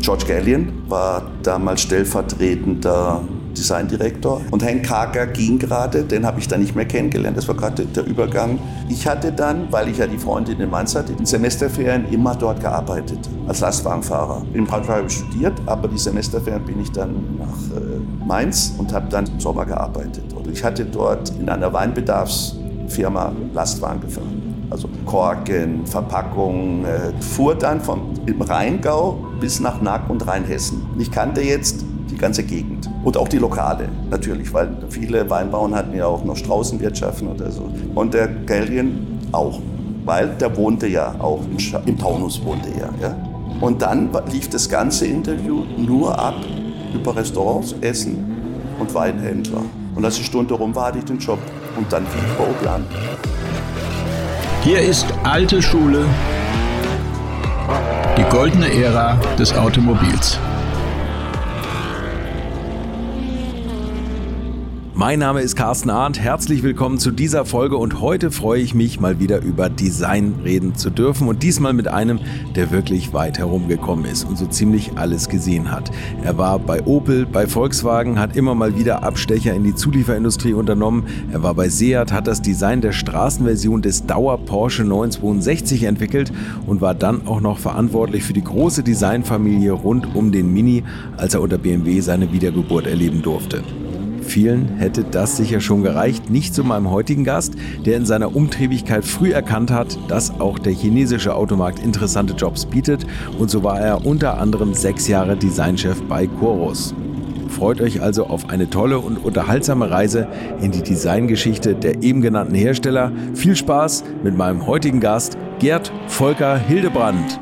George Gallion war damals stellvertretender Designdirektor. Und Hank Kager ging gerade, den habe ich dann nicht mehr kennengelernt, das war gerade der Übergang. Ich hatte dann, weil ich ja die Freundin in Mainz hatte, in Semesterferien immer dort gearbeitet, als Lastwagenfahrer. In Braunschweig habe ich studiert, aber die Semesterferien bin ich dann nach äh, Mainz und habe dann im Sommer gearbeitet. Und ich hatte dort in einer Weinbedarfsfirma Lastwagen gefahren also Korken, Verpackung, äh, fuhr dann vom im Rheingau bis nach Nack und Rheinhessen. Ich kannte jetzt die ganze Gegend und auch die Lokale natürlich, weil viele Weinbauern hatten ja auch noch Straußenwirtschaften oder so. Und der Gallien auch, weil der wohnte ja auch im Taunus wohnte er. Ja. Und dann lief das ganze Interview nur ab über Restaurants, Essen und Weinhändler. Und als die Stunde rum war, hatte ich den Job. Und dann fiel ich bei. Hier ist alte Schule, die goldene Ära des Automobils. Mein Name ist Carsten Arndt. Herzlich willkommen zu dieser Folge und heute freue ich mich mal wieder über Design reden zu dürfen und diesmal mit einem, der wirklich weit herumgekommen ist und so ziemlich alles gesehen hat. Er war bei Opel, bei Volkswagen, hat immer mal wieder Abstecher in die Zulieferindustrie unternommen. Er war bei Seat, hat das Design der Straßenversion des Dauer Porsche 962 entwickelt und war dann auch noch verantwortlich für die große Designfamilie rund um den Mini, als er unter BMW seine Wiedergeburt erleben durfte. Vielen hätte das sicher schon gereicht, nicht zu meinem heutigen Gast, der in seiner Umtriebigkeit früh erkannt hat, dass auch der chinesische Automarkt interessante Jobs bietet und so war er unter anderem sechs Jahre Designchef bei Chorus. Freut euch also auf eine tolle und unterhaltsame Reise in die Designgeschichte der eben genannten Hersteller. Viel Spaß mit meinem heutigen Gast Gerd Volker Hildebrand.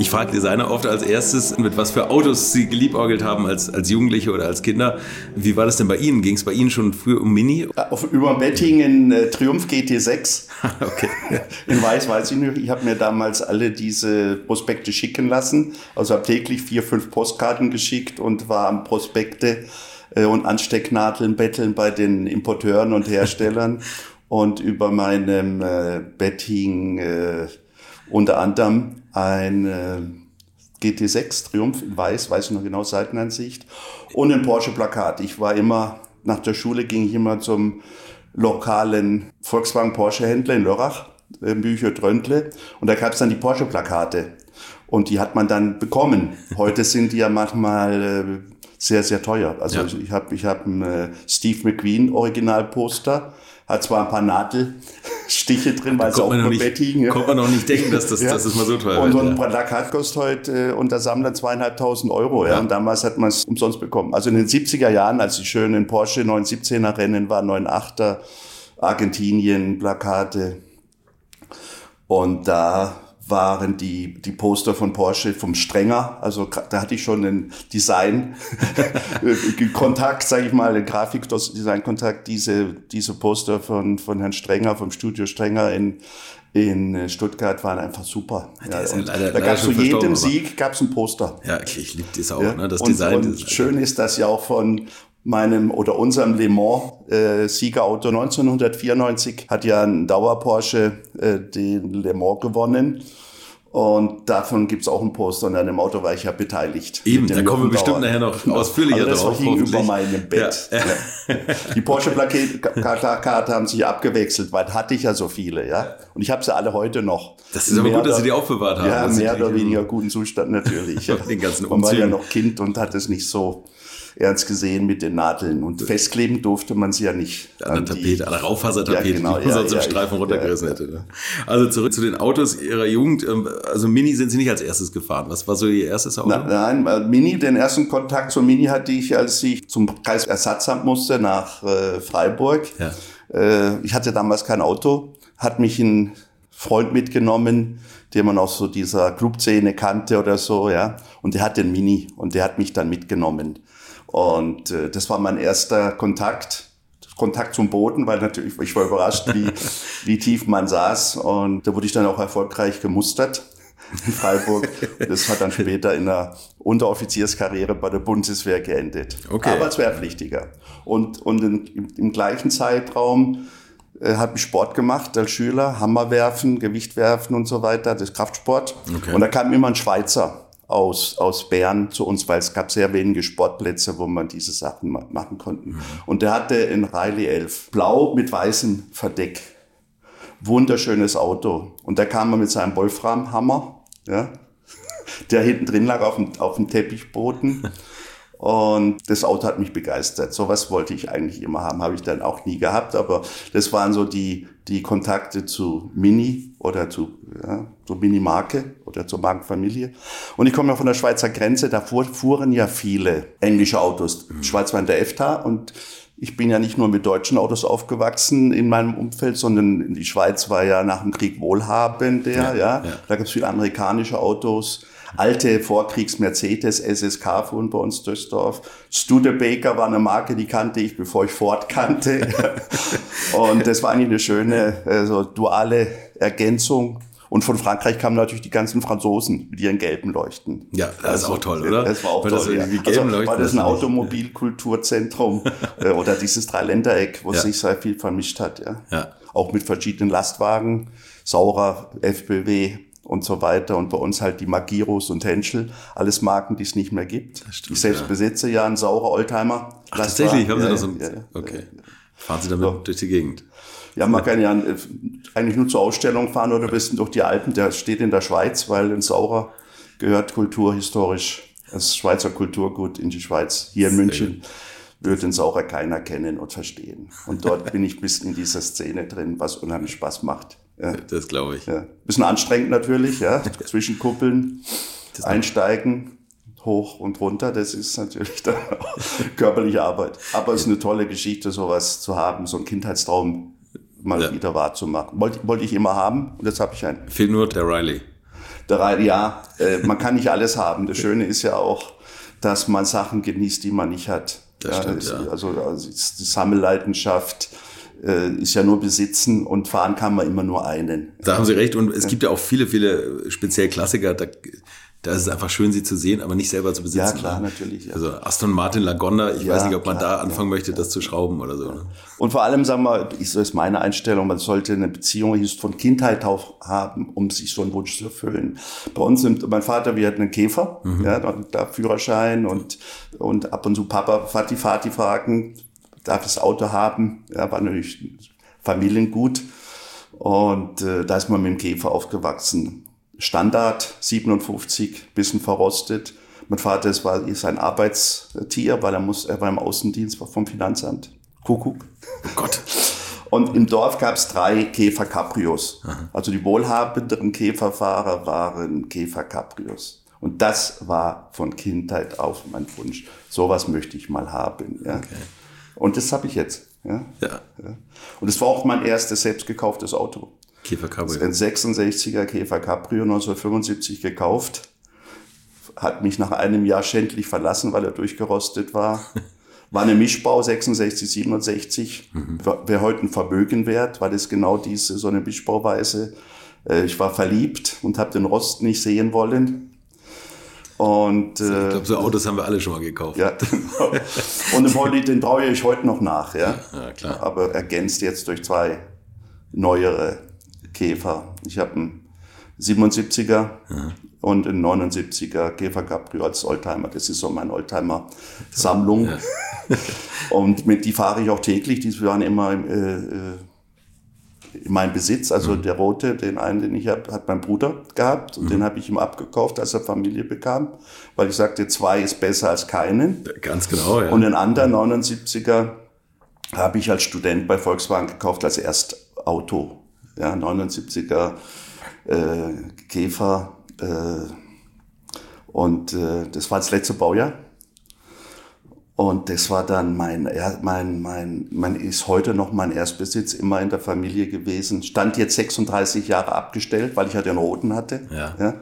Ich frage Designer oft als erstes, mit was für Autos sie geliebäugelt haben als, als Jugendliche oder als Kinder. Wie war das denn bei Ihnen? Ging es bei Ihnen schon früher um Mini? Auf, über Bettingen äh, Triumph GT6. okay. In Weiß weiß ich nicht. Ich habe mir damals alle diese Prospekte schicken lassen. Also habe täglich vier, fünf Postkarten geschickt und war am Prospekte äh, und Anstecknadeln betteln bei den Importeuren und Herstellern. und über meinem äh, Betting äh, unter anderem ein äh, GT6 Triumph in weiß, weiß ich noch genau, Seitenansicht und ein Porsche Plakat. Ich war immer, nach der Schule ging ich immer zum lokalen Volkswagen Porsche Händler in Lörrach, äh, Bücher Tröntle und da gab es dann die Porsche Plakate und die hat man dann bekommen. Heute sind die ja manchmal äh, sehr, sehr teuer. Also ja. ich habe ich hab ein äh, Steve McQueen Originalposter hat zwar ein paar Nadelstiche drin, weil es auch nur Bett hing. Kommt man noch nicht denken, dass das, ja. dass das mal so teuer Und so ein Plakat kostet heute äh, unter Sammler zweieinhalbtausend Euro. Ja. ja. Und damals hat man es umsonst bekommen. Also in den 70er Jahren, als die schönen Porsche 917er Rennen waren, 98er, Argentinien, Plakate. Und da waren die, die Poster von Porsche vom Strenger. Also da hatte ich schon einen Design-Kontakt, sage ich mal, einen Grafikdesign-Kontakt. Diese, diese Poster von, von Herrn Strenger, vom Studio Strenger in, in Stuttgart waren einfach super. Ja, ja leider, da gab es zu jedem Sieg gab's ein Poster. Ja, ich liebe das auch, ja? ne? das und, Design. Und schön ist das ja auch von meinem oder unserem Le Mans äh, Siegerauto 1994 hat ja ein Dauer Porsche äh, den Le Mans gewonnen. Und davon gibt's auch ein Poster und an dem Auto war ich ja beteiligt. Eben, da kommen wir bestimmt nachher noch ausführlicher also das drauf. Das hing über meinem Bett. Ja. Ja. Die Porsche-Plakate haben sich abgewechselt, weil hatte ich ja so viele, ja. Und ich habe sie alle heute noch. Das ist aber gut, dass Sie die aufbewahrt haben. Ja, mehr oder weniger guten Zustand natürlich. Den ganzen Umzügen. Man war ja noch Kind und hat es nicht so ernst gesehen mit den Nadeln. Und festkleben durfte man sie ja nicht. An der Tapete, an der Raufasertapete, ja, genau, die ja, sonst ja, im Streifen runtergerissen hätte. Ne? Also zurück zu den Autos Ihrer Jugend. Ähm, also Mini sind Sie nicht als erstes gefahren. Was war so Ihr erstes Auto? Na, nein, äh, Mini, den ersten Kontakt zum Mini hatte ich, als ich zum Kreisersatzamt musste nach äh, Freiburg. Äh, ich hatte damals kein Auto, hat mich ein Freund mitgenommen, den man aus so dieser Clubszene kannte oder so, ja. Und der hat den Mini und der hat mich dann mitgenommen. Und äh, das war mein erster Kontakt. Kontakt zum Boden, weil natürlich ich war überrascht, wie, wie tief man saß. Und da wurde ich dann auch erfolgreich gemustert in Freiburg. Das hat dann später in einer Unteroffizierskarriere bei der Bundeswehr geendet. Okay. Aber als Wehrpflichtiger. Und, und in, im, gleichen Zeitraum äh, habe ich Sport gemacht als Schüler, Hammerwerfen, Gewichtwerfen und so weiter, das Kraftsport. Okay. Und da kam immer ein Schweizer aus, aus Bern zu uns, weil es gab sehr wenige Sportplätze, wo man diese Sachen ma machen konnten. Mhm. Und der hatte in Riley 11 blau mit weißem Verdeck. Wunderschönes Auto. Und da kam er mit seinem Wolfram-Hammer, ja, der hinten drin lag auf dem, auf dem Teppichboden. Und das Auto hat mich begeistert. Sowas wollte ich eigentlich immer haben, habe ich dann auch nie gehabt. Aber das waren so die, die Kontakte zu Mini oder zu, ja, zur Mini-Marke oder zur Markenfamilie. Und ich komme ja von der Schweizer Grenze, da fuhren ja viele englische Autos. Die Schweiz war in der EFTA und ich bin ja nicht nur mit deutschen Autos aufgewachsen in meinem Umfeld, sondern die Schweiz war ja nach dem Krieg wohlhabender, ja. ja. ja. Da gibt es viele amerikanische Autos alte Vorkriegs-Mercedes SSK fuhren bei uns durchs Dorf. Studebaker war eine Marke, die kannte ich, bevor ich Ford kannte. und das war eigentlich eine schöne, also duale Ergänzung. Und von Frankreich kamen natürlich die ganzen Franzosen mit ihren gelben Leuchten. Ja, das also, ist auch toll, oder? Das war auch weil toll. Das ja. also, Leuchten, war das ein Automobilkulturzentrum äh, oder dieses Dreiländereck, wo ja. sich sehr viel vermischt hat. Ja. ja. Auch mit verschiedenen Lastwagen, Saurer, FBW, und so weiter. Und bei uns halt die Magiros und Henschel, alles Marken, die es nicht mehr gibt. Stimmt, ich selbst ja. besitze ja einen saurer Oldtimer. Ach, tatsächlich, haben Sie ja, das so? Ja, okay. Fahren Sie damit so. durch die Gegend? Ja, man kann ja äh, eigentlich nur zur Ausstellung fahren oder ein bisschen durch die Alpen. Der steht in der Schweiz, weil ein Saurer gehört kulturhistorisch als Schweizer Kulturgut in die Schweiz. Hier in Sehr München gut. wird den Saurer keiner kennen und verstehen. Und dort bin ich ein bisschen in dieser Szene drin, was unheimlich Spaß macht. Ja. Das glaube ich. Ja. Bisschen anstrengend natürlich, ja. Zwischenkuppeln, einsteigen, hoch und runter, das ist natürlich dann körperliche Arbeit. Aber es ist eine tolle Geschichte, sowas zu haben, so einen Kindheitstraum mal ja. wieder wahrzumachen. Wollte, wollte ich immer haben und jetzt habe ich einen. Fehlt nur der Riley. Der Riley, ja. Äh, man kann nicht alles haben. Das Schöne ist ja auch, dass man Sachen genießt, die man nicht hat. Das ja, stimmt, ja. Also, also die Sammelleidenschaft, äh, ist ja nur besitzen und fahren kann man immer nur einen. Da haben Sie recht. Und es gibt ja auch viele, viele speziell Klassiker. Da, da ist es einfach schön, sie zu sehen, aber nicht selber zu besitzen. Ja, klar, natürlich. Ja. Also Aston Martin Lagonda, ich ja, weiß nicht, ob man klar, da anfangen ja, möchte, das zu schrauben oder so. Ne? Und vor allem, sagen wir, ist das meine Einstellung, man sollte eine Beziehung von Kindheit auf haben, um sich so einen Wunsch zu erfüllen. Bei uns sind, mein Vater, wir hatten einen Käfer, mhm. ja, da Führerschein und, und ab und zu Papa Fati Fati fragen, darf das Auto haben. Ja, war natürlich Familiengut. Und äh, da ist man mit dem Käfer aufgewachsen. Standard 57, bisschen verrostet. Mein Vater es war ist ein Arbeitstier, weil er muss, er war im Außendienst vom Finanzamt. Kuckuck. Oh Gott. Und im Dorf gab es drei Käfer Cabrios. Also die wohlhabenderen Käferfahrer waren Käfer Cabrios. Und das war von Kindheit auf mein Wunsch. Sowas möchte ich mal haben. Ja. Okay. Und das habe ich jetzt. Ja? Ja. ja. Und es war auch mein erstes selbst gekauftes Auto. Käfer Cabrio. Ein 66er Käfer Cabrio 1975 gekauft. Hat mich nach einem Jahr schändlich verlassen, weil er durchgerostet war. War eine Mischbau 66, 67. Mhm. Wäre heute ein Vermögen wert, weil es genau diese, so eine Mischbauweise. Äh, ich war verliebt und habe den Rost nicht sehen wollen. Und, äh, ich glaube, so Autos haben wir alle schon mal gekauft. Ja, genau. Und den, Polly, den traue ich heute noch nach, ja? ja, klar. Aber ergänzt jetzt durch zwei neuere Käfer. Ich habe einen 77er ja. und einen 79er Käfer Cabrio als Oldtimer. Das ist so meine Oldtimer-Sammlung. Ja. und mit die fahre ich auch täglich. Die waren immer äh, in meinem Besitz. Also mhm. der rote, den einen, den ich habe, hat mein Bruder gehabt und mhm. den habe ich ihm abgekauft, als er Familie bekam, weil ich sagte, zwei ist besser als keinen. Ganz genau, ja. Und den anderen 79er habe ich als Student bei Volkswagen gekauft als Erstauto. Ja, 79er äh, Käfer. Äh, und äh, das war das letzte Baujahr. Und das war dann mein, mein, mein, mein, ist heute noch mein Erstbesitz, immer in der Familie gewesen. Stand jetzt 36 Jahre abgestellt, weil ich ja den roten hatte. Ja. ja.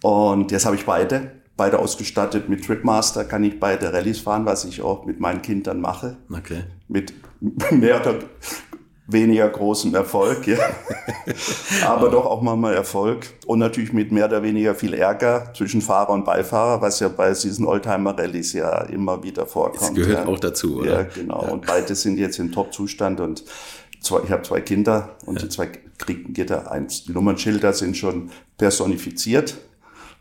Und jetzt habe ich beide, beide ausgestattet mit Tripmaster, kann ich beide Rallyes fahren, was ich auch mit meinen Kindern mache. Okay. Mit mehr oder weniger großem Erfolg, ja. aber doch auch manchmal Erfolg und natürlich mit mehr oder weniger viel Ärger zwischen Fahrer und Beifahrer, was ja bei diesen Oldtimer-Rallyes ja immer wieder vorkommt. Das gehört ja. auch dazu, oder? Ja, genau. Ja. Und beide sind jetzt in Top-Zustand und zwei, ich habe zwei Kinder und die zwei kriegen Gitter eins. Die Nummernschilder sind schon personifiziert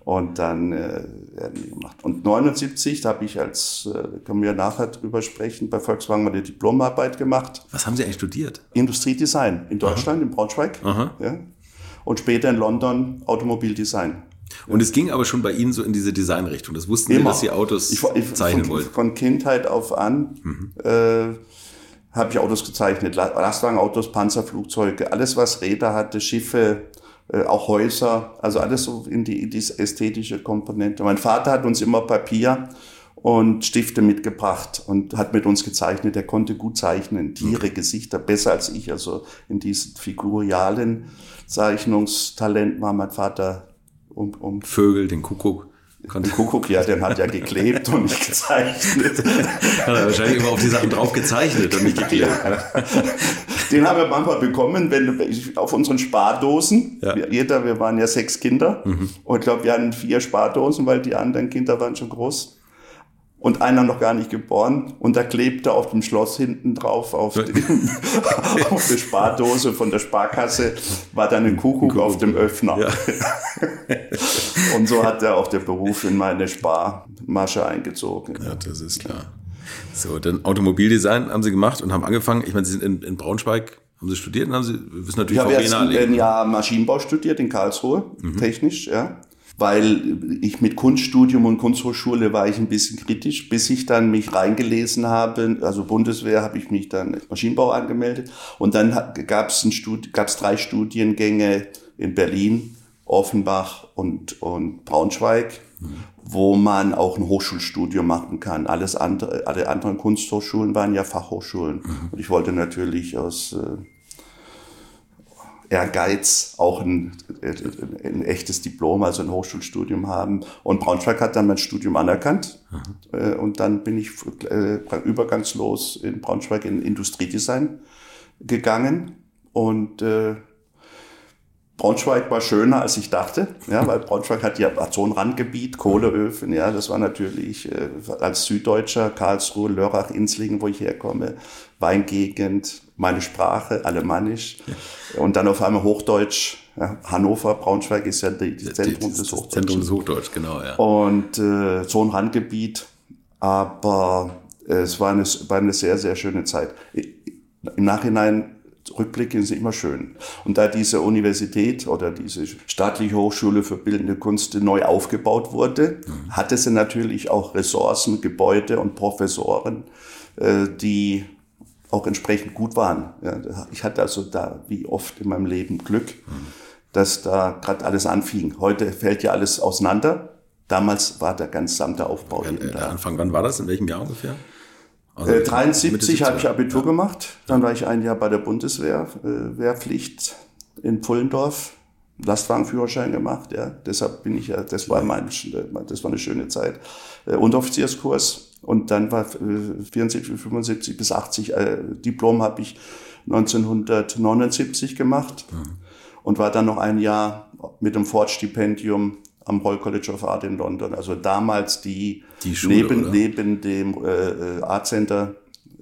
Und dann äh, werden die gemacht. Und 79, da habe ich als, äh, können wir nachher drüber sprechen, bei Volkswagen meine Diplomarbeit gemacht. Was haben Sie eigentlich studiert? Industriedesign in Deutschland, Aha. in Braunschweig. Aha. Ja. Und später in London Automobildesign. Und es ging aber schon bei Ihnen so in diese Designrichtung. Das wussten Immer. Sie, dass Sie Autos ich, ich, zeichnen von, wollten. Von Kindheit auf an mhm. äh, habe ich Autos gezeichnet. Lastwagenautos, Panzerflugzeuge, alles was Räder hatte, Schiffe, äh, auch Häuser, also alles so in die, in diese ästhetische Komponente. Mein Vater hat uns immer Papier und Stifte mitgebracht und hat mit uns gezeichnet. Er konnte gut zeichnen, Tiere, okay. Gesichter, besser als ich. Also in diesen figurialen Zeichnungstalent war mein Vater um, um Vögel, den Kuckuck. Den Kuckuck, ja, den hat ja geklebt und nicht gezeichnet. Hat er wahrscheinlich immer auf die Sachen drauf gezeichnet und nicht geklebt. Den haben wir manchmal bekommen, wenn auf unseren Spardosen. Ja. Jeder, wir waren ja sechs Kinder. Mhm. Und ich glaube, wir hatten vier Spardosen, weil die anderen Kinder waren schon groß und einer noch gar nicht geboren. Und da klebte auf dem Schloss hinten drauf, auf, dem, auf der Spardose von der Sparkasse, war dann ein Kuckuck, Kuckuck. auf dem Öffner. Ja. und so hat er auch der Beruf in meine Sparmasche eingezogen. Ja, das ist klar. So, dann Automobildesign haben Sie gemacht und haben angefangen. Ich meine, Sie sind in, in Braunschweig haben Sie studiert und haben Sie wissen natürlich Ich habe jetzt ein Jahr Maschinenbau studiert in Karlsruhe, mhm. technisch, ja weil ich mit Kunststudium und Kunsthochschule war ich ein bisschen kritisch, bis ich dann mich reingelesen habe, also Bundeswehr habe ich mich dann Maschinenbau angemeldet und dann gab es gab's drei Studiengänge in Berlin, Offenbach und, und Braunschweig. Wo man auch ein Hochschulstudium machen kann. Alles andere, alle anderen Kunsthochschulen waren ja Fachhochschulen mhm. und ich wollte natürlich aus äh, Ehrgeiz auch ein, ein, echtes Diplom, also ein Hochschulstudium haben. Und Braunschweig hat dann mein Studium anerkannt. Mhm. Und dann bin ich äh, übergangslos in Braunschweig in Industriedesign gegangen. Und äh, Braunschweig war schöner, als ich dachte, ja, weil Braunschweig hat ja so ein Randgebiet, Kohleöfen, ja, das war natürlich äh, als Süddeutscher, Karlsruhe, Lörrach, Inslingen, wo ich herkomme, Weingegend, meine Sprache, Alemannisch und dann auf einmal Hochdeutsch. Ja, Hannover, Braunschweig ist ja die, die Zentrum die, des Hochdeutsch. Zentrum des Hochdeutsch, genau, ja. Und äh, so ein Randgebiet, aber es war eine, war eine sehr, sehr schöne Zeit. Im Nachhinein Rückblicke sind immer schön. Und da diese Universität oder diese staatliche Hochschule für bildende Kunst neu aufgebaut wurde, mhm. hatte sie natürlich auch Ressourcen, Gebäude und Professoren, äh, die auch entsprechend gut waren. Ich hatte also da wie oft in meinem Leben Glück, mhm. dass da gerade alles anfing. Heute fällt ja alles auseinander. Damals war der ganz gesamte Aufbau. Ja, der Anfang, wann war das? In welchem Jahr ungefähr? Also äh, 73 habe ich Abitur ja. gemacht. Dann war ich ein Jahr bei der Bundeswehr, äh, Wehrpflicht in Pullendorf. Lastwagenführerschein gemacht, ja. Deshalb bin ich ja, das war mein, das war eine schöne Zeit. Äh, Unteroffizierskurs. Und dann war äh, 74, 75 bis 80 äh, Diplom habe ich 1979 gemacht. Mhm. Und war dann noch ein Jahr mit dem Ford-Stipendium am Royal College of Art in London. Also damals die, die Schule, neben, neben dem äh, äh, Art Center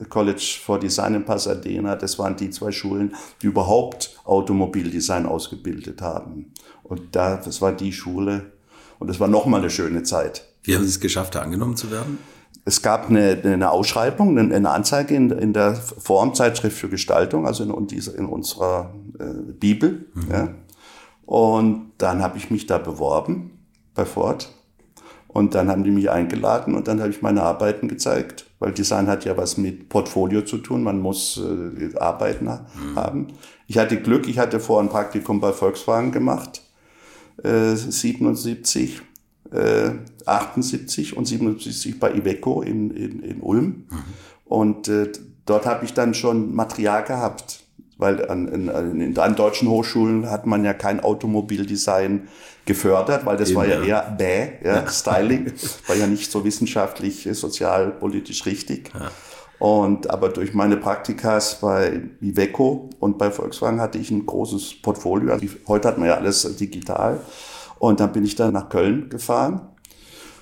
College for Design in Pasadena, das waren die zwei Schulen, die überhaupt Automobildesign ausgebildet haben. Und da, das war die Schule. Und das war nochmal eine schöne Zeit. Wie haben Sie es geschafft, da angenommen zu werden? Es gab eine, eine Ausschreibung, eine Anzeige in, in der Formzeitschrift für Gestaltung, also in, in unserer äh, Bibel. Mhm. Ja. Und dann habe ich mich da beworben bei Ford. Und dann haben die mich eingeladen und dann habe ich meine Arbeiten gezeigt, weil Design hat ja was mit Portfolio zu tun, man muss äh, Arbeiten mhm. haben. Ich hatte Glück, ich hatte vor ein Praktikum bei Volkswagen gemacht, äh, 77, äh, 78 und 77 bei Iveco in, in, in Ulm. Mhm. Und äh, dort habe ich dann schon Material gehabt weil an, in, in, an deutschen Hochschulen hat man ja kein Automobildesign gefördert, weil das Eben, war ja, ja. eher bäh, ja. Styling, war ja nicht so wissenschaftlich, sozialpolitisch richtig. Ja. Und aber durch meine Praktikas bei Iveco und bei Volkswagen hatte ich ein großes Portfolio. Also heute hat man ja alles digital. Und dann bin ich dann nach Köln gefahren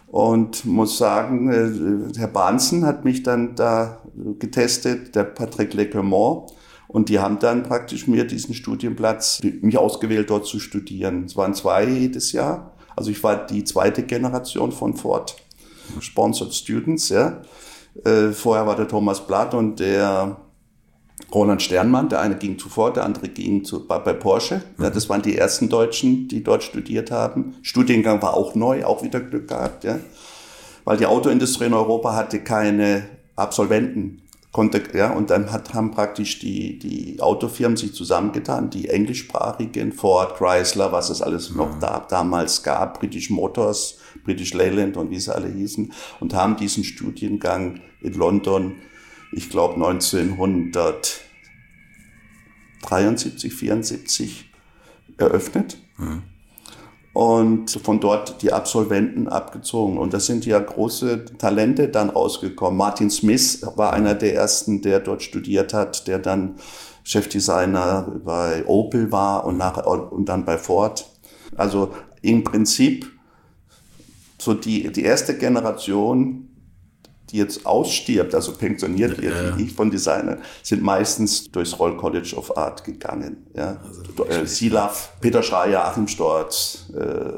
und muss sagen, äh, Herr Bahnsen hat mich dann da getestet, der Patrick Lequemont und die haben dann praktisch mir diesen Studienplatz, mich ausgewählt, dort zu studieren. Es waren zwei jedes Jahr. Also ich war die zweite Generation von Ford Sponsored Students, ja. Äh, vorher war der Thomas Blatt und der Roland Sternmann, der eine ging zu Ford, der andere ging zu, bei, bei Porsche. Ja, das waren die ersten Deutschen, die dort studiert haben. Studiengang war auch neu, auch wieder Glück gehabt, ja. Weil die Autoindustrie in Europa hatte keine Absolventen konnte, ja, und dann hat, haben praktisch die, die Autofirmen sich zusammengetan, die englischsprachigen, Ford, Chrysler, was es alles noch mhm. da, damals gab, British Motors, British Leyland und wie sie alle hießen, und haben diesen Studiengang in London, ich glaube 1973, 74 eröffnet. Mhm und von dort die Absolventen abgezogen. Und da sind ja große Talente dann rausgekommen. Martin Smith war einer der ersten, der dort studiert hat, der dann Chefdesigner bei Opel war und, nach, und dann bei Ford. Also im Prinzip so die, die erste Generation die jetzt ausstirbt, also pensioniert wird, ja. wie ich von Designer, sind meistens durchs Royal College of Art gegangen. Ja. Also äh, Silaf, Peter Schreier, Achim Storz, äh,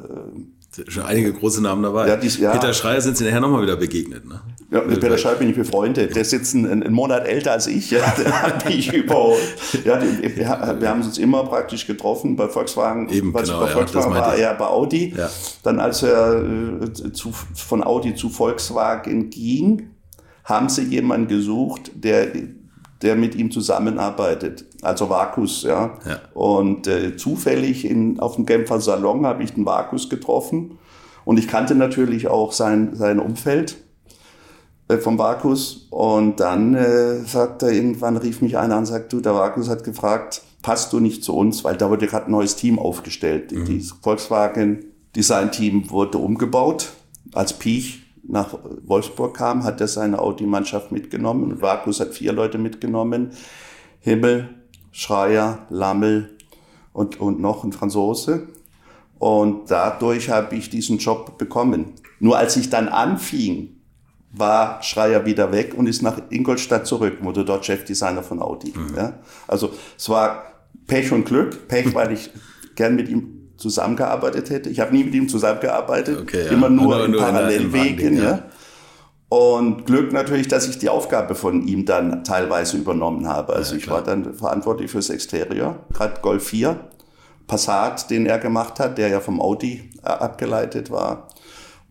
Schon einige große Namen dabei. Ja, dies, ja. Peter Schreier sind Sie nachher nochmal wieder begegnet. Ne? Ja, mit Peter Schreier bin ich befreundet. Der sitzt einen, einen Monat älter als ich. Ja, der hat mich überholt. Ja, wir, haben uns immer praktisch getroffen bei Volkswagen. Eben, was genau, bei Volkswagen war er bei Audi. Ja. Dann als er äh, zu, von Audi zu Volkswagen ging, haben sie jemanden gesucht, der der mit ihm zusammenarbeitet, also Vakus, ja. ja. Und äh, zufällig in, auf dem Genfer Salon habe ich den Vakus getroffen und ich kannte natürlich auch sein, sein Umfeld vom Vakus und dann äh, sagt er irgendwann, rief mich einer an und sagt, du, der Vakus hat gefragt, passt du nicht zu uns, weil da wurde gerade ein neues Team aufgestellt. Mhm. Das Volkswagen Design Team wurde umgebaut als Piech nach Wolfsburg kam, hat er seine Audi-Mannschaft mitgenommen. Und Vakus hat vier Leute mitgenommen. Himmel, Schreier, Lammel und, und noch ein Franzose. Und dadurch habe ich diesen Job bekommen. Nur als ich dann anfing, war Schreier wieder weg und ist nach Ingolstadt zurück, wurde dort Chefdesigner von Audi. Mhm. Ja? Also es war Pech und Glück. Pech, weil ich gern mit ihm zusammengearbeitet hätte. Ich habe nie mit ihm zusammengearbeitet, okay, ja. immer nur, nur in Parallelwegen. Ja. ja. Und Glück natürlich, dass ich die Aufgabe von ihm dann teilweise übernommen habe. Also ich war dann verantwortlich fürs Exterior, gerade Golf 4, Passat, den er gemacht hat, der ja vom Audi äh, abgeleitet war,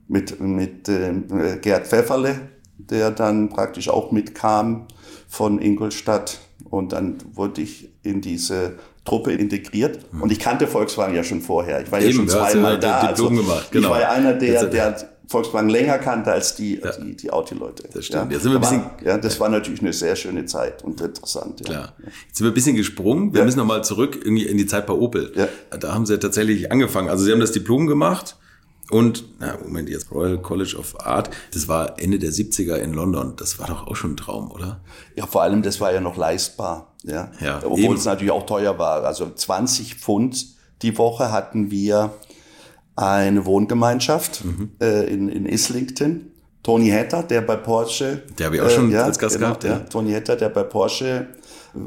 mit, mit äh, Gerd Pfefferle, der dann praktisch auch mitkam von Ingolstadt. Und dann wurde ich in diese Truppe integriert. Mhm. Und ich kannte Volkswagen ja schon vorher. Ich war Eben, ja schon zweimal ja da. Also gemacht. Genau. Ich war ja einer, der, der Volkswagen länger kannte als die, ja. die, die Audi-Leute. Das stimmt. Ja. Jetzt sind wir ein bisschen, ja, das war natürlich eine sehr schöne Zeit und interessant. Ja. Klar. Jetzt sind wir ein bisschen gesprungen. Wir müssen nochmal zurück irgendwie in die Zeit bei Opel. Ja. Da haben sie tatsächlich angefangen. Also sie haben das Diplom gemacht und, na, Moment, jetzt Royal College of Art, das war Ende der 70er in London. Das war doch auch schon ein Traum, oder? Ja, vor allem, das war ja noch leistbar. Ja, ja obwohl eben. es natürlich auch teuer war. Also 20 Pfund die Woche hatten wir eine Wohngemeinschaft mhm. äh, in, in Islington. Tony Hatter, der bei Porsche. Der habe ich auch schon äh, ja, als Gast genau, gehabt. Ja. Tony Hatter, der bei Porsche,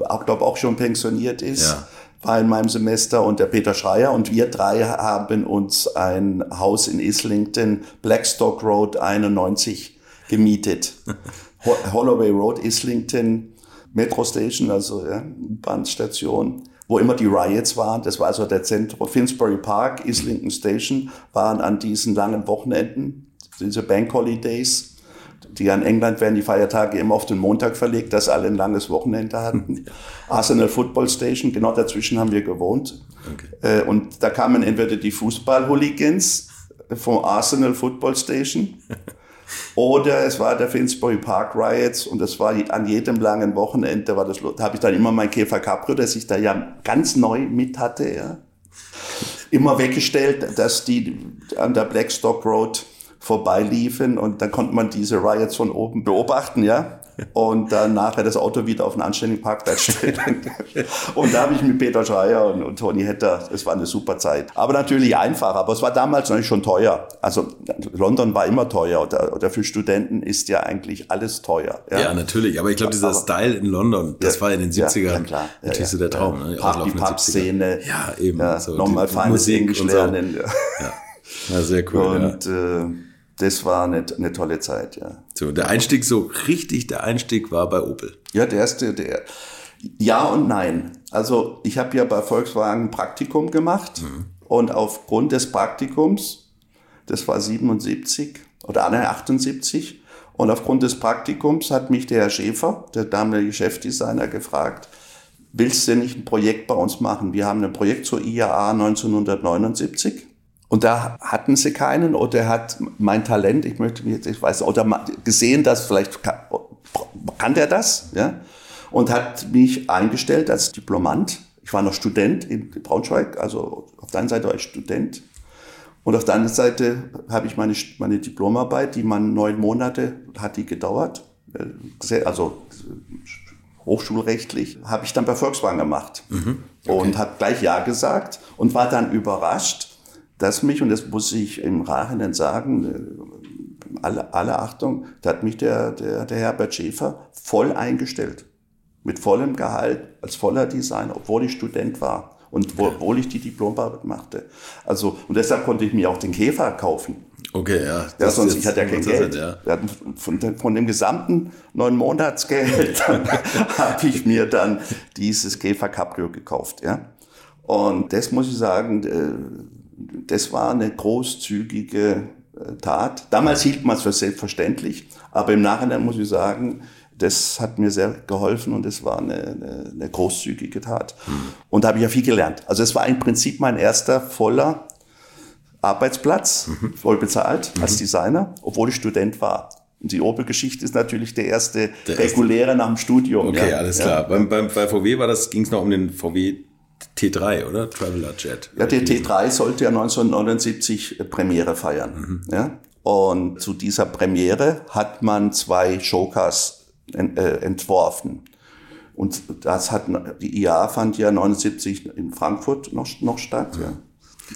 auch glaube auch schon pensioniert ist. Ja war in meinem Semester und der Peter Schreier und wir drei haben uns ein Haus in Islington, Blackstock Road 91 gemietet. Holloway Road, Islington, Metro Station, also ja, Bahnstation, wo immer die Riots waren. Das war also der Zentrum. Finsbury Park, Islington Station waren an diesen langen Wochenenden, diese Bank Holidays, die in England werden die Feiertage immer auf den Montag verlegt, dass alle ein langes Wochenende hatten. Arsenal Football Station, genau dazwischen haben wir gewohnt. Okay. Äh, und da kamen entweder die Fußball-Hooligans vom Arsenal Football Station oder es war der Finsbury Park Riots und das war an jedem langen Wochenende war das, da habe ich dann immer mein Käfer Caprio, das ich da ja ganz neu mit hatte, ja, immer weggestellt, dass die an der Blackstock Road vorbeiliefen und dann konnte man diese Riots von oben beobachten, ja. Und dann nachher das Auto wieder auf einen anständigen Parkplatz stellen. und da habe ich mit Peter Schreier und, und Toni Hetter, es war eine super Zeit. Aber natürlich einfach, aber es war damals natürlich schon teuer. Also London war immer teuer oder, oder für Studenten ist ja eigentlich alles teuer. Ja, ja natürlich, aber ich glaube, dieser aber, Style in London, das ja, war in den 70ern ja, klar. natürlich so der Traum. Ne? Die Pub-Szene. Ja, eben. So nochmal feines Englisch lernen. So. Ja. Sehr cool. Und äh, das war eine, eine tolle Zeit, ja. So, der Einstieg so richtig, der Einstieg war bei Opel. Ja, der erste, der. Ja und nein. Also ich habe ja bei Volkswagen ein Praktikum gemacht mhm. und aufgrund des Praktikums, das war 77 oder 78, und aufgrund des Praktikums hat mich der Herr Schäfer, der damalige Chefdesigner, gefragt, willst du nicht ein Projekt bei uns machen? Wir haben ein Projekt zur IAA 1979 und da hatten sie keinen oder hat mein Talent, ich möchte jetzt, ich weiß, oder gesehen, dass vielleicht kann, kann der das, ja, und hat mich eingestellt als Diplomant. Ich war noch Student in Braunschweig, also auf der einen Seite war ich Student und auf der anderen Seite habe ich meine, meine Diplomarbeit, die man neun Monate hat die gedauert, äh, also hochschulrechtlich, habe ich dann bei Volkswagen gemacht mhm. okay. und habe gleich Ja gesagt und war dann überrascht, dass mich, und das muss ich im Nachhinein sagen, äh, alle, alle Achtung, da hat mich der, der, der Herbert Schäfer voll eingestellt. Mit vollem Gehalt, als voller Designer, obwohl ich Student war und obwohl ich die Diplomarbeit machte. Also, und deshalb konnte ich mir auch den Käfer kaufen. Okay, ja. ja sonst, ich hatte ja kein Geld. Ja. Von, von, dem gesamten neun Monatsgeld habe ich mir dann dieses Käfer Cabrio gekauft, ja. Und das muss ich sagen, äh, das war eine großzügige äh, Tat. Damals hielt man es für selbstverständlich, aber im Nachhinein muss ich sagen, das hat mir sehr geholfen und es war eine, eine, eine, großzügige Tat. Mhm. Und da habe ich ja viel gelernt. Also es war im Prinzip mein erster voller Arbeitsplatz, mhm. voll bezahlt mhm. als Designer, obwohl ich Student war. Und die Opel-Geschichte ist natürlich der erste der reguläre erste. nach dem Studium. Okay, ja. alles klar. Ja. Beim, beim, bei VW war das, ging es noch um den VW T3, oder? Traveler Jet. Ja, der T3 sollte ja 1979 äh, Premiere feiern. Mhm. Ja? Und zu dieser Premiere hat man zwei Showcars ent, äh, entworfen. Und das hat, die IA fand ja 79 in Frankfurt noch, noch statt, mhm. ja.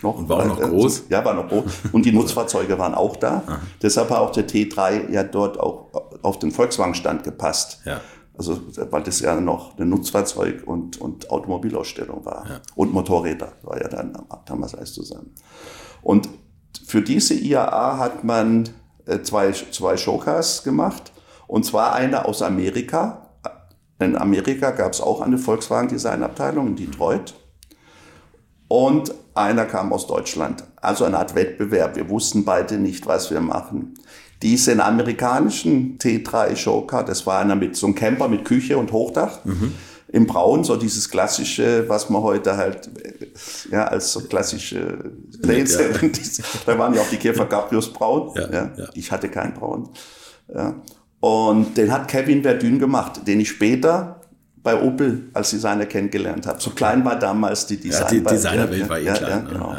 Noch, und war auch noch äh, groß? Ja, war noch groß. Und die Nutzfahrzeuge waren auch da. Aha. Deshalb hat auch der T3 ja dort auch auf den Volkswagen-Stand gepasst. Ja. Also, weil das ja noch eine Nutzfahrzeug- und, und Automobilausstellung war. Ja. Und Motorräder war ja dann damals alles zusammen. Und für diese IAA hat man äh, zwei, zwei Showcars gemacht. Und zwar eine aus Amerika. In Amerika gab es auch eine Volkswagen-Designabteilung in Detroit. Und einer kam aus Deutschland. Also eine Art Wettbewerb. Wir wussten beide nicht, was wir machen. Diesen amerikanischen T3 Joker, das war einer mit so einem Camper mit Küche und Hochdach. Mhm. Im Braun, so dieses klassische, was man heute halt, ja, als so klassische Lanes, ja. da waren ja auch die Käfer Gabrius braun. Ja, ja. ja. Ich hatte keinen braun. Ja. Und den hat Kevin Verdun gemacht, den ich später bei Opel als Designer kennengelernt habe. So klein war damals die Design ja, die Designerwelt war eh klein. Ja, genau.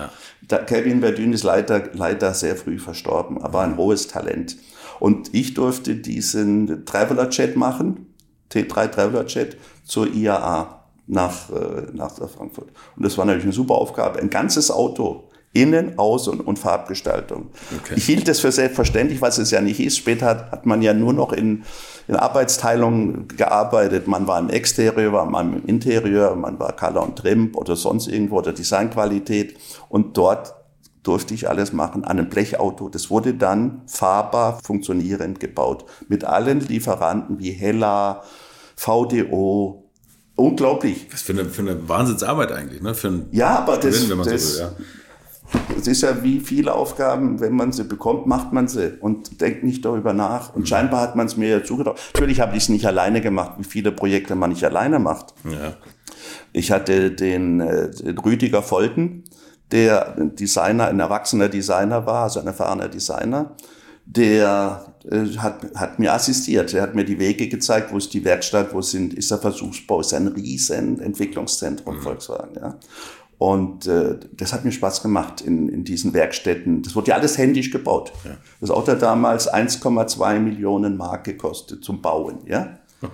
Kevin Verdun ist leider, leider sehr früh verstorben, aber ein hohes Talent. Und ich durfte diesen Traveler Jet machen, T3 Traveler Jet zur IAA nach, äh, nach Frankfurt. Und das war natürlich eine super Aufgabe. Ein ganzes Auto Innen-, Außen- und Farbgestaltung. Okay. Ich hielt das für selbstverständlich, was es ja nicht ist. Später hat, hat man ja nur noch in, in Arbeitsteilung gearbeitet. Man war im Exterieur, war man im Interieur, man war Color und Trim oder sonst irgendwo oder Designqualität. Und dort durfte ich alles machen an einem Blechauto. Das wurde dann fahrbar funktionierend gebaut. Mit allen Lieferanten wie Hella, VDO, Unglaublich. Was für eine, für eine Wahnsinnsarbeit eigentlich, ne? Für ein ja, aber das, Gewinn, das, so will, ja. Es ist ja wie viele Aufgaben, wenn man sie bekommt, macht man sie und denkt nicht darüber nach. Und scheinbar hat man es mir ja zugetraut. Natürlich habe ich es nicht alleine gemacht, wie viele Projekte man nicht alleine macht. Ja. Ich hatte den, äh, den Rüdiger Folten, der ein Designer, ein erwachsener Designer war, also ein erfahrener Designer, der äh, hat, hat mir assistiert. Er hat mir die Wege gezeigt, wo ist die Werkstatt, wo sind, ist der Versuchsbau, ist ein riesen Entwicklungszentrum mhm. Volkswagen. Ja. Und äh, das hat mir Spaß gemacht in, in diesen Werkstätten. Das wurde ja alles händisch gebaut. Ja. Das Auto hat damals 1,2 Millionen Mark gekostet zum Bauen. Ja?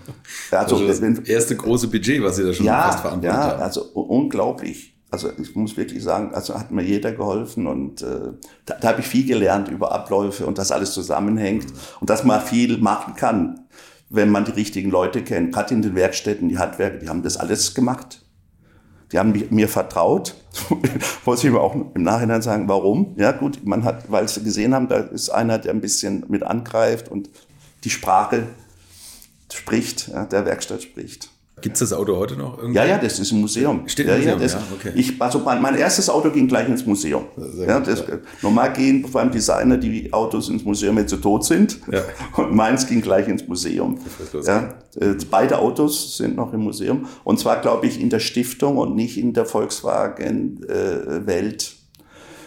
Also, also das wenn, erste große Budget, was Sie da schon ja, fast verantwortet ja, haben. Ja, also unglaublich. Also ich muss wirklich sagen, also hat mir jeder geholfen und äh, da, da habe ich viel gelernt über Abläufe und dass alles zusammenhängt mhm. und dass man viel machen kann, wenn man die richtigen Leute kennt. Gerade in den Werkstätten, die Handwerker, die haben das alles gemacht. Die haben mir vertraut. Muss ich aber auch im Nachhinein sagen, warum? Ja, gut, man hat, weil sie gesehen haben, da ist einer, der ein bisschen mit angreift und die Sprache spricht, ja, der Werkstatt spricht. Gibt es das Auto heute noch irgendwie? Ja, ja, das ist ein Museum. Steht im Museum, ja, das, ja, okay. Ich, also mein erstes Auto ging gleich ins Museum. Ja, das, ja. Normal gehen vor allem Designer die Autos ins Museum, wenn sie tot sind. Ja. Und meins ging gleich ins Museum. Ja, äh, beide Autos sind noch im Museum. Und zwar, glaube ich, in der Stiftung und nicht in der Volkswagen-Welt.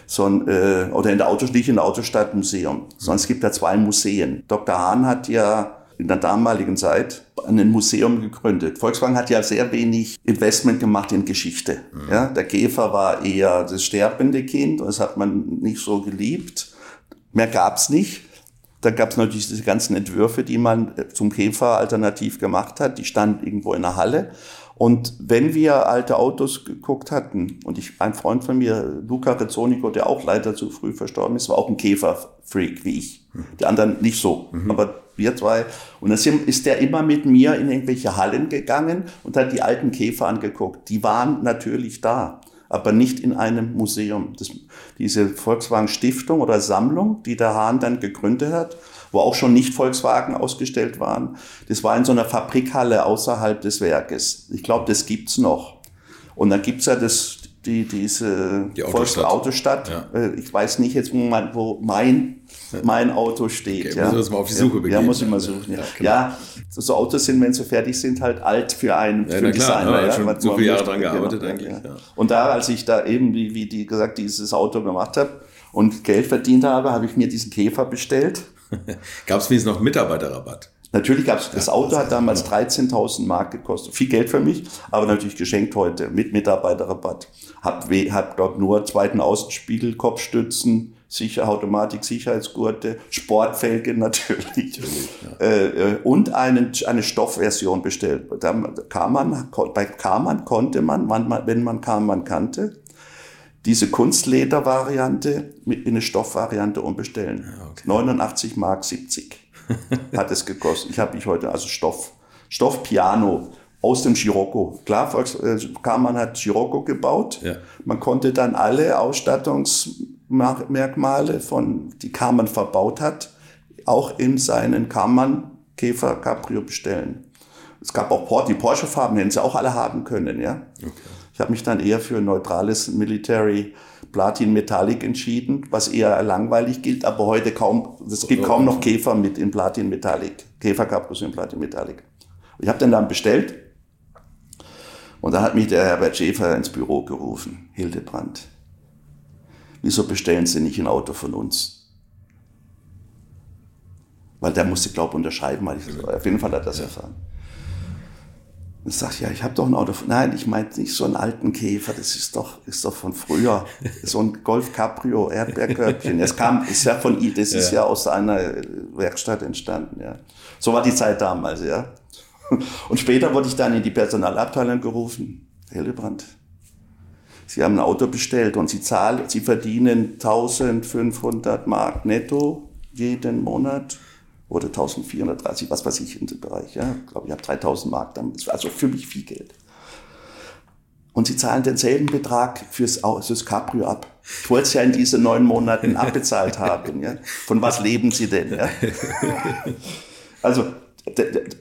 sondern, äh, oder in der Autos, nicht in der Autostadt Museum. Sondern es gibt da zwei Museen. Dr. Hahn hat ja in der damaligen Zeit ein Museum gegründet. Volkswagen hat ja sehr wenig Investment gemacht in Geschichte. Ja, der Käfer war eher das sterbende Kind, das hat man nicht so geliebt. Mehr gab's nicht. Dann gab's natürlich diese ganzen Entwürfe, die man zum Käfer alternativ gemacht hat. Die standen irgendwo in der Halle. Und wenn wir alte Autos geguckt hatten, und ich, ein Freund von mir, Luca Rezzonico, der auch leider zu früh verstorben ist, war auch ein Käferfreak wie ich. Die anderen nicht so, aber wir zwei. Und dann sind- ist der immer mit mir in irgendwelche Hallen gegangen und hat die alten Käfer angeguckt. Die waren natürlich da, aber nicht in einem Museum. Das, diese Volkswagen Stiftung oder Sammlung, die der Hahn dann gegründet hat, wo auch schon nicht Volkswagen ausgestellt waren, das war in so einer Fabrikhalle außerhalb des Werkes. Ich glaube, das gibt's noch. Und dann gibt's ja das, die, diese Die Autostadt. Autostadt. Ja. Äh, Ich weiß nicht jetzt, wo mein, wo mein, mein Auto steht. Okay, ja. uns mal auf die Suche begeben. Ja, muss ich mal suchen. Ja, Ja, ja, genau. so Autos sind, wenn sie fertig sind, halt alt für einen, Ja, für na einen klar, Designer. ja, Ja, schon so viele Jahre dran gearbeitet eigentlich, ja. Und da, als ich da eben, wie, wie die gesagt, dieses Auto gemacht habe und Geld verdient habe, habe ich mir diesen Käfer bestellt. Gab es wenigstens noch Mitarbeiterrabatt? Natürlich gab's, das Auto hat damals 13.000 Mark gekostet. Viel Geld für mich, aber natürlich geschenkt heute mit Mitarbeiterrabatt. Hab, hab glaub, nur zweiten Außenspiegel, Kopfstützen, Sicher, Automatik, Sicherheitsgurte, Sportfelge natürlich. äh, äh, und einen, eine Stoffversion bestellt. Da kam man, bei Karmann konnte man, wenn man Karmann kannte, diese Kunstleder-Variante mit in eine Stoffvariante umbestellen. 89 Mark 70 hat es gekostet. Ich habe ich heute also Stoff, Stoffpiano aus dem Scirocco. Klar, äh, Karmann hat Scirocco gebaut. Ja. Man konnte dann alle Ausstattungsmerkmale von, die Karmann verbaut hat, auch in seinen Karmann Käfer Cabrio bestellen. Es gab auch Por- die Porsche-Farben, hätten sie auch alle haben können, ja. Ich habe mich dann eher für ein neutrales Military Platin Metallic entschieden, was eher langweilig gilt, aber heute kaum, es gibt kaum noch Käfer mit in Platin Metallic, Käfer in Platin Metallic. Ich habe den dann bestellt und dann hat mich der Herbert Schäfer ins Büro gerufen, Hildebrand. Wieso bestellen Sie nicht ein Auto von uns? Weil der musste, glaube ich, unterschreiben. Weil ich, auf jeden Fall hat er das erfahren. Ich sag, ja, ich habe doch ein Auto. Nein, ich meinte nicht so einen alten Käfer. Das ist doch, ist doch von früher. So ein Golf Cabrio, Erdbeerkörbchen. Das kam, ist ja von ihm. Das ist ja. aus einer Werkstatt entstanden. Ja, so war die Zeit damals. Ja. Und später wurde ich dann in die Personalabteilung gerufen. Hildebrand, Sie haben ein Auto bestellt und Sie zahlen, Sie verdienen 1500 Mark netto jeden Monat oder 1430, was weiß ich in dem Bereich. Ja, ich glaube, ich habe 3000 Mark dann. Das war also für mich viel Geld. Und Sie zahlen denselben Betrag fürs, fürs Cabrio ab. Ich wollte es ja in diesen neun Monaten abbezahlt haben. Ja. Von was leben Sie denn? Ja? Also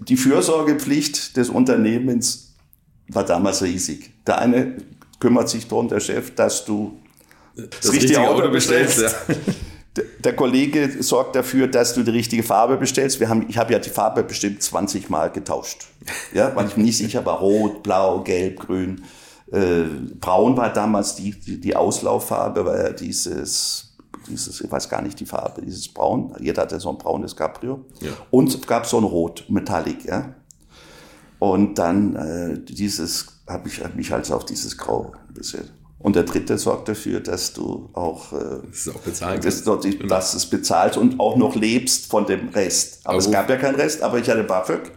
die Fürsorgepflicht des Unternehmens war damals riesig. Der eine kümmert sich darum, der Chef, dass du das, richtige Auto bestellst. ja. Der- Kollege sorgt dafür, dass du die richtige Farbe bestellst. Wir haben, ich habe ja die Farbe bestimmt 20 Mal getauscht, ja, weil ich mir nicht sicher war, rot, blau, gelb, grün. Äh, braun war damals die, die, die Auslauffarbe, weil ja dieses, dieses, ich weiß gar nicht die Farbe, dieses Braun. Jeder hatte so ein braunes Cabrio. Ja. Und es gab so ein Rot, Metallic, ja. Und dann äh, dieses, habe ich hab mich halt auf dieses Grau bestellt. Und der dritte sorgt dafür, dass du auch, äh, Das ist auch bezahlen dass, du dass es bezahlst und auch noch lebst von dem Rest. Aber Aber es gab ja keinen Rest, aber ich hatte BAföG.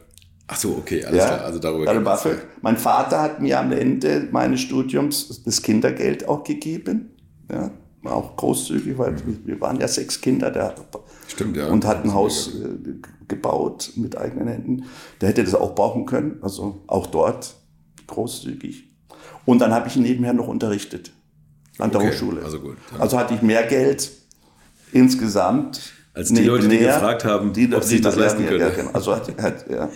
Ach so, okay, alles Ja, klar. Also darüber ich hatte. BAföG. Mein Vater hat mir am Ende meines Studiums das Kindergeld auch gegeben. Ja, war auch großzügig, weil wir- wir waren ja sechs Kinder da. Stimmt, ja. Und hat ein Haus äh, ge- gebaut mit eigenen Händen. Der hätte das auch brauchen können, also auch dort großzügig. Und dann habe ich nebenher noch unterrichtet an der Okay, Hochschule. also gut, ja. Also hatte ich mehr Geld insgesamt. Als die Leute, die gefragt haben, ob sie das leisten können. Ja, genau. Also hat, hat, ja.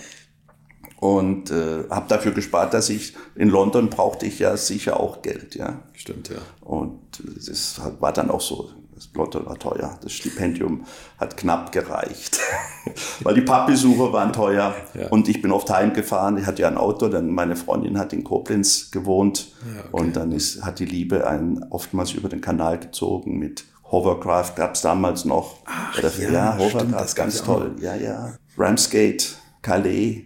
Und äh, habe dafür gespart, dass ich in London brauchte ich ja sicher auch Geld, ja. Stimmt, ja. Und das war dann auch so. Das Lotto war teuer. Das Stipendium hat knapp gereicht. Weil die Pappbesuche waren teuer. Ja. Und ich bin oft heimgefahren. Ich hatte ja ein Auto. Dann meine Freundin hat in Koblenz gewohnt. Ja, okay. Und dann ist, hat die Liebe einen oftmals über den Kanal gezogen mit Hovercraft gab es damals noch. Ach, Oder- ja, ja, stimmt, Hovercraft, das gab's ganz toll. Ja, ja. Ramsgate, Calais.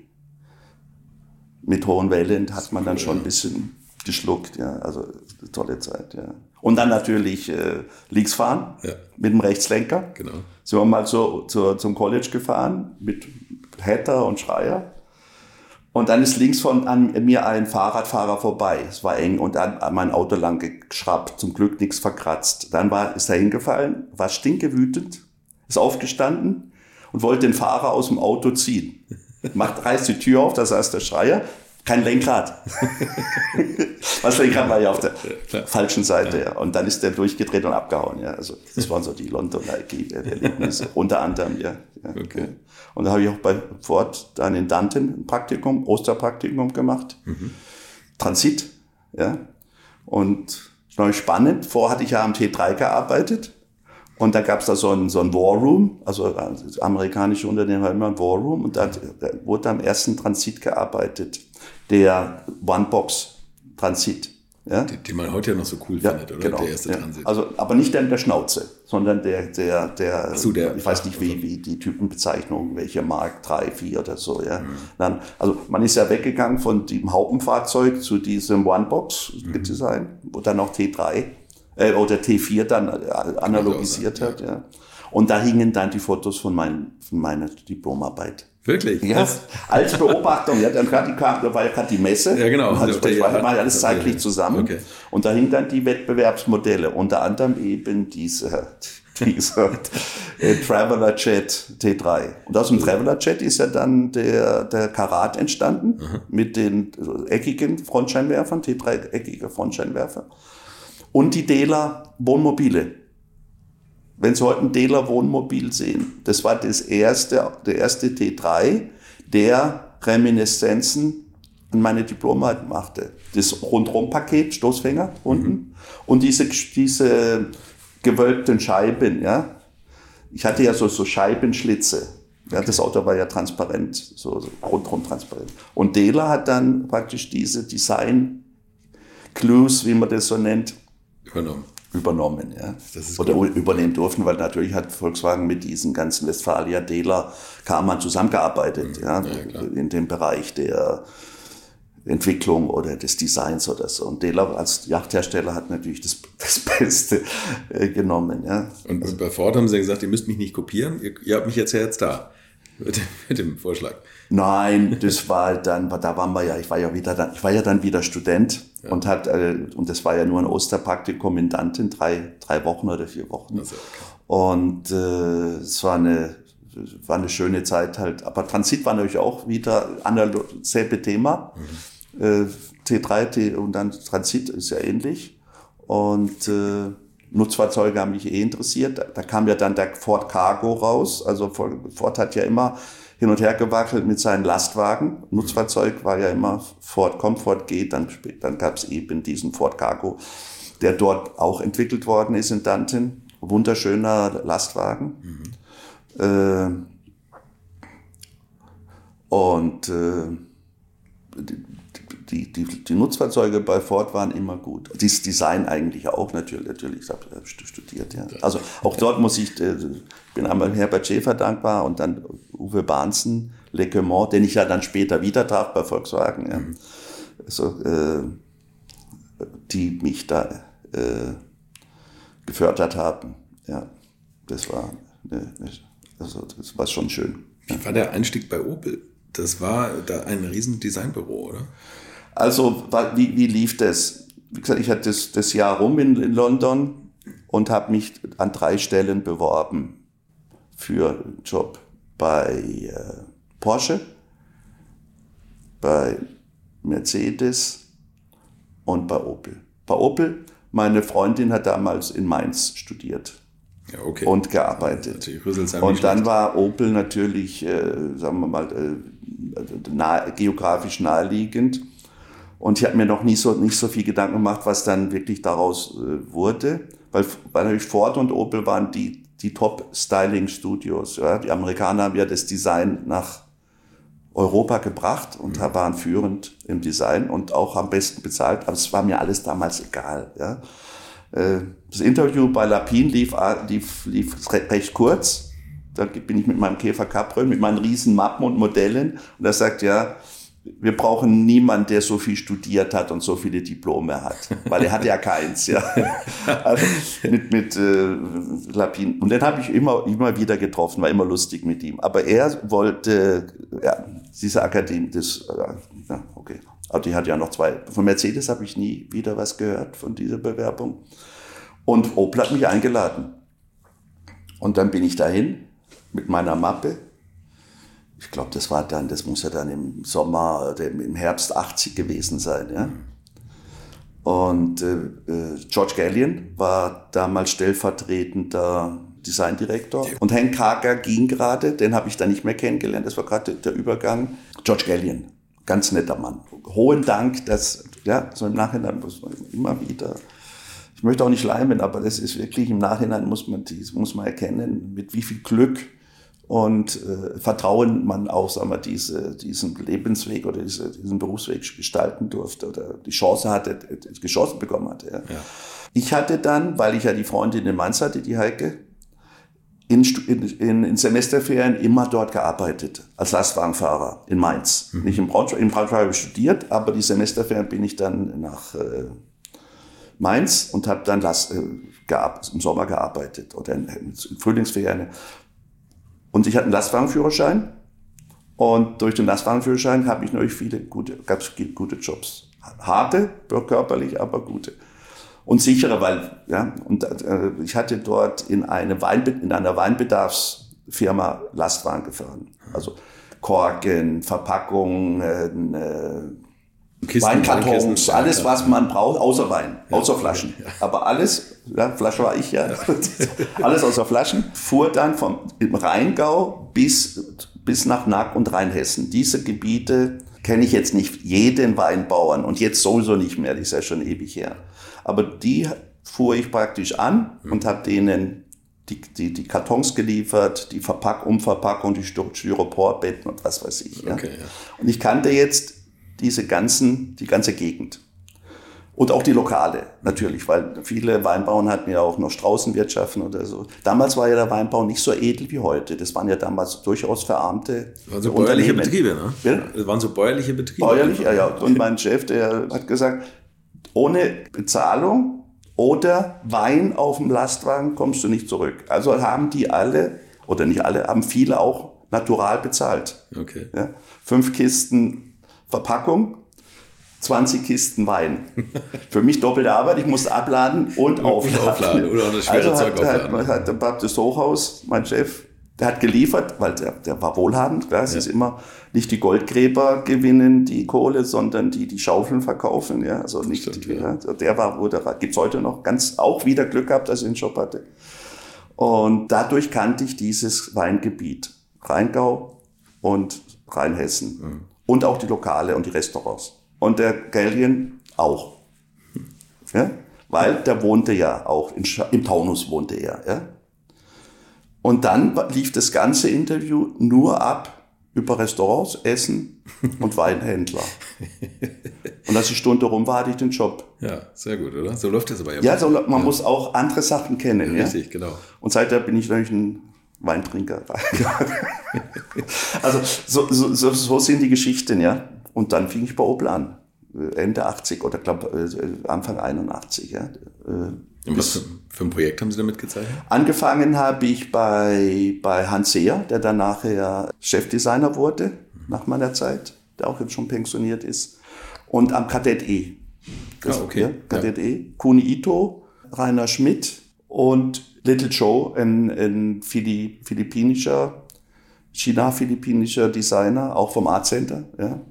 Mit hohen Wellen hat man dann schon ein bisschen geschluckt, ja. Also eine tolle Zeit, ja. Und dann natürlich äh, Leaks fahren Ja. mit dem Rechtslenker. Genau. Sind wir mal so, zur, zum College gefahren mit Hatter und Schreier. Und dann ist links von an mir ein Fahrradfahrer vorbei. Es war eng und an mein Auto lang geschraubt. Zum Glück nichts verkratzt. Dann war, ist er hingefallen, war stinkewütend, ist aufgestanden und wollte den Fahrer aus dem Auto ziehen. Macht, reißt die Tür auf, da saß der Schreier, kein Lenkrad. Was Lenkrad war ja auf der klar. falschen Seite. Ja. Und dann ist der durchgedreht und abgehauen. Ja. Also das waren so die Londoner Erlebnisse. Unter anderem, ja. ja. Okay. Und da habe ich auch bei Ford dann in Danten ein Praktikum, Osterpraktikum gemacht. Transit, ja. Und das war spannend. Vorher hatte ich ja am T3 gearbeitet. Und da gab es da so ein, so ein War Room, also das amerikanische Unternehmen haben immer ein War Room. Und da, da wurde am ersten Transit gearbeitet, der One-Box-Transit. Ja? Die, die man heute ja noch so cool Ja, findet, oder? genau. Der erste ja. Transit. Also, aber nicht der in der Schnauze, sondern der, der, der, Ach so, der- ich weiß nicht, wie, wie die Typenbezeichnung, welche Mark, 3, 4 oder so, ja. Mhm. Dann, also, man ist ja weggegangen von dem Hauptenfahrzeug zu diesem One-Box-Design, Mhm. wo dann auch T3, äh, oder T4 dann äh, analogisiert hat, ja. Und da hingen dann die Fotos von, mein, von meiner Diplomarbeit. Wirklich? Ja, Was? als Beobachtung, ja, dann gerade die, da war ja gerade die Messe. Ja, genau. Also, das war, war alles zeitlich zusammen. Okay. Und da hingen dann die Wettbewerbsmodelle, unter anderem eben dieser, dieser äh, Traveler Jet T3. Und aus dem Traveler Jet ist ja dann der, der Karat entstanden mit den äh, eckigen Frontscheinwerfern, T3-eckige Frontscheinwerfer. Und die Dela Wohnmobile. Wenn Sie heute ein Dela Wohnmobil sehen, das war das erste, der erste T3, der Reminiszenzen an meine Diplomarbeit machte. Das Rundrumpaket, Stoßfänger unten und diese, diese gewölbten Scheiben, ja. Ich hatte ja so, so Scheibenschlitze. Ja, das Auto war ja transparent, so, so rundrum transparent. Und Dela hat dann praktisch diese Design Clues, wie man das so nennt, Übernommen. Übernommen. Ja. Oder cool. übernehmen durften, weil natürlich hat Volkswagen mit diesen ganzen Westfalia, Dela, Karmann zusammengearbeitet, ja, Mhm. Ja, klar. in dem Bereich der Entwicklung oder des Designs oder so. Und Dela als Yachthersteller hat natürlich das, das Beste äh, genommen. Ja. Und, und bei Ford haben sie gesagt, ihr müsst mich nicht kopieren, ihr, ihr habt mich jetzt ja jetzt da. Mit, dem- mit dem Vorschlag. Nein, das war dann, da waren wir ja, ich war ja wieder dann, ich war ja dann wieder Student und hat, äh, und das war ja nur ein Osterpraktikum in Danten, drei, drei Wochen oder vier Wochen. Okay. Und äh, es war eine, war eine schöne Zeit halt. Aber Transit war natürlich auch wieder analog, selbe Thema. Äh, T3 T und dann Transit ist ja ähnlich. Und äh, Nutzfahrzeuge haben mich eh interessiert. Da, da kam ja dann der Ford Cargo raus. Also Ford hat ja immer hin und her gewackelt mit seinen Lastwagen. Nutzfahrzeug war ja immer Ford Ford geht. Dann, dann gab es eben diesen Ford Cargo, der dort auch entwickelt worden ist in Danten. Wunderschöner Lastwagen. Äh, und äh, die, die, die Nutzfahrzeuge bei Ford waren immer gut. Das Design eigentlich auch natürlich. natürlich ich habe studiert, ja. Also auch dort muss ich, äh, ich bin einmal Herbert Schäfer dankbar und dann Uwe Bahnsen, Le Quemont, den ich ja dann später wieder traf bei Volkswagen. Ja. Also, äh, die mich da äh, gefördert haben. Ja, das war, eine, also das war schon schön. Wie war der Einstieg bei Opel? Das war da ein riesen Designbüro, oder? Also, wie, wie lief das? Wie gesagt, ich hatte das, das Jahr rum in, in London und habe mich an drei Stellen beworben für einen Job bei äh, Porsche, bei Mercedes und bei Opel. Bei Opel, meine Freundin hat damals in Mainz studiert ja, okay. und gearbeitet. Und dann war Opel natürlich, äh, sagen wir mal, äh, nah, geografisch naheliegend. Und ich habe mir noch nie so, nicht so viel Gedanken gemacht, was dann wirklich daraus äh, wurde. Weil, weil natürlich Ford und Opel waren die, die Top-Styling-Studios. Ja? Die Amerikaner haben ja das Design nach Europa gebracht und mhm. waren führend im Design und auch am besten bezahlt. Aber es war mir alles damals egal. Ja? Äh, das Interview bei Lapin lief, lief, lief recht kurz. Da bin ich mit meinem Käfer Caprön, mit meinen riesen Mappen und Modellen. Und er sagt, ja, wir brauchen niemanden, der so viel studiert hat und so viele Diplome hat, weil er hat ja keins, ja. Also mit mit äh, Lapin. Und den habe ich immer immer wieder getroffen, war immer lustig mit ihm. Aber er wollte ja diese Akademie, das äh, ja okay. Aber die hat ja noch zwei. Von Mercedes habe ich nie wieder was gehört von dieser Bewerbung. Und Opel hat mich eingeladen. Und dann bin ich dahin mit meiner Mappe ich glaube, das war dann, das muss ja dann im Sommer, im Herbst 80 gewesen sein, ja. Und äh, äh, George Gallion war damals stellvertretender Designdirektor. Und Hank Kager ging gerade, den habe ich dann nicht mehr kennengelernt, das war gerade der Übergang. George Gallion, ganz netter Mann. Hohen Dank, dass, ja, so im Nachhinein muss man immer wieder, ich möchte auch nicht leimen, aber das ist wirklich im Nachhinein muss man, muss man erkennen, mit wie viel Glück und äh, Vertrauen man auch sagen wir, diese, diesen Lebensweg oder diese, diesen Berufsweg gestalten durfte oder die Chance hatte, die Chance bekommen hatte. Ja. ja. Ich hatte dann, weil ich ja die Freundin in Mainz hatte, die Heike, in, in, in Semesterferien immer dort gearbeitet, als Lastwagenfahrer in Mainz. Mhm. Nicht in Braunschweig, in Braunschweig habe ich studiert, aber die Semesterferien bin ich dann nach äh, Mainz und habe dann Last, äh, im Sommer gearbeitet oder in, in Frühlingsferien und ich hatte einen Lastwagenführerschein. Und durch den Lastwagenführerschein habe ich natürlich viele gute, gab es gute Jobs. Harte, körperlich, aber gute. Und sichere, weil, ja, und äh, ich hatte dort in, eine Weinbe in einer Weinbedarfsfirma Lastwagen gefahren. Also Korken, Verpackungen, äh, Kisten, Weinkartons, alles, was man braucht, außer Wein, ja, außer Flaschen. Ja. Aber alles, ja, Flasche war ich ja, alles außer Flaschen, fuhr dann vom Rheingau bis, bis nach Nack und Rheinhessen. Diese Gebiete kenne ich jetzt nicht jeden Weinbauern und jetzt sowieso nicht mehr, die ist ja schon ewig her. Aber die fuhr ich praktisch an mhm. und habe denen die, die, die Kartons geliefert, die Verpack Umverpackung, die Styroporbetten und was weiß ich. Okay, ja. Und ich kannte jetzt diese ganzen, die ganze Gegend. Und auch die Lokale, natürlich, weil viele Weinbauern hatten ja auch noch Straußenwirtschaften oder so. Damals war ja der Weinbau nicht so edel wie heute. Das waren ja damals durchaus verarmte das waren so bäuerliche Betriebe, ne? Ja? Das waren so bäuerliche Betriebe. Bäuerlich, ja, ja. Und mein Chef, der hat gesagt, ohne Bezahlung oder Wein auf dem Lastwagen kommst du nicht zurück. Also haben die alle, oder nicht alle, haben viele auch natural bezahlt. Okay. Ja? Fünf Kisten Verpackung, 20 Kisten Wein. Für mich doppelte Arbeit, ich musste abladen und aufladen. aufladen oder das also hat, hat, hat der Baptist Hochhaus, mein Chef, der hat geliefert, weil der, der war wohlhabend. Klar, es ja. ist immer nicht die Goldgräber gewinnen die Kohle, sondern die die Schaufeln verkaufen. Ja, also nicht Stimmt, die, ja. Der war, wo der gibt's heute noch ganz auch wieder Glück gehabt, dass ich einen Job hatte. Und dadurch kannte ich dieses Weingebiet Rheingau und Rheinhessen. Mhm und auch die Lokale und die Restaurants. Und der Gallien auch. Ja? Weil der wohnte ja auch, in, im Taunus wohnte er. Ja? Und dann lief das ganze Interview nur ab über Restaurants, Essen und Weinhändler. Und als die Stunde rum war, hatte ich den Job. Ja, sehr gut, oder? So läuft das aber ja. Ja, so, man ja. muss auch andere Sachen kennen. Ja, richtig, genau. Und seitdem bin ich natürlich ein Weintrinker. also so, so, so, sind die Geschichten, ja. Und dann fing ich bei Opel an. Ende 80 oder glaube äh, Anfang 81. Ja. Und was für ein Projekt haben Sie damit gezeichnet? Angefangen habe ich bei, bei Hans Seer, der dann nachher Chefdesigner wurde, nach meiner Zeit, der auch jetzt schon pensioniert ist. Und am Kadett E. Das, ah, okay. Ja, Kadett ja. E. Kuni Ito, Rainer Schmidt und Little Joe, ein, ein philippinischer, China-philippinischer Designer, auch vom Art Center. Ja.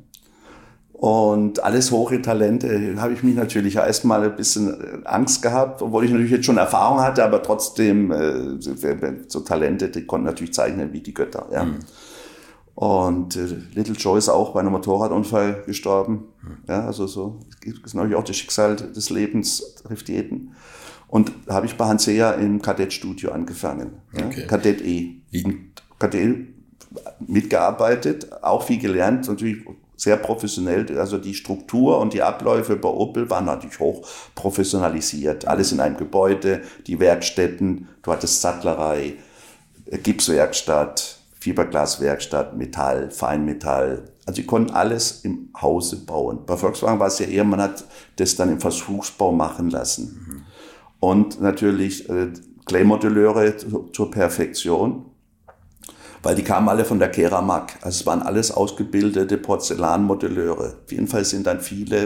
Und alles hohe Talente, habe ich mich natürlich erstmal ein bisschen Angst gehabt, obwohl ich natürlich jetzt schon Erfahrung hatte, aber trotzdem, äh, so Talente, die konnten natürlich zeichnen wie die Götter. Ja. Mhm. Und äh, Little Joe ist auch bei einem Motorradunfall gestorben. Mhm. Ja, also so, das ist natürlich auch das Schicksal des Lebens, trifft jeden. Und habe ich bei Hansea im Kadettstudio angefangen. Okay. Ja, Kadett E. Wie? Kadett mitgearbeitet, auch viel gelernt, natürlich sehr professionell. Also die Struktur und die Abläufe bei Opel waren natürlich hoch professionalisiert. Alles in einem Gebäude, die Werkstätten, du hattest Sattlerei, Gipswerkstatt, Fiberglaswerkstatt, Metall, Feinmetall. Also die konnten alles im Hause bauen. Bei Volkswagen war es ja eher, man hat das dann im Versuchsbau machen lassen. Und natürlich äh, Clay-Modelleure zur Perfektion weil die kamen alle von der Keramag. Also es waren alles ausgebildete Porzellanmodelleure. Auf jeden Fall sind dann viele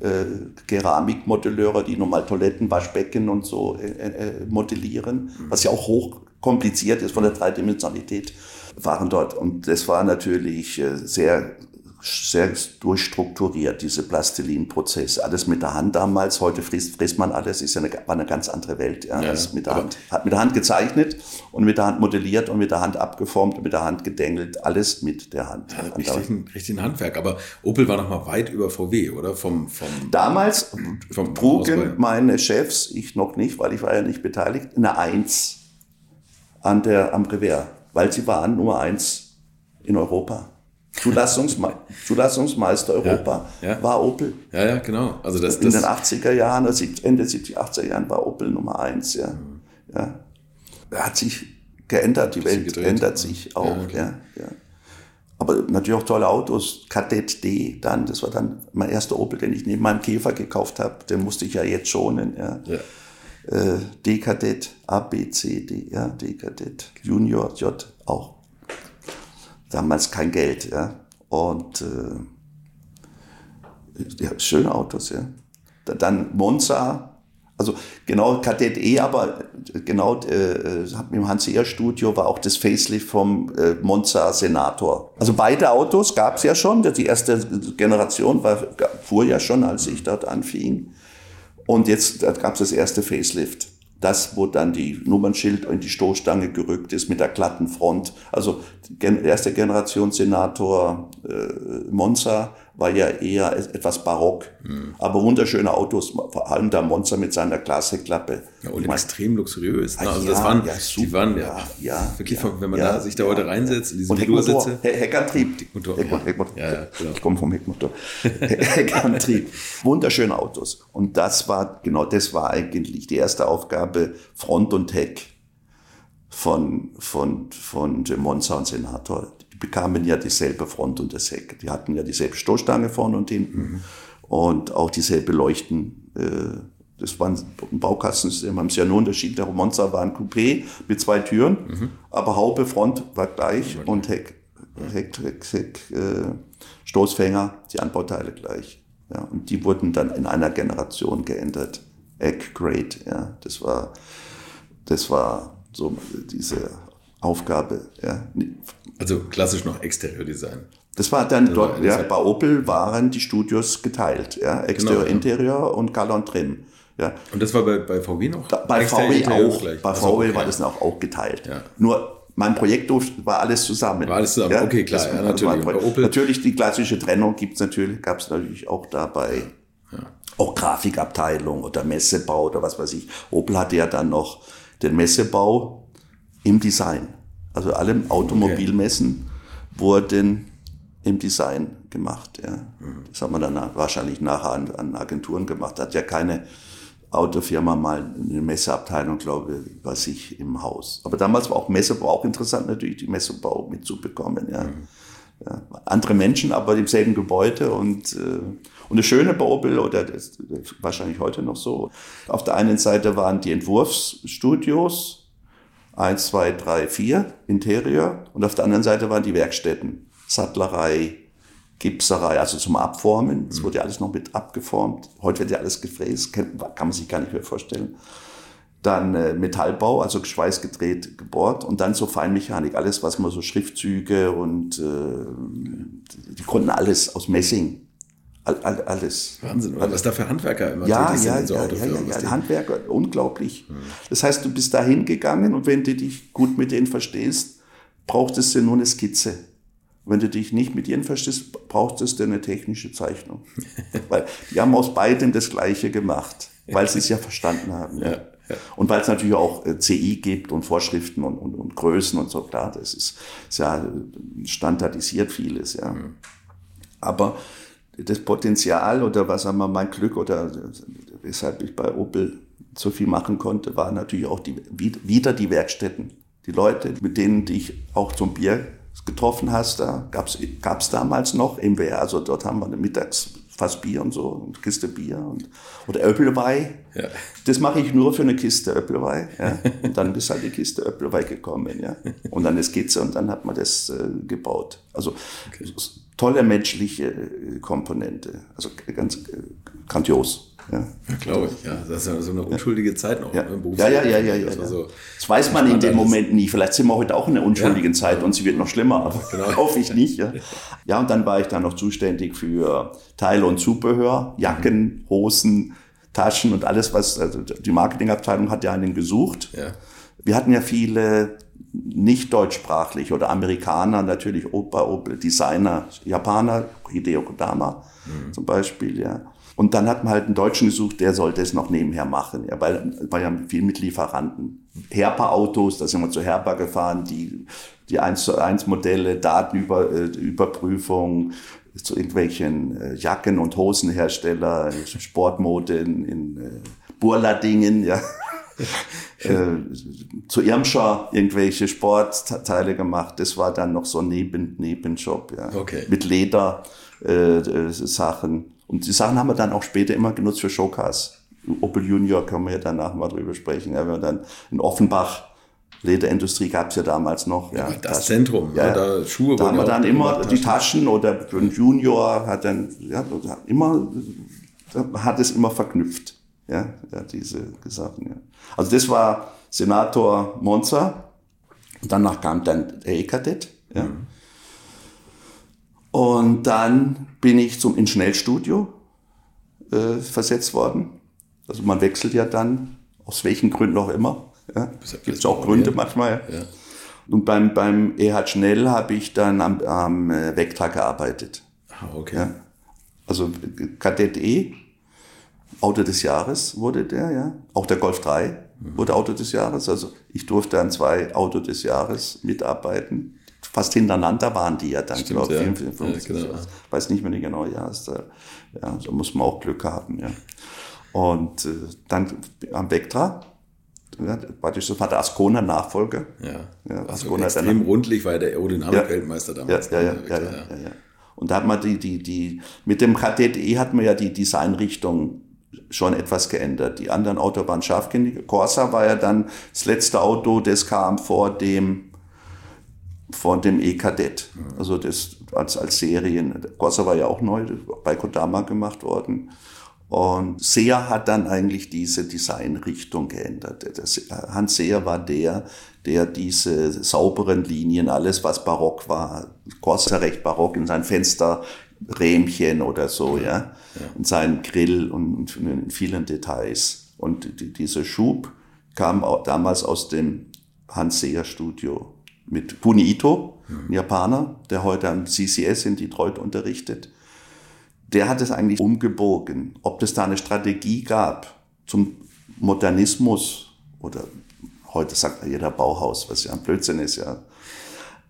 äh, Keramikmodelleure, die nochmal Toiletten, Waschbecken und so äh, äh, modellieren, was ja auch hoch kompliziert ist von der Dreidimensionalität, waren dort. Und das war natürlich äh, sehr sehr durchstrukturiert, diese Plastilin-Prozesse. Alles mit der Hand damals, heute frisst, frisst man alles, ist ja eine, war eine ganz andere Welt. Ja. ja mit der Hand, hat mit der Hand gezeichnet und mit der Hand modelliert und mit der Hand abgeformt und mit der Hand gedengelt, alles mit der Hand. Ja, richtig, ein, richtig ein Handwerk, aber Opel war noch mal weit über VW, oder? Vom, vom damals vom trugen meine Chefs, ich noch nicht, weil ich war ja nicht beteiligt, eine Eins an der, am Revers, weil sie waren Nummer eins in Europa. Zulassungsme Zulassungsmeister Europa ja, ja. war Opel. Ja, ja, genau. Also das, In den 80er Jahren, also Ende 70er, 80er Jahren war Opel Nummer eins. Ja. Mhm. Ja. Hat sich geändert, die Welt gedreht. ändert sich auch. Ja, okay. ja, ja. Aber natürlich auch tolle Autos. Kadett D dann, das war dann mein erster Opel, den ich neben meinem Käfer gekauft habe. Den musste ich ja jetzt schonen. Ja. ja. Äh, D-Kadett, A, B, C, D, ja, D-Kadett, Junior, J auch damals kein Geld. Ja? Und äh, ja, schöne Autos, ja. Dann Monza, also genau Kadett E, aber genau äh, im Hans-Ehr-Studio war auch das Facelift vom äh, Monza Senator. Also beide Autos gab es ja schon. Die erste Generation war, fuhr ja schon, als ich dort anfing. Und jetzt gab es das erste Facelift das, wo dann die Nummernschild in die Stoßstange gerückt ist mit der glatten Front. Also erste Generation Senator äh, Monza war ja eher etwas barock, mhm. aber wunderschöne Autos, vor allem der Monza mit seiner Glasheckklappe. Ja, und extrem luxuriös. Ne? Also ja, das waren, ja, super, die waren ja, ja wirklich, wenn man da sich da heute reinsetzt in diese und Heckmotor, Heckantrieb. Heckmotor, Heckmotor, ja, genau. Ich komme vom Heckmotor. Heckantrieb. Wunderschöne Autos. Und das war, genau das war eigentlich die erste Aufgabe, Front und Heck von, von, von Monza und Senator die bekamen ja dieselbe Front und das Heck. Die hatten ja dieselbe Stoßstange vorne und hinten mhm. und auch dieselbe Leuchten. Äh, das waren ein Baukastensystem, haben sie ja nur unterschieden. Der Monza war ein Coupé mit zwei Türen, mhm. aber Haube, Front war gleich okay. und Heck, Heck, Heck, Heck äh, Stoßfänger, die Anbauteile gleich. Ja, und die wurden dann in einer Generation geändert. Egg Grade, ja, das war, das war so diese Aufgabe. Ja. Also klassisch noch Exteriordesign. Das war dann das dort, ja, bei Opel waren die Studios geteilt, ja, Exterior, genau, Interieur und Color und Trim. Ja. Und das war bei, bei VW noch? Da, bei VW auch. Gleich. Bei also, VW okay. war das auch, auch geteilt. Ja. Nur mein Projekt war alles zusammen. War alles zusammen, ja, okay, klar. Ja, natürlich. natürlich die klassische Trennung gibt's natürlich, gab's natürlich auch dabei. Ja. Auch Grafikabteilung oder Messebau oder was weiß ich. Opel hatte ja dann noch den Messebau im Design. Also alle Automobilmessen okay. wurden im Design gemacht. Ja. Das hat man dann wahrscheinlich nachher an, an Agenturen gemacht. Hat ja keine Autofirma mal eine Messeabteilung, glaube ich, bei sich im Haus. Aber damals war auch Messebau auch interessant, natürlich die Messebau mitzubekommen. Ja. Mhm. Ja. Andere Menschen, aber im selben Gebäude und, äh, und das Schöne bei Opel, oder das, das wahrscheinlich heute noch so, auf der einen Seite waren die Entwurfsstudios, Eins, zwei, drei, vier Interieur und auf der anderen Seite waren die Werkstätten. Sattlerei, Gipserei, also zum Abformen. Das wurde ja alles noch mit abgeformt. Heute wird ja alles gefräst, kann, kann man sich gar nicht mehr vorstellen. Dann äh, Metallbau, also schweißgedreht, gebohrt und dann so Feinmechanik, alles was man so Schriftzüge und äh, die konnten alles aus Messing. All, all, alles. Wahnsinn, oder was da für Handwerker immer ja, tätig ja, sind in so ja, ja, Autofirmen. ja, ja, Handwerker, unglaublich. Das heißt, du bist da hingegangen und wenn du dich gut mit denen verstehst, brauchtest du nur eine Skizze. Wenn du dich nicht mit ihnen verstehst, brauchtest du eine technische Zeichnung. weil die haben aus beidem das Gleiche gemacht, weil sie es ja verstanden haben. Ja. Und weil es natürlich auch äh, CI gibt und Vorschriften und, und, und Größen und so, klar, das ist, ist ja äh, standardisiert vieles, ja. Aber das Potenzial oder was sagen wir, mein Glück oder weshalb ich bei Opel so viel machen konnte, war natürlich auch die, wieder die Werkstätten. Die Leute, mit denen dich auch zum Bier getroffen hast, da gab's gab's damals noch MWR, also dort haben wir mittags fast Bier und so, und Kiste Bier und, oder Öppelweih. Ja. Das mache ich nur für eine Kiste Öppelweih. Ja. Und dann ist halt die Kiste Öppelweih gekommen. Ja. Und dann eine Skizze und dann hat man das äh, gebaut. Also s- tolle menschliche äh, Komponente. Also ganz äh, grandios. Ja. Ja, glaube ich, ja. Das ist ja so eine unschuldige Zeit noch Ja. im Beruf. Ja, ja, ja, ja, ja, Das, ja. so Das weiß man in dem. Moment nie. Vielleicht sind wir heute auch in einer unschuldigen Ja. Zeit und sie wird noch schlimmer, aber Genau. hoffe ich nicht. Ja. ja, und dann war ich dann noch zuständig für Teile und Zubehör, Jacken, Hosen, Taschen und alles, was, also die Marketingabteilung hat ja einen gesucht. Ja. Wir hatten ja viele nicht deutschsprachliche oder Amerikaner, natürlich Opa, Opel, Designer, Japaner, Hideo Kodama zum Beispiel, ja. Und dann hat man halt einen Deutschen gesucht, der sollte es noch nebenher machen, ja, weil war ja viel mit Lieferanten. Herper-Autos, da sind wir zu Herper gefahren, die, die 1 zu 1 Modelle, Datenüberprüfung, zu irgendwelchen äh, Jacken- und Hosenhersteller, Sportmode in, in äh, Burladingen, ja. Äh, zu Irmscher irgendwelche Sportteile gemacht. Das war dann noch so ein Neben, Nebenjob, ja. Okay. Mit Leder, äh, äh, Sachen. Und die Sachen haben wir dann auch später immer genutzt für Showcars. Opel Junior können wir ja danach mal drüber sprechen. Ja, wir dann in Offenbach, Lederindustrie gab es ja damals noch. Ja, das Zentrum, ja, ja, da Schuhe Da haben wir ja dann immer die Taschen oder einen Junior hat dann ja, immer hat es immer verknüpft. Ja, ja diese Sachen. Ja. Also das war Senator Monza. Und danach kam dann der E-Kadett. Ja. Und dann bin ich zum ins Schnellstudio äh, versetzt worden. Also man wechselt ja dann, aus welchen Gründen auch immer. Ja. ja Gibt es auch Gründe ja. manchmal. Ja. Und beim, beim EH Schnell habe ich dann am, am äh, Vectra gearbeitet. Ah, okay. Ja. Also Kadett E, Auto des Jahres wurde der, ja. Auch der Golf 3 wurde Auto des Jahres. Also ich durfte an zwei Auto des Jahres mitarbeiten. Fast hintereinander waren die ja dann, glaube ich. ja. 54, Ja, genau. Ich weiß nicht mehr die genaue Jahreszahl. Ja, da muss man auch Glück haben, ja. Und äh, dann am Vectra, ja, praktisch das war der Ascona Nachfolger. Ja. Ja, also Ascona extrem danach. rundlich war ja der Aerodynamik-Weltmeister Ja, damals. ja, ja, ja, ja, ja, ja. Und da hat man die, die, die, mit dem Kadett E hat man ja die Designrichtung schon etwas geändert. Die anderen Autos waren scharfkantig. Corsa war ja dann das letzte Auto, das kam vor dem, vor dem E-Kadett. Also das als, als Serien. Corsa war ja auch neu, bei Kodama gemacht worden. Und Seer hat dann eigentlich diese Designrichtung geändert. Hans Seer war der, der diese sauberen Linien, alles was barock war, Corsa recht barock in seinen Fensterrähmchen oder so, ja, in seinem Grill und in vielen Details. Und die, dieser Schub kam auch damals aus dem Hans Seer Studio mit Kuni Ito, ein Japaner, der heute am CCS in Detroit unterrichtet der hat es eigentlich umgebogen. Ob es da eine Strategie gab zum Modernismus oder heute sagt ja jeder Bauhaus, was ja ein Blödsinn ist, ja.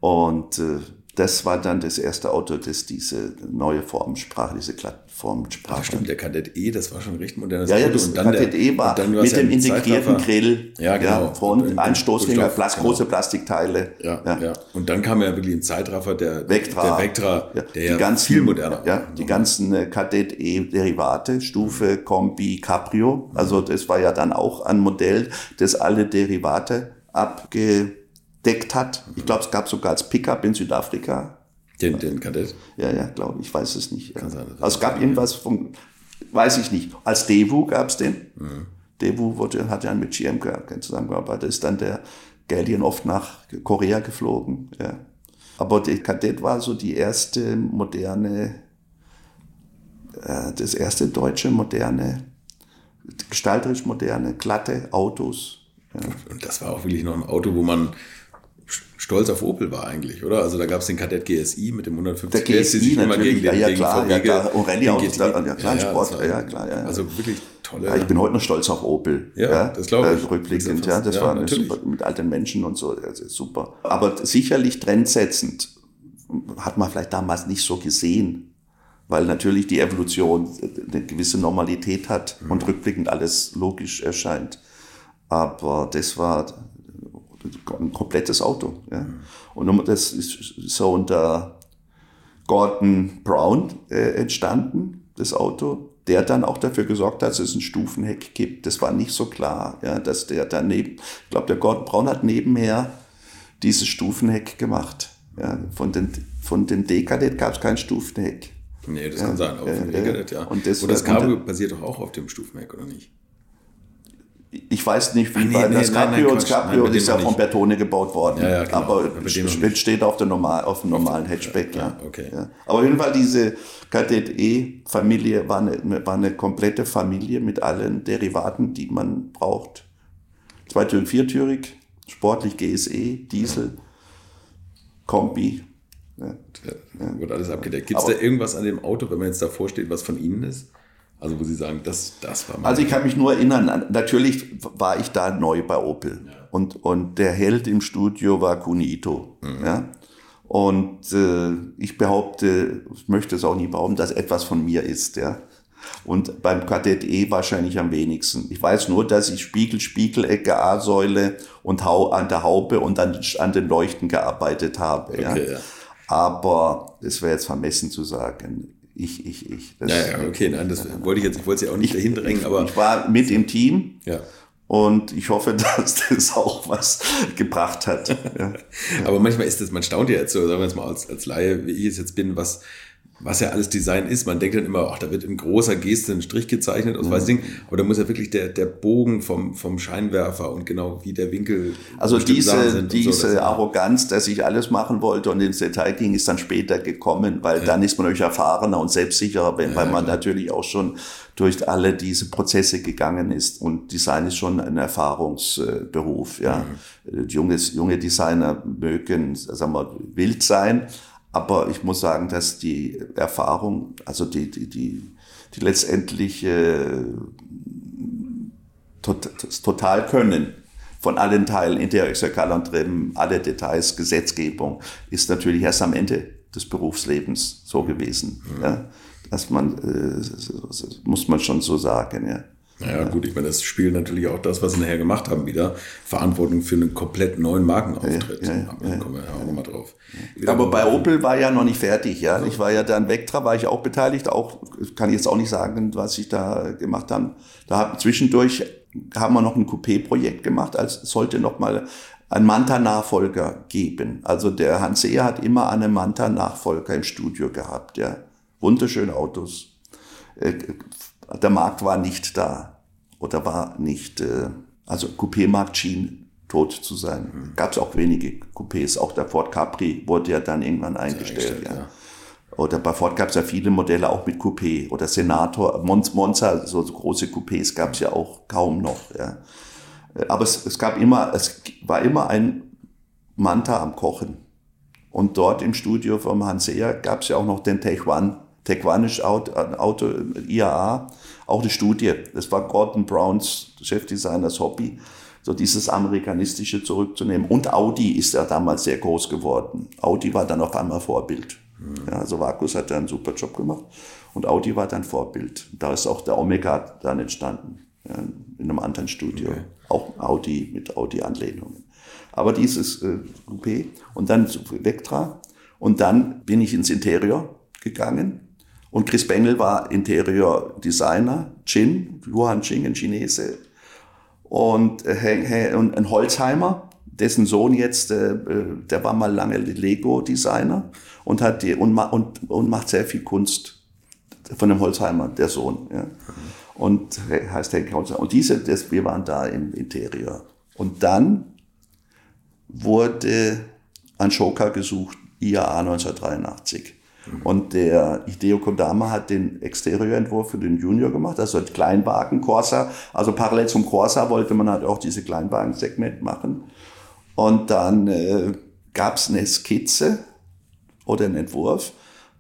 Und äh, das war dann das erste Auto, das diese neue Formensprache, diese Glattformensprache. Ach, stimmt, der Kadett E, das war schon recht modernes Ja, ja, Auto. das Und dann der- Kadett E war mit ja dem integrierten. Grill, Ja, genau. Front, Und- ein Stoßdänger, Kunststoff, Plas genau. große Plastikteile. Ja, ja, Und dann kam ja wirklich ein Zeitraffer, der Vectra, der, Vectra, ja, der ja ganzen, viel moderner Ja, war. die ganzen äh, Kadett E-Derivate, Stufe, Kombi, Cabrio. Also das war ja dann auch ein Modell, das alle Derivate abgedeckt hat. Ich glaube, es gab sogar als Pickup in Südafrika. Den, den Kadett. Ja, ja, glaube ich, weiß es nicht. Kann sein, Also es gab irgendwas vom, weiß ich nicht. Als Devu gab es den. Mhm. Devu wurde, hat ja mit GM ge- zusammengearbeitet, ist dann der Galleon oft nach Korea geflogen. Ja. Aber der Kadett war so die erste moderne äh, das erste deutsche moderne, gestalterisch moderne, glatte Autos. Ja. Und das war auch wirklich noch ein Auto, wo man stolz auf Opel war eigentlich, oder? Also da gab es den Kadett GSI mit dem 150 Der GSI sich immer natürlich, gegen ja, den, ja gegen klar, VW ja klar, und Rallye-Autos, ja klar, Sport, das war- ja, klar, ja, ja. Also wirklich tolle. Ja, ich bin heute noch stolz auf Opel. Ja, das glaube ich. Äh, rückblickend, ja ja, das war ja, super, mit alten Menschen und so, ist super. Aber sicherlich trendsetzend hat man vielleicht damals nicht so gesehen, weil natürlich die Evolution eine gewisse Normalität hat Mhm. und rückblickend alles logisch erscheint. Aber das war ein komplettes Auto. Ja. Und das ist so unter Gordon Brown äh, entstanden, das Auto, der dann auch dafür gesorgt hat, dass es ein Stufenheck gibt. Das war nicht so klar, ja, dass der daneben, ich glaube, der Gordon Brown hat nebenher dieses Stufenheck gemacht. Ja, von den, von dem D-Kadett gab es kein Stufenheck. nee, das kann sein. Dem äh, Kadett, ja. und das- Und das Cabrio basiert doch auch auf dem Stufenheck, oder nicht? Ich weiß nicht, wie Ah, nee, bei nee, das nein, Quatsch. Nein, dem ist ja von. Betone gebaut worden, Ja, ja, genau. aber steht, auf, der normal, auf dem normalen Hatchback. Ja, ja, okay. Ja. Aber auf jeden Fall diese Kadett E-Familie war eine, war eine komplette Familie mit allen Derivaten, die man braucht. Zweitürig, viertürig, sportlich GSE, Diesel, Kombi. Ja. Wird alles abgedeckt. Gibt es da irgendwas an dem Auto, wenn man jetzt davor steht, was von Ihnen ist? Also wo Sie sagen, das, das war mein Also ich kann mich nur erinnern, natürlich war ich da neu bei Opel. Und, und der Held im Studio war Kunito. Ja? Und äh, ich behaupte, ich möchte es auch nie behaupten, dass etwas von mir ist. Ja? Und beim Kadett E wahrscheinlich am wenigsten. Ich weiß nur, dass ich Spiegel, Spiegelecke, A-Säule und Hau an der Haube und an, an den Leuchten gearbeitet habe. Okay, ja? ja. Aber es wäre jetzt vermessen zu sagen, ich, ich, ich. Das, Ja, ja, okay, nein, das wollte ich jetzt, ich wollte Sie auch nicht dahin drängen, aber ich war mit im Team. ja. Und ich hoffe, dass das auch was gebracht hat. Ja. Aber manchmal ist das, man staunt ja jetzt so, sagen wir jetzt mal als, als Laie, wie ich es jetzt bin, was, was ja alles Design ist. Man denkt dann immer, ach, da wird in großer Geste ein Strich gezeichnet aus weiß Ding. Aber da muss ja wirklich der, der Bogen vom, vom Scheinwerfer und genau wie der Winkel. Also diese, und so, diese das- Arroganz, dass ich alles machen wollte und ins Detail ging, ist dann später gekommen, weil dann ist man natürlich erfahrener und selbstsicherer, wenn, weil man natürlich auch schon durch alle diese Prozesse gegangen ist. Und Design ist schon ein Erfahrungsberuf. Ja. Mhm. Junges, junge Designer mögen, sagen wir, wild sein, aber ich muss sagen, dass die Erfahrung, also die, die, die, die letztendliche das Totalkönnen von allen Teilen, Interieur, und Trim, alle Details, Gesetzgebung, ist natürlich erst am Ende des Berufslebens so gewesen. Ja. Dass man, äh, das muss man schon so sagen, ja. Ja, gut, ich meine, das spielt natürlich auch das, was sie nachher gemacht haben, wieder Verantwortung für einen komplett neuen Markenauftritt. Ja, ja, Aber da kommen wir ja auch nochmal drauf. Aber bei Opel war ja noch nicht fertig, ja. Ich war ja dann Vectra, war ich auch beteiligt, auch, kann ich jetzt auch nicht sagen, was ich da gemacht habe. Da haben zwischendurch haben wir noch ein Coupé-Projekt gemacht, als sollte noch mal ein Manta-Nachfolger geben. Also der Hans Seher hat immer einen Manta-Nachfolger im Studio gehabt, ja. Wunderschöne Autos. Der Markt war nicht da oder war nicht, äh, also Coupé-Markt schien tot zu sein. Gab es auch wenige Coupés. Auch der Ford Capri wurde ja dann irgendwann eingestellt. ja. ja. Oder bei Ford gab es ja viele Modelle auch mit Coupé. Oder Senator, Mon- Monza, so, so große Coupés gab es ja auch kaum noch. Ja. Äh, Aber es, es gab immer, es war immer ein Manta am Kochen. Und dort im Studio vom Hanseer gab es ja auch noch den Techuan, Techuanisch Auto, Auto, IAA, auch eine Studie. Das war Gordon Browns Chefdesigners Hobby, so dieses Amerikanistische zurückzunehmen. Und Audi ist ja damals sehr groß geworden. Audi war dann auf einmal Vorbild. Ja, also Vakus hat da einen super Job gemacht und Audi war dann Vorbild. Da ist auch der Omega dann entstanden, ja, in einem anderen Studio. Okay. Auch Audi mit Audi-Anlehnungen. Aber dieses äh, Coupé und dann zu Vectra und dann bin ich ins Interieur gegangen und Chris Bengel war Interior-Designer, Chin, Johann Ching, ein Chinese und, äh, und ein Holzheimer, dessen Sohn jetzt, äh, äh, der war mal lange Lego-Designer und hat die und, und, und macht sehr viel Kunst von dem Holzheimer, der Sohn. Ja. Und he- heißt Henk Holzheimer. Und diese, das, wir waren da im Interieur. Und dann wurde ein Joker gesucht, IAA 1983. Und der Hideo Kodama hat den Exterioentwurf für den Junior gemacht, also Kleinwagen, Corsa. Also parallel zum Corsa wollte man halt auch diese Kleinwagen-Segment machen. Und dann äh, gab es eine Skizze oder einen Entwurf.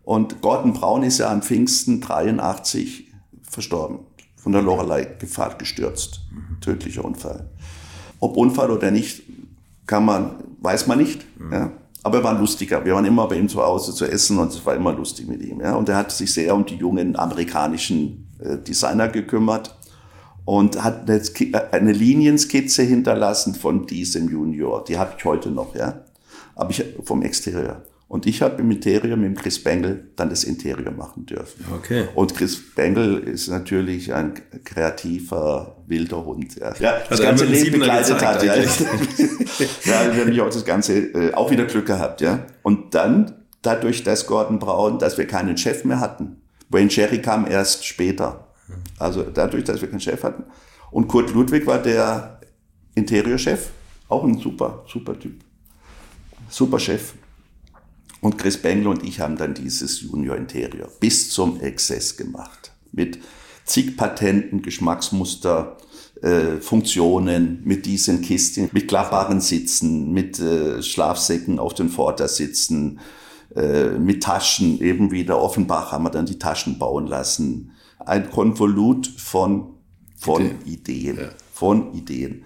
Und Gordon Braun ist ja am Pfingsten 83 verstorben, von der Lorelei-Gefahr gestürzt. Tödlicher Unfall. Ob Unfall oder nicht, kann man, weiß man nicht. Mhm. Ja. Aber er war lustiger. Wir waren immer bei ihm zu Hause zu essen und es war immer lustig mit ihm. Ja. Und er hat sich sehr um die jungen amerikanischen äh, Designer gekümmert und hat eine, eine Linienskizze hinterlassen von diesem Junior. Die habe ich heute noch, ja. Aber ich vom Exterieur. Und ich habe im Interieur mit Chris Bengel dann das Interieur machen dürfen. Okay. Und Chris Bengel ist natürlich ein kreativer, wilder Hund. Ja, ja das ganze Leben begleitet hat. Ja. ja, wir haben auch das Ganze äh, auch wieder Glück gehabt. Ja. Und dann, dadurch, dass Gordon Braun, dass wir keinen Chef mehr hatten. Wayne Cherry kam erst später. Also dadurch, dass wir keinen Chef hatten. Und Kurt Ludwig war der Interieurchef. Auch ein super, super Typ. Super Chef. Und Chris Bengel und ich haben dann dieses Junior Interior bis zum Exzess gemacht. Mit zig Patenten, Geschmacksmuster, äh, Funktionen, mit diesen Kisten, mit klappbaren Sitzen, mit äh, Schlafsäcken auf den Vordersitzen, äh, mit Taschen, eben wie der Offenbach haben wir dann die Taschen bauen lassen. Ein Konvolut von, von Ideen, Ideen ja. von Ideen.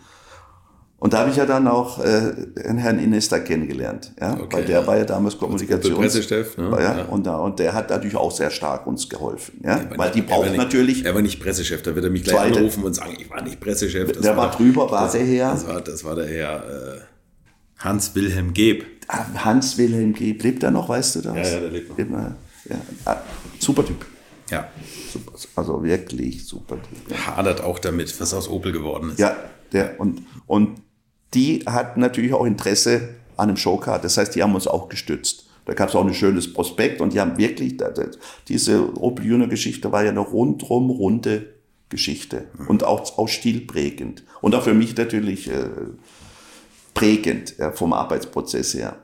Und da habe ich ja dann auch äh, Herrn Inesta kennengelernt, ja, okay, weil der ja. war ja damals Kommunikations Pressechef, ne? ja, ja. Und, da, und der hat natürlich auch sehr stark uns geholfen, ja, weil nicht, die braucht natürlich. Er war nicht Pressechef, da wird er mich gleich zweite, anrufen und sagen, ich war nicht Pressechef. Der war, drüber, war das, der Herr. Das war, das war der Herr äh, Hans Wilhelm Geb. Ah, Hans Wilhelm Geb, lebt er noch, weißt du das? Ja, ja, der lebt noch. Ja, ah, super Typ. Ja. Super, also wirklich super Typ. Hadert auch damit, was aus Opel geworden ist. Ja, der und und die hat natürlich auch Interesse an einem Showcard. Das heißt, die haben uns auch gestützt. Da gab es auch ein schönes Prospekt und die haben wirklich, diese Opel Junior Geschichte war ja eine rundrum runde Geschichte und auch, auch stilprägend. Und auch für mich natürlich äh, prägend ja, vom Arbeitsprozess her.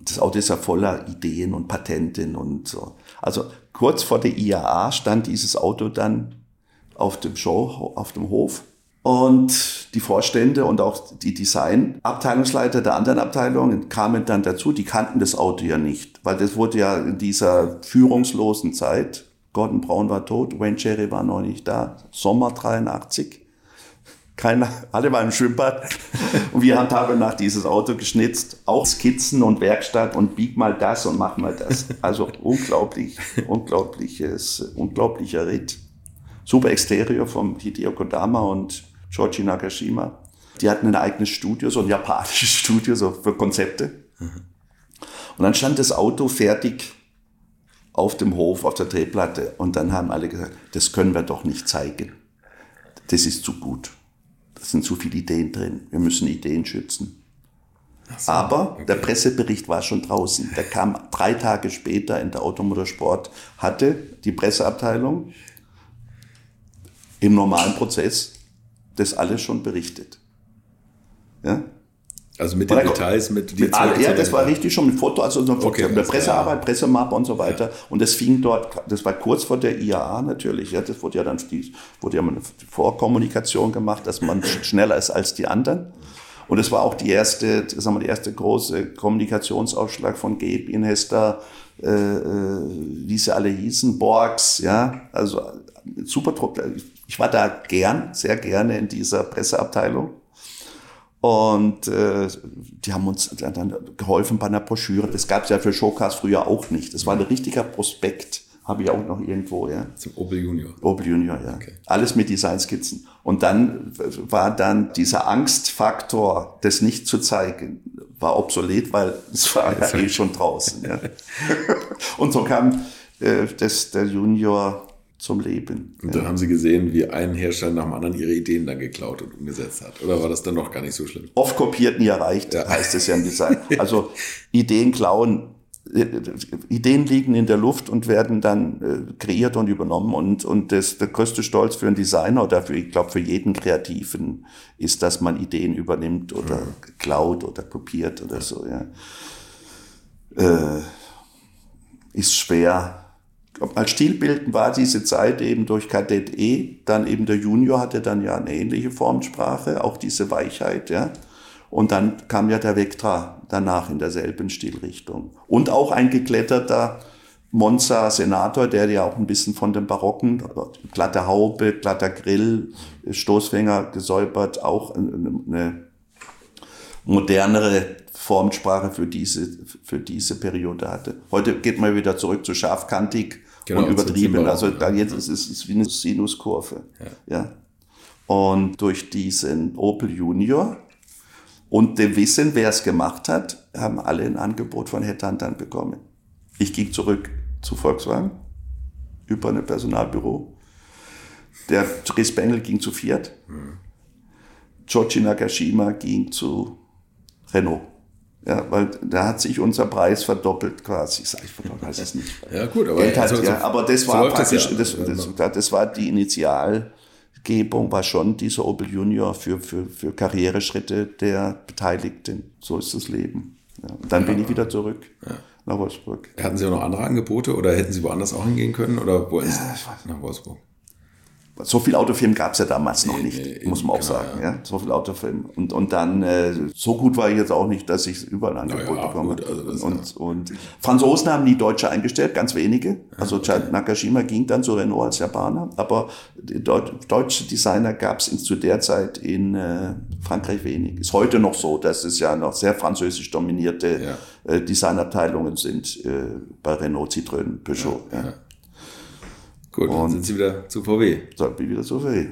Das Auto ist ja voller Ideen und Patenten und so. Also kurz vor der IAA stand dieses Auto dann auf dem Show, auf dem Hof und die Vorstände und auch die Designabteilungsleiter der anderen Abteilungen kamen dann dazu, die kannten das Auto ja nicht, weil das wurde ja in dieser führungslosen Zeit, Gordon Brown war tot, Wayne Cherry war noch nicht da, Sommer 83, keiner, alle waren im Schwimmbad und wir haben Tag und Nacht dieses Auto geschnitzt, auch Skizzen und Werkstatt und bieg mal das und mach mal das. Also unglaublich, unglaubliches, unglaublicher Ritt. Super Exterior vom Hideo Kodama und Shoichi Nagashima. Die hatten ein eigenes Studio, so ein japanisches Studio, so für Konzepte. Und dann stand das Auto fertig auf dem Hof, auf der Drehplatte. Und dann haben alle gesagt, das können wir doch nicht zeigen. Das ist zu gut. Da sind zu viele Ideen drin. Wir müssen Ideen schützen. So, Aber okay. der Pressebericht war schon draußen. Der kam drei Tage später in der Automotorsport, hatte die Presseabteilung im normalen Prozess das alles schon berichtet. Ja? Also mit den Oder Details, mit die alle, Ja, das war richtig schon mit Foto, also so okay, mit Pressearbeit. Pressemappe und so weiter. Ja. Und das fing dort, das war kurz vor der IAA natürlich. Ja, das wurde ja dann wurde ja eine Vorkommunikation gemacht, dass man schneller ist als die anderen. Und es war auch die erste, sagen wir, die erste große Kommunikationsausschlag von Gabe, Inhester, äh, äh, wie sie alle hießen, Borgs, ja, also super Truppe. Ich war da gern, sehr gerne in dieser Presseabteilung. Und äh, die haben uns dann geholfen bei einer Broschüre. Das gab es ja für Showcast früher auch nicht. Das war ein richtiger Prospekt, habe ich auch noch irgendwo. Ja. Zum Opel Junior. Opel Junior, ja. Okay. Alles mit Designskizzen. Und dann war dann dieser Angstfaktor, das nicht zu zeigen, war obsolet, weil es war ja eh schon draußen. Ja. Und so kam äh, das, der Junior zum Leben. Und dann ja. haben Sie gesehen, wie ein Hersteller nach dem anderen ihre Ideen dann geklaut und umgesetzt hat. Oder war das dann noch gar nicht so schlimm? Oft kopiert, nie erreicht, ja. heißt es ja im Design. Also Ideen klauen, äh, Ideen liegen in der Luft und werden dann äh, kreiert und übernommen. Und, und das, der größte Stolz für einen Designer oder für, ich glaube, für jeden Kreativen ist, dass man Ideen übernimmt oder mhm. klaut oder kopiert oder so. Ja. Äh, ist schwer. Als Stilbild war diese Zeit eben durch Kadett E, dann eben der Junior hatte dann ja eine ähnliche Formensprache, auch diese Weichheit, ja. Und dann kam ja der Vectra danach in derselben Stilrichtung. Und auch ein gekletterter Monza Senator, der ja auch ein bisschen von dem Barocken, glatte Haube, glatter Grill, Stoßfänger gesäubert, auch eine modernere Formensprache für diese, für diese Periode hatte. Heute geht man wieder zurück zu scharfkantig genau, und übertrieben. Also da jetzt ist es wie eine Sinuskurve. Ja. ja. Und durch diesen Opel Junior und dem Wissen, wer es gemacht hat, haben alle ein Angebot von Headhuntern bekommen. Ich ging zurück zu Volkswagen über ein Personalbüro. Der Chris Bengel ging zu Fiat. Hm. Giorgi Nagashima ging zu Renault. Ja, weil da hat sich unser Preis verdoppelt quasi. Ich weiß es nicht. Ja, gut, aber, Geld hat, also, ja, aber das war praktisch, das, ja. das, das, das, war die Initialgebung, war schon dieser Opel Junior für, für, für Karriereschritte der Beteiligten. So ist das Leben. Ja. Dann bin ich wieder zurück nach Wolfsburg. Hatten Sie auch noch andere Angebote oder hätten Sie woanders auch hingehen können oder wo ist nach Wolfsburg? So viel Autofilm gab es ja damals noch nicht, nee, muss man auch genau, sagen. Ja. ja. So viel Autofilm. Und, und dann, äh, so gut war ich jetzt auch nicht, dass ich überall Angebot ja, bekomme. Gut, also und, ja. und Franzosen haben nie Deutsche eingestellt, ganz wenige. Also okay. Nakashima ging dann zu Renault als Japaner, aber deutsche Designer gab es zu der Zeit in äh, Frankreich wenig. Ist heute noch so, dass es ja noch sehr französisch dominierte äh, Designabteilungen sind äh, bei Renault, Citroën, Peugeot. Ja. Gut, und dann sind Sie wieder zu VW. Dann bin ich wieder zu VW.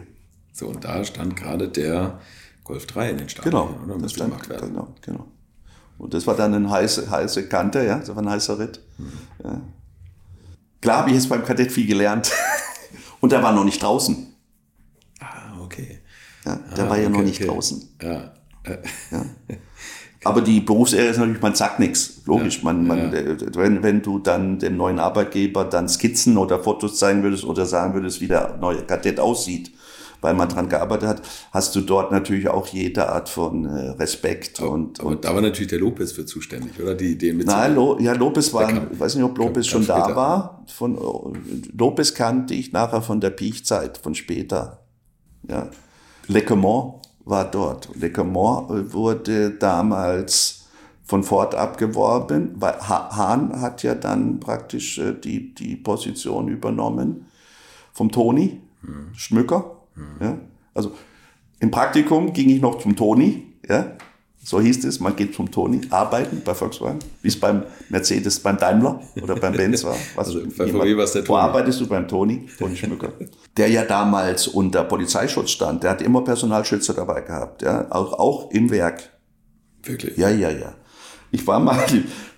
So, und da stand gerade der Golf 3 in den Stadien, genau, oder? Das stand, gemacht werden. Genau, genau. Und das war dann eine heiße, heiße Kante, ja, das war ein heißer Ritt. Mhm. Ja. Klar habe ich jetzt beim Kadett viel gelernt. und der war noch nicht draußen. Ah, okay. Ja, der ah, war ja okay, noch nicht okay. draußen. Ja. ja. Aber die Berufsehre ist natürlich, man sagt nichts. Logisch. Ja, man, man, ja. wenn, wenn du dann dem neuen Arbeitgeber dann Skizzen oder Fotos zeigen würdest oder sagen würdest, wie der neue Kadett aussieht, weil man dran gearbeitet hat, hast du dort natürlich auch jede Art von äh, Respekt. Aber, und, und da war natürlich der Lopez für zuständig, oder? Die Ideen mit Nein, Lo, ja, Lopez war, kam, ich weiß nicht, ob Lopez schon da war. Von, Lopez kannte ich nachher von der Piechzeit, von später. Ja. Le Comment war dort. Le Camon äh, wurde damals von Ford abgeworben, weil Hahn hat ja dann praktisch äh, die, die Position übernommen vom Toni mhm. Schmücker. Mhm. Ja. Also im Praktikum ging ich noch zum Toni, ja, so hieß es, man geht zum Toni arbeiten bei Volkswagen, wie es beim Mercedes, beim Daimler oder beim Benz war. Was also bei VW war es der Toni. Wo arbeitest du beim Toni? Toni Schmücker. der ja damals unter Polizeischutz stand. Der hat immer Personalschützer dabei gehabt, ja, auch, auch im Werk. Wirklich? Ja, ja, ja. Ich war mal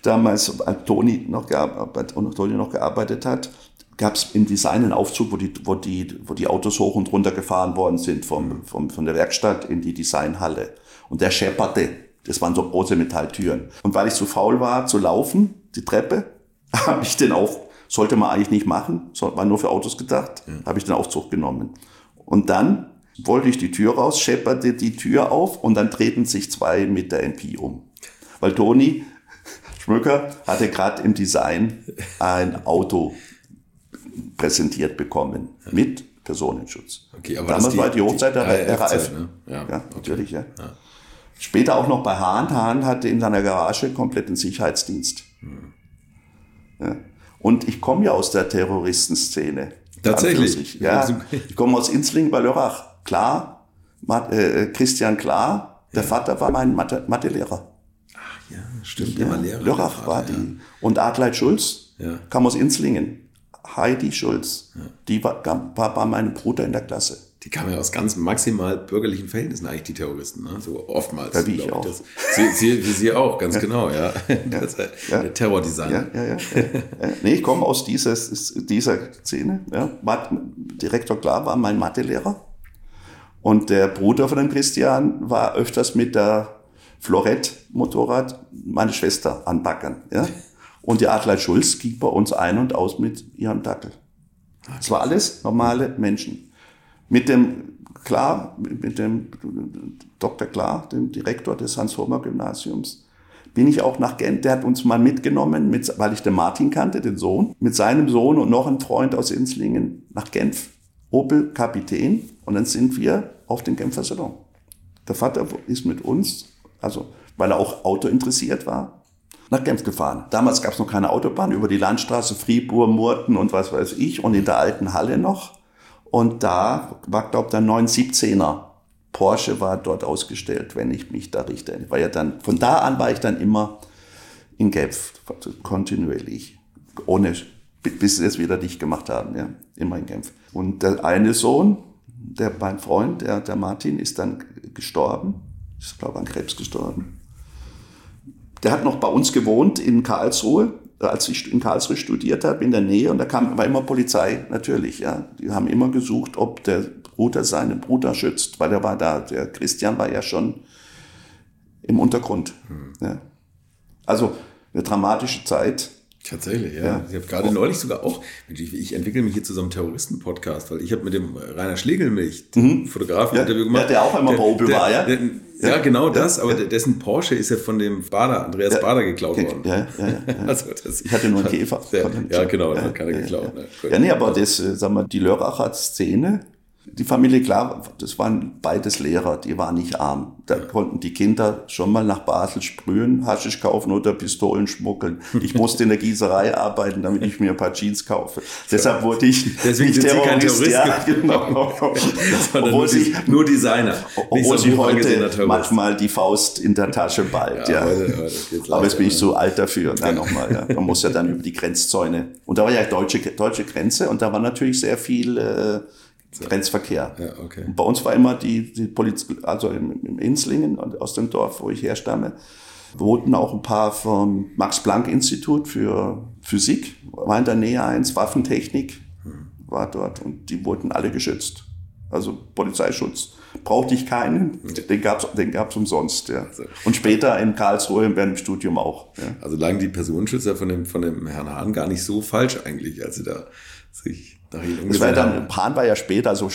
damals, als Toni noch, gearbeitet, Toni noch gearbeitet hat, gab es im Design einen Aufzug, wo die, wo, die, wo die Autos hoch und runter gefahren worden sind vom, vom, von der Werkstatt in die Designhalle. Und der schepperte. Das waren so große Metalltüren. Und weil ich zu faul war zu laufen, die Treppe, habe ich den auf, sollte man eigentlich nicht machen, war nur für Autos gedacht, ja. habe ich den Aufzug genommen. Und dann wollte ich die Tür raus, schepperte die Tür auf und dann treten sich zwei mit der MP um. Weil Toni Schmücker hatte gerade im Design ein Auto präsentiert bekommen mit Personenschutz. Okay, aber Damals die, war die Hochzeit der RAF. Ne? Ja, ja okay. natürlich, ja. ja. Später auch noch bei Hahn. Hahn hatte in seiner Garage kompletten Sicherheitsdienst. Hm. Ja. Und ich komme ja aus der Terroristenszene. Tatsächlich? Ja, ich komme aus Inzling bei Lörrach. Klar, äh, Christian Klar, der ja. Vater war mein Mathe Mathelehrer. Ach ja, stimmt, ja, Lehrer. Lörrach war die. Und Adleit Schulz ja. kam aus Inzlingen. Heidi Schulz, die war, war bei meinem Bruder in der Klasse die kamen ja aus ganz maximal bürgerlichen Verhältnissen eigentlich, die Terroristen, ne? so oftmals. Ja, wie ich auch. Das, sie, sie, wie Sie auch, ganz ja. genau, ja. Das, ja. Der Terrordesigner. Ja, ja, ja. nee, ich komme aus dieser, dieser Szene. Ja. Direktor Klar war mein Mathelehrer. Und der Bruder von dem Christian war öfters mit der Florett-Motorrad meine Schwester anbackern. Ja. Und die Adler Schulz ging bei uns ein und aus mit ihrem Dackel. Das war alles normale Menschen. Mit dem Klar, mit dem Dr. Klar, dem Direktor des Hans-Homer-Gymnasiums, bin ich auch nach Gent. Der hat uns mal mitgenommen, mit, weil ich den Martin kannte, den Sohn, mit seinem Sohn und noch einem Freund aus Inslingen nach Genf. Opel Kapitän. Und dann sind wir auf den Genfer Salon. Der Vater ist mit uns, also weil er auch Auto interessiert war, nach Genf gefahren. Damals gab es noch keine Autobahn, über die Landstraße Fribourg, Murten und was weiß ich und in der alten Halle noch. Und da war, glaube ich, der 917er Porsche war dort ausgestellt, wenn ich mich da richte. War ja dann, von da an war ich dann immer in Genf, kontinuierlich, ohne, bis sie es wieder dicht gemacht haben, ja, immer in Genf. Und der eine Sohn, der mein Freund, der, der Martin, ist dann gestorben, ist glaube an Krebs gestorben. Der hat noch bei uns gewohnt in Karlsruhe, als ich in Karlsruhe studiert habe, in der Nähe, und da kam, war immer Polizei, natürlich, ja. Die haben immer gesucht, ob der Bruder seinen Bruder schützt, weil er war da, der Christian war ja schon im Untergrund. Hm. Ja. Also eine dramatische Zeit. Tatsächlich, ja. ja. Ich habe gerade neulich sogar auch, ich, entwickle mich hier zu so einem Terroristen-Podcast, weil ich habe mit dem Rainer Schlegelmilch, mhm. Fotografen, ja, Interview gemacht. Ja, der auch einmal bei Opel war, ja? Der, ja, ja, genau das, aber dessen Porsche ist ja von dem Bader, Andreas Bader geklaut worden. Ja, ja, ja. Also das, ich hatte nur einen Käfer. Ja, genau, dann hat keiner geklaut. Ne? Ja, nee, aber das, äh, sagen wir, die Lörracher Szene, die Familie, klar, das waren beides Lehrer, die waren nicht arm. Da konnten die Kinder schon mal nach Basel sprühen, Haschisch kaufen oder Pistolen schmuggeln. Ich musste in der Gießerei arbeiten, damit ich mir ein paar Jeans kaufe. Deshalb wurde ich Deswegen nicht Terrorist. Kein Terrorist ja, genau. obwohl nur, sie, nur Designer. Obwohl sie heute manchmal die Faust in der Tasche ballt. Ja, ja. Heute, heute Aber jetzt bin ich so alt dafür. Na, nochmal, ja. Man muss ja dann über die Grenzzäune. Und da war ja deutsche, deutsche Grenze und da war natürlich sehr viel... Äh, Grenzverkehr. Ja, okay. Und bei uns war immer die, die Polizei, also im, im Inslingen aus dem Dorf, wo ich herstamme, wohnten auch ein paar vom Max-Planck-Institut für Physik, war in der Nähe eins, Waffentechnik war dort und die wurden alle geschützt. Also Polizeischutz. Brauchte ich keinen, den gab's, den gab's umsonst. Ja. Also und später in Karlsruhe während dem Studium auch. Ja. Also lagen die Personenschützer von dem, von dem Herrn Hahn gar nicht so falsch eigentlich, als sie da sich das war dann, Pan war ja später, also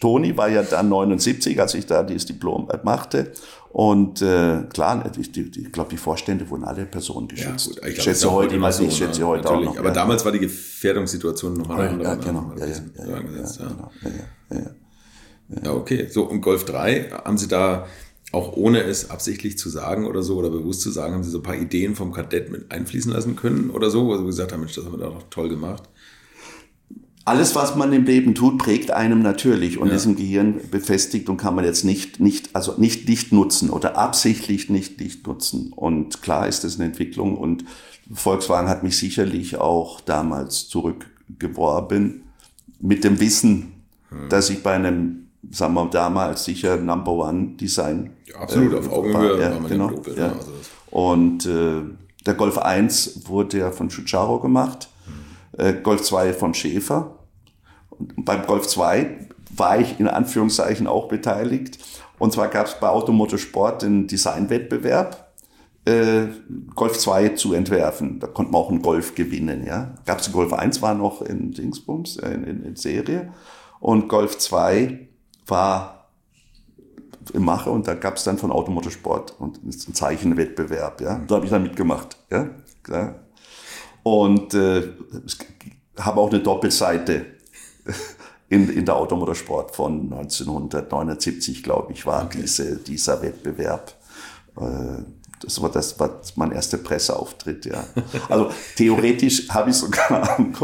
Toni war ja dann 79, als ich da dieses Diplom machte. Und äh, klar, ich, ich glaube, die Vorstände wurden alle Personen geschützt. Ja, gut, ich, ich schätze heute, immer so, ich schätze ne? heute auch noch. Aber ja. damals war die Gefährdungssituation nochmal andere. Ja, genau. Ja, ja, ja, ja, ja, ja, okay. So, und Golf 3, haben Sie da auch ohne es absichtlich zu sagen oder so oder bewusst zu sagen, haben Sie so ein paar Ideen vom Kadett mit einfließen lassen können oder so, wo Sie gesagt haben, Mensch, das haben wir da doch toll gemacht? Alles, was man im Leben tut, prägt einem natürlich und ja. ist im Gehirn befestigt und kann man jetzt nicht, nicht, also nicht nicht nutzen oder absichtlich nicht nicht nutzen. Und klar ist das eine Entwicklung und Volkswagen hat mich sicherlich auch damals zurückgeworben mit dem Wissen, hm. dass ich bei einem, sagen wir damals sicher Number One Design. Ja, absolut, äh, auf Augenhöhe ja, genau, Global, ja. Also und äh, der Golf 1 wurde ja von Chucharo gemacht äh, Golf 2 von Schäfer. Und beim Golf 2 war ich in Anführungszeichen auch beteiligt. Und zwar gab es bei Automotorsport den Designwettbewerb, äh, Golf 2 zu entwerfen. Da konnte man auch einen Golf gewinnen. Ja, gab es Golf 1 war noch in Dingsbums äh, in, in, in Serie und Golf 2 war im Mache und da gab es dann von Automotorsport und ein Zeichenwettbewerb. Ja, da habe ich dann mitgemacht. Ja. Und äh, habe auch eine Doppelseite in, in der Automotorsport von 1979, glaube ich, war okay. diese, dieser Wettbewerb. Äh, das war, das war mein erster Presseauftritt, ja. Also theoretisch habe ich sogar am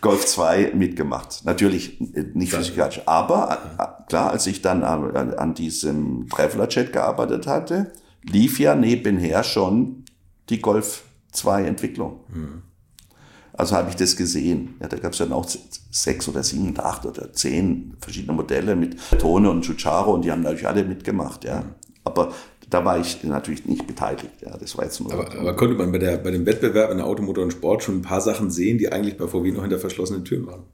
Golf 2 mitgemacht. Natürlich nicht physikalisch. Aber äh, klar, als ich dann an, an diesem Traveler-Jet gearbeitet hatte, lief ja nebenher schon die Golf 2 Entwicklung. Hm. Also habe ich das gesehen. Ja, da gab es dann auch sechs oder sieben oder acht oder zehn verschiedene Modelle mit Tone und Chucharo und die haben natürlich alle mitgemacht. Ja. Aber da war ich natürlich nicht beteiligt. Ja, das war jetzt nur aber, aber konnte man bei, der, bei dem Wettbewerb in der Automotor und Sport schon ein paar Sachen sehen, die eigentlich bei VW noch hinter verschlossenen Türen waren?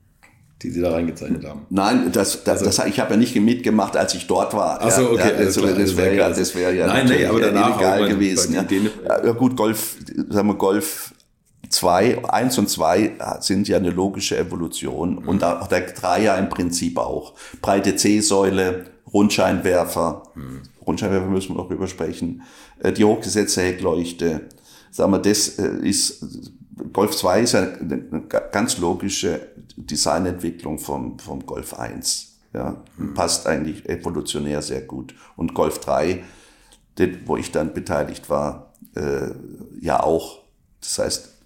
die Sie da reingezeichnet haben. Nein, das, das, also, das ich habe ja nicht mitgemacht, als ich dort war. Ach so, okay. Ja, das, das, das wäre ja, das wäre ja Nein, nee, aber danach illegal gewesen. Ja. ja. gut, Golf, sagen wir Golf zwei, eins und zwei sind ja eine logische Evolution mhm. und auch der Dreier im Prinzip auch. Breite C-Säule, Rundscheinwerfer, hm. Rundscheinwerfer müssen wir noch drüber sprechen, äh, die hochgesetzte Heckleuchte. Sagen wir, das äh, ist, Golf 2 ist eine ganz logische Designentwicklung vom, vom Golf 1. Ja, hm. passt eigentlich evolutionär sehr gut. Und Golf 3, wo ich dann beteiligt war, äh, ja auch. Das heißt,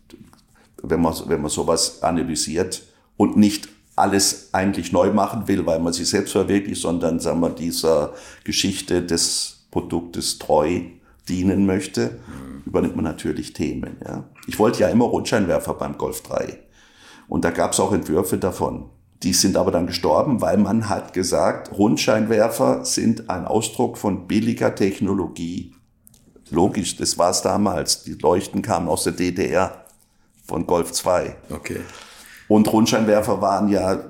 wenn man, wenn man sowas analysiert und nicht alles eigentlich neu machen will, weil man sich selbst verwirklicht, sondern sagen wir, dieser Geschichte des Produktes treu dienen möchte, mhm. übernimmt man natürlich Themen. Ja. Ich wollte ja immer Rundscheinwerfer beim Golf 3. Und da gab es auch Entwürfe davon. Die sind aber dann gestorben, weil man hat gesagt, Rundscheinwerfer sind ein Ausdruck von billiger Technologie. Logisch, das war es damals. Die Leuchten kamen aus der DDR von Golf 2. Okay. Und Rundscheinwerfer waren ja,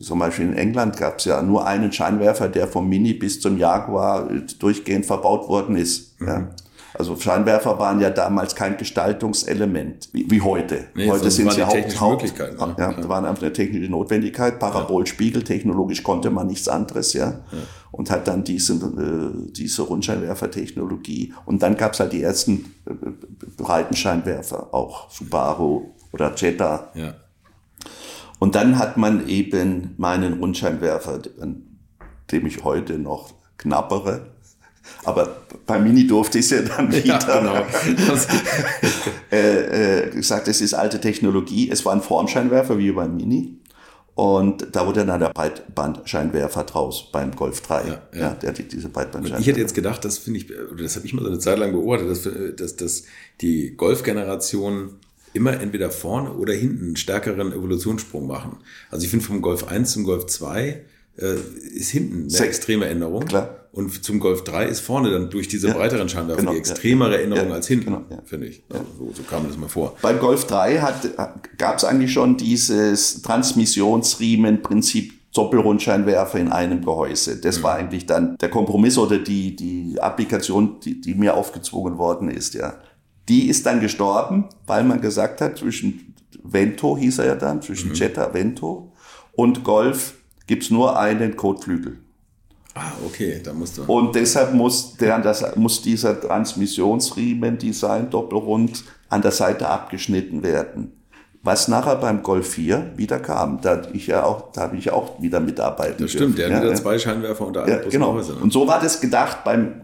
zum Beispiel in England gab es ja nur einen Scheinwerfer, der vom Mini bis zum Jaguar durchgehend verbaut worden ist. Mhm. Ja. Also Scheinwerfer waren ja damals kein Gestaltungselement wie, wie heute. Nee, heute sind sie Haupt, Haupt ne? ja, da waren einfach eine technische Notwendigkeit. Parabolspiegel, technologisch konnte man nichts anderes, ja. ja. Und hat dann diese, äh, diese Rundscheinwerfer-Technologie. Und dann gab es halt die ersten äh, Breitenscheinwerfer, auch Subaru oder Jetta. Ja. Und dann hat man eben meinen Rundscheinwerfer, an dem ich heute noch knappere, aber beim Mini durfte ich es ja dann wieder. Ja, genau. äh, äh, gesagt, es ist alte Technologie. Es war ein Formscheinwerfer wie beim Mini. Und da wurde dann der Breitbandscheinwerfer draus beim Golf 3. Ja, ja. ja der hat diese Breitbandscheinwerfer. Ich hätte jetzt gedacht, das finde ich, oder das habe ich mal so eine Zeit lang beobachtet, dass, dass, dass die Golf-Generation immer entweder vorne oder hinten einen stärkeren Evolutionssprung machen. Also ich finde vom Golf 1 zum Golf 2 äh, ist hinten eine Sech. extreme Änderung. Klar. Und zum Golf 3 ist vorne dann durch diese ja, breiteren Scheinwerfer genau, die extremere ja, Änderung ja, als hinten, genau, finde ich. Also so, so, kam das mal vor. Beim Golf 3 gab es eigentlich schon dieses Transmissionsriemenprinzip Doppelrundscheinwerfer in einem Gehäuse. Das mhm. war eigentlich dann der Kompromiss oder die, die Applikation, die, die mir aufgezwungen worden ist, ja. Die ist dann gestorben, weil man gesagt hat, zwischen Vento hieß er ja dann, zwischen mhm. Jetta Vento und Golf gibt's nur einen Kotflügel. Ah, okay, da musst du. Und deshalb muss, der, das, muss dieser Transmissionsriemen-Design doppelrund an der Seite abgeschnitten werden. Was nachher beim Golf 4 wieder kam. Da, ich ja auch, da habe ich auch wieder mitarbeiten Das stimmt, der hat wieder zwei Scheinwerfer unter einem ja, genau. Ne? Und so war das gedacht beim,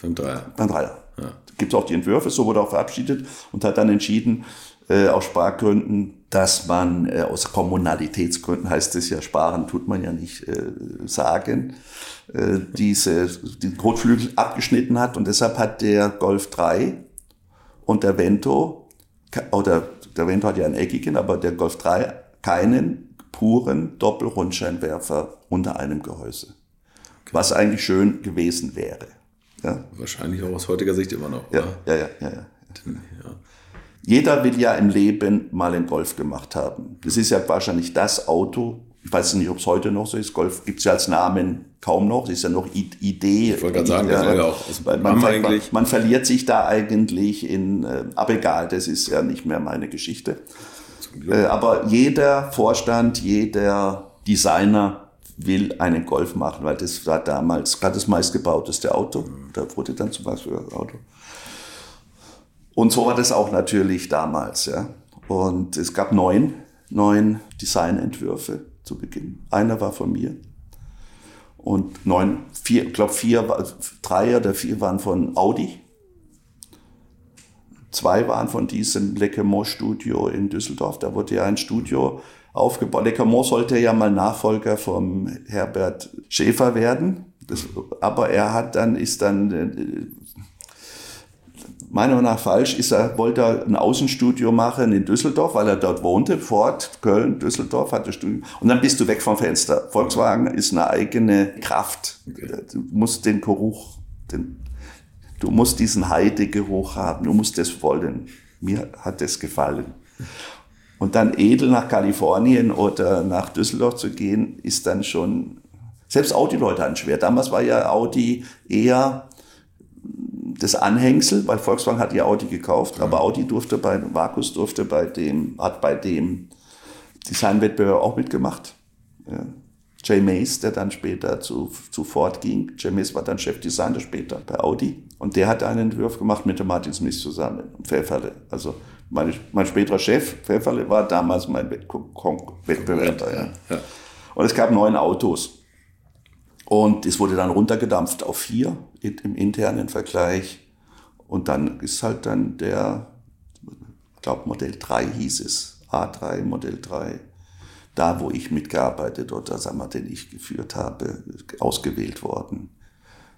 beim Dreier. Beim Dreier. Ja. Gibt es auch die Entwürfe, so wurde auch verabschiedet und hat dann entschieden, äh, aus Spargründen, dass man äh, aus Kommunalitätsgründen heißt es ja, sparen tut man ja nicht äh, sagen, äh, diese, den Kotflügel abgeschnitten hat und deshalb hat der Golf 3 und der Vento, oder der Vento hat ja einen eckigen, aber der Golf 3 keinen puren Doppelrundscheinwerfer unter einem Gehäuse. Okay. Was eigentlich schön gewesen wäre. Ja? Wahrscheinlich auch aus heutiger Sicht immer noch. Ja, ja, ja, ja, ja. ja. Jeder will ja im Leben mal einen Golf gemacht haben. Das ist ja wahrscheinlich das Auto. Ich weiß nicht, ob es heute noch so ist. Golf gibt es ja als Namen kaum noch. Das ist ja noch Idee. Ich wollte gerade sagen, das ja auch. Man, man, man, man, verliert sich da eigentlich in, äh, aber egal, das ist ja nicht mehr meine Geschichte. Äh, aber jeder Vorstand, jeder Designer will einen Golf machen, weil das war damals gerade das meistgebauteste Auto. Da wurde dann zum Beispiel das Auto. Und so war das auch natürlich damals. Ja. Und es gab neun, neun Designentwürfe zu Beginn. Einer war von mir. Und neun, vier, ich glaube vier, drei oder vier waren von Audi. Zwei waren von diesem Leckermont Studio in Düsseldorf. Da wurde ja ein Studio aufgebaut. Leckermont sollte ja mal Nachfolger vom Herbert Schäfer werden. Das, aber er hat dann, ist dann äh, meiner Meinung nach falsch, ist er, wollte er ein Außenstudio machen in Düsseldorf, weil er dort wohnte, Ford, Köln, Düsseldorf, hatte Studio. Und dann bist du weg vom Fenster. Volkswagen ist eine eigene Kraft. Du musst den Geruch, den, du musst diesen Heidegeruch haben, du musst das wollen. Mir hat das gefallen. Und dann edel nach Kalifornien oder nach Düsseldorf zu gehen, ist dann schon, selbst Audi-Leute hatten schwer. Damals war ja Audi eher das Anhängsel, weil Volkswagen hat die Audi gekauft, mhm. aber Audi durfte bei, Vakus durfte bei dem, hat bei dem Designwettbewerb auch mitgemacht. Ja. Jay Mays, der dann später zu, zu Ford ging. Jay Mays war dann Chefdesigner später bei Audi. Und der hat einen Entwurf gemacht mit dem Martin Smith zusammen, Pfefferle. Also mein, mein späterer Chef, Pfefferle, war damals mein Wettbewerber. Ja. ja. Und es gab neun Autos. Und es wurde dann runtergedampft auf vier im internen Vergleich. Und dann ist halt dann der, ich glaube Modell 3 hieß es, A3, Modell 3, da wo ich mitgearbeitet oder sagen wir, den ich geführt habe, ausgewählt worden.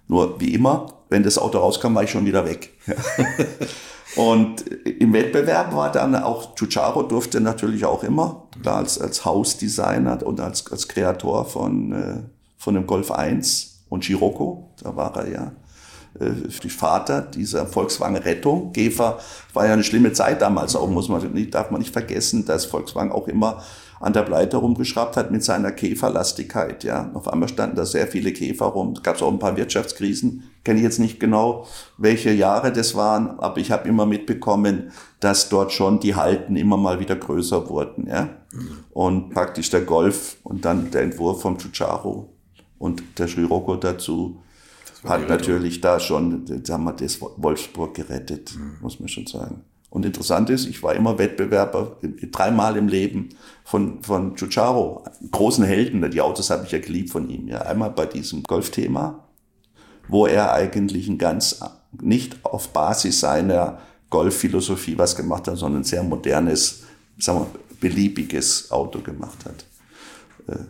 Nur wie immer, wenn das Auto rauskam, war ich schon wieder weg. Und im Wettbewerb war dann auch, Chucharo durfte natürlich auch immer, klar als, als Hausdesigner und als, als Kreator von, äh, von dem Golf 1 und Scirocco, da war er ja äh, die Vater dieser Volkswagen Rettung. Gefer war ja eine schlimme Zeit damals auch, muss man nicht, darf man nicht vergessen, dass Volkswagen auch immer an der Pleite rumgeschraubt hat mit seiner Käferlastigkeit. Ja, auf einmal standen da sehr viele Käfer rum. Es gab auch ein paar Wirtschaftskrisen. Kenne ich jetzt nicht genau, welche Jahre das waren, aber ich habe immer mitbekommen, dass dort schon die Halten immer mal wieder größer wurden. Ja, und praktisch der Golf und dann der Entwurf vom Chucharo und der Scirocco dazu hat natürlich da schon, sagen wir, das Wolfsburg gerettet, mhm. muss man schon sagen. Und interessant ist, ich war immer Wettbewerber dreimal im Leben von, von Giugiaro, großen Helden. Die Autos habe ich ja geliebt von ihm. Ja, einmal bei diesem Golfthema, wo er eigentlich ein ganz, nicht auf Basis seiner Golfphilosophie was gemacht hat, sondern ein sehr modernes, sagen wir, beliebiges Auto gemacht hat. Äh,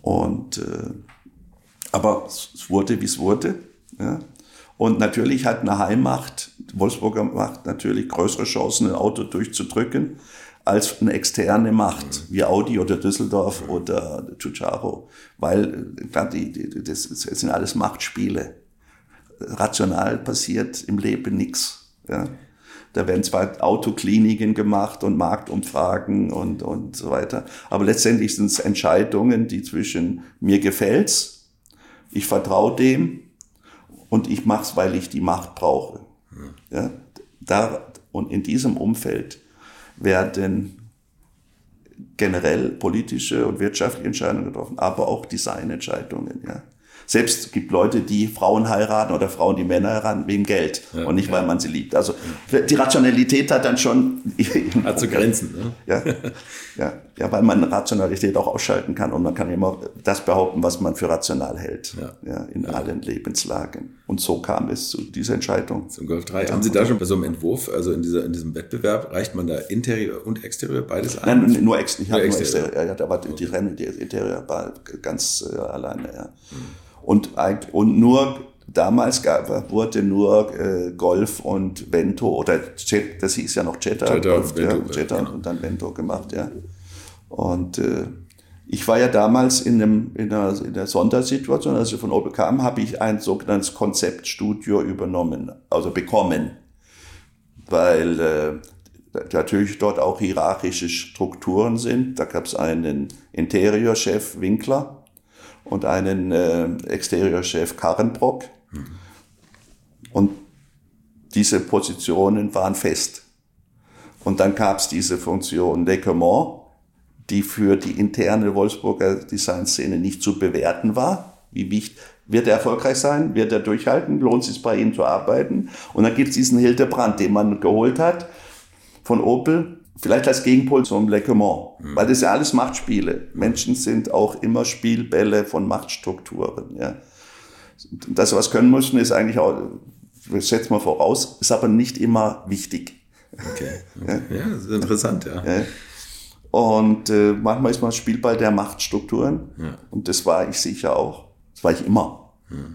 und, äh, aber es wurde, wie es wurde. Ja. Und natürlich hat eine Heimmacht, Wolfsburger Macht, natürlich größere Chancen, ein Auto durchzudrücken, als eine externe Macht, wie Audi oder Düsseldorf oder Giugiaro. Weil, klar, die, die, das sind alles Machtspiele. Rational passiert im Leben nichts. Ja. Da werden zwar Autokliniken gemacht und Marktumfragen und, und so weiter. Aber letztendlich sind es Entscheidungen, die zwischen mir gefällt's, ich vertraue dem und ich mache es, weil ich die Macht brauche. Ja, da, und in diesem Umfeld werden generell politische und wirtschaftliche Entscheidungen getroffen, aber auch Designentscheidungen. Ja. Selbst gibt Leute, die Frauen heiraten oder Frauen, die Männer heiraten, wegen Geld ja, und nicht, weil man sie liebt. Also die Rationalität hat dann schon... Hat so Grenzen. Ne? Ja, ja, ja, weil man Rationalität auch ausschalten kann und man kann immer das behaupten, was man für rational hält. Ja. Ja, in allen Lebenslagen. Und so kam es zu dieser Entscheidung. Zum Golf 3. Haben Sie da schon bei so einem Entwurf, also in, dieser, in diesem Wettbewerb, reicht man da Interieur und Exterieur beides ein? Nein, nur, Ex nur Exterieur. Exterieur. Ja, da war die Rennen, die Interieur war ganz äh, alleine. Ja. Mhm. Und, und nur damals gab, wurde nur äh, Golf und Vento oder Jet, das hieß ja noch Jetta, Jetta, Golf, Vento, ja, Jetta ja. und dann Vento gemacht, ja. Und äh, ich war ja damals in, einem, in, einer, in einer Sondersituation, als ich von Opel kam, habe ich ein sogenanntes Konzeptstudio übernommen, also bekommen, weil äh, natürlich dort auch hierarchische Strukturen sind. Da gab es einen Interiorchef Winkler, und einen äh, Exteriorchef Karrenbrock. Mhm. Und diese Positionen waren fest. Und dann gab es diese Funktion Lequemont, die für die interne Wolfsburger Designszene nicht zu bewerten war. Wie wichtig, wird er erfolgreich sein? Wird er durchhalten? Lohnt es sich bei ihm zu arbeiten? Und dann gibt es diesen Hildebrand, den man geholt hat von Opel, Vielleicht als Gegenpol zum Le Mans, mhm. weil das ja alles Machtspiele. Menschen sind auch immer Spielbälle von Machtstrukturen. Ja. Das, was können müssen, ist eigentlich auch, das setzen wir voraus, ist aber nicht immer wichtig. Okay. okay. Ja, ja das ist interessant, ja. ja. Und äh, manchmal ist man Spielball der Machtstrukturen. Ja. Und das war ich sicher auch. Das war ich immer.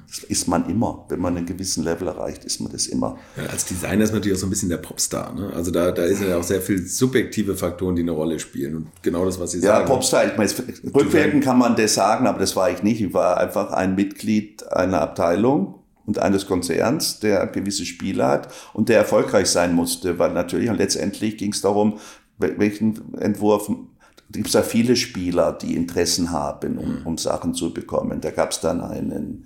Das ist man immer. Wenn man einen gewissen Level erreicht, ist man das immer. Ja, als Designer ist man natürlich auch so ein bisschen der Popstar. Ne? Also da, da ist ja auch sehr viel subjektive Faktoren, die eine Rolle spielen. Und genau das, was Sie ja, sagen. Ja, Popstar, ich meine, rückwirkend kann man das sagen, aber das war ich nicht. Ich war einfach ein Mitglied einer Abteilung und eines Konzerns, der gewisse Spiele hat und der erfolgreich sein musste. Weil natürlich, und letztendlich ging es darum, welchen Entwurf gibt es da viele Spieler, die Interessen haben, um, um Sachen zu bekommen. Da gab es dann einen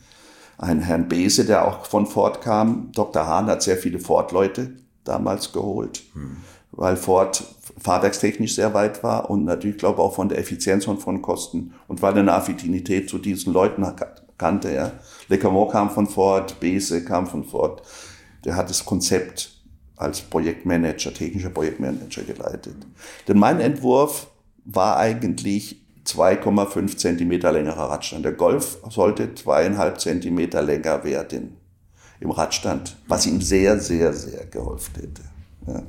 einen Herrn Bese, der auch von Ford kam. Dr. Hahn hat sehr viele Ford-Leute damals geholt, hm. weil Ford fahrwerkstechnisch sehr weit war und natürlich glaube auch von der Effizienz und von Kosten und weil er eine Affinität zu diesen Leuten kannte. Ja. Le Camon kam von Ford, Bese kam von Ford. Der hat das Konzept als Projektmanager, technischer Projektmanager geleitet. Denn mein Entwurf war eigentlich 2,5 Zentimeter längerer Radstand. Der Golf sollte zweieinhalb Zentimeter länger werden im Radstand, was ihm sehr, sehr, sehr geholfen hätte. Ja.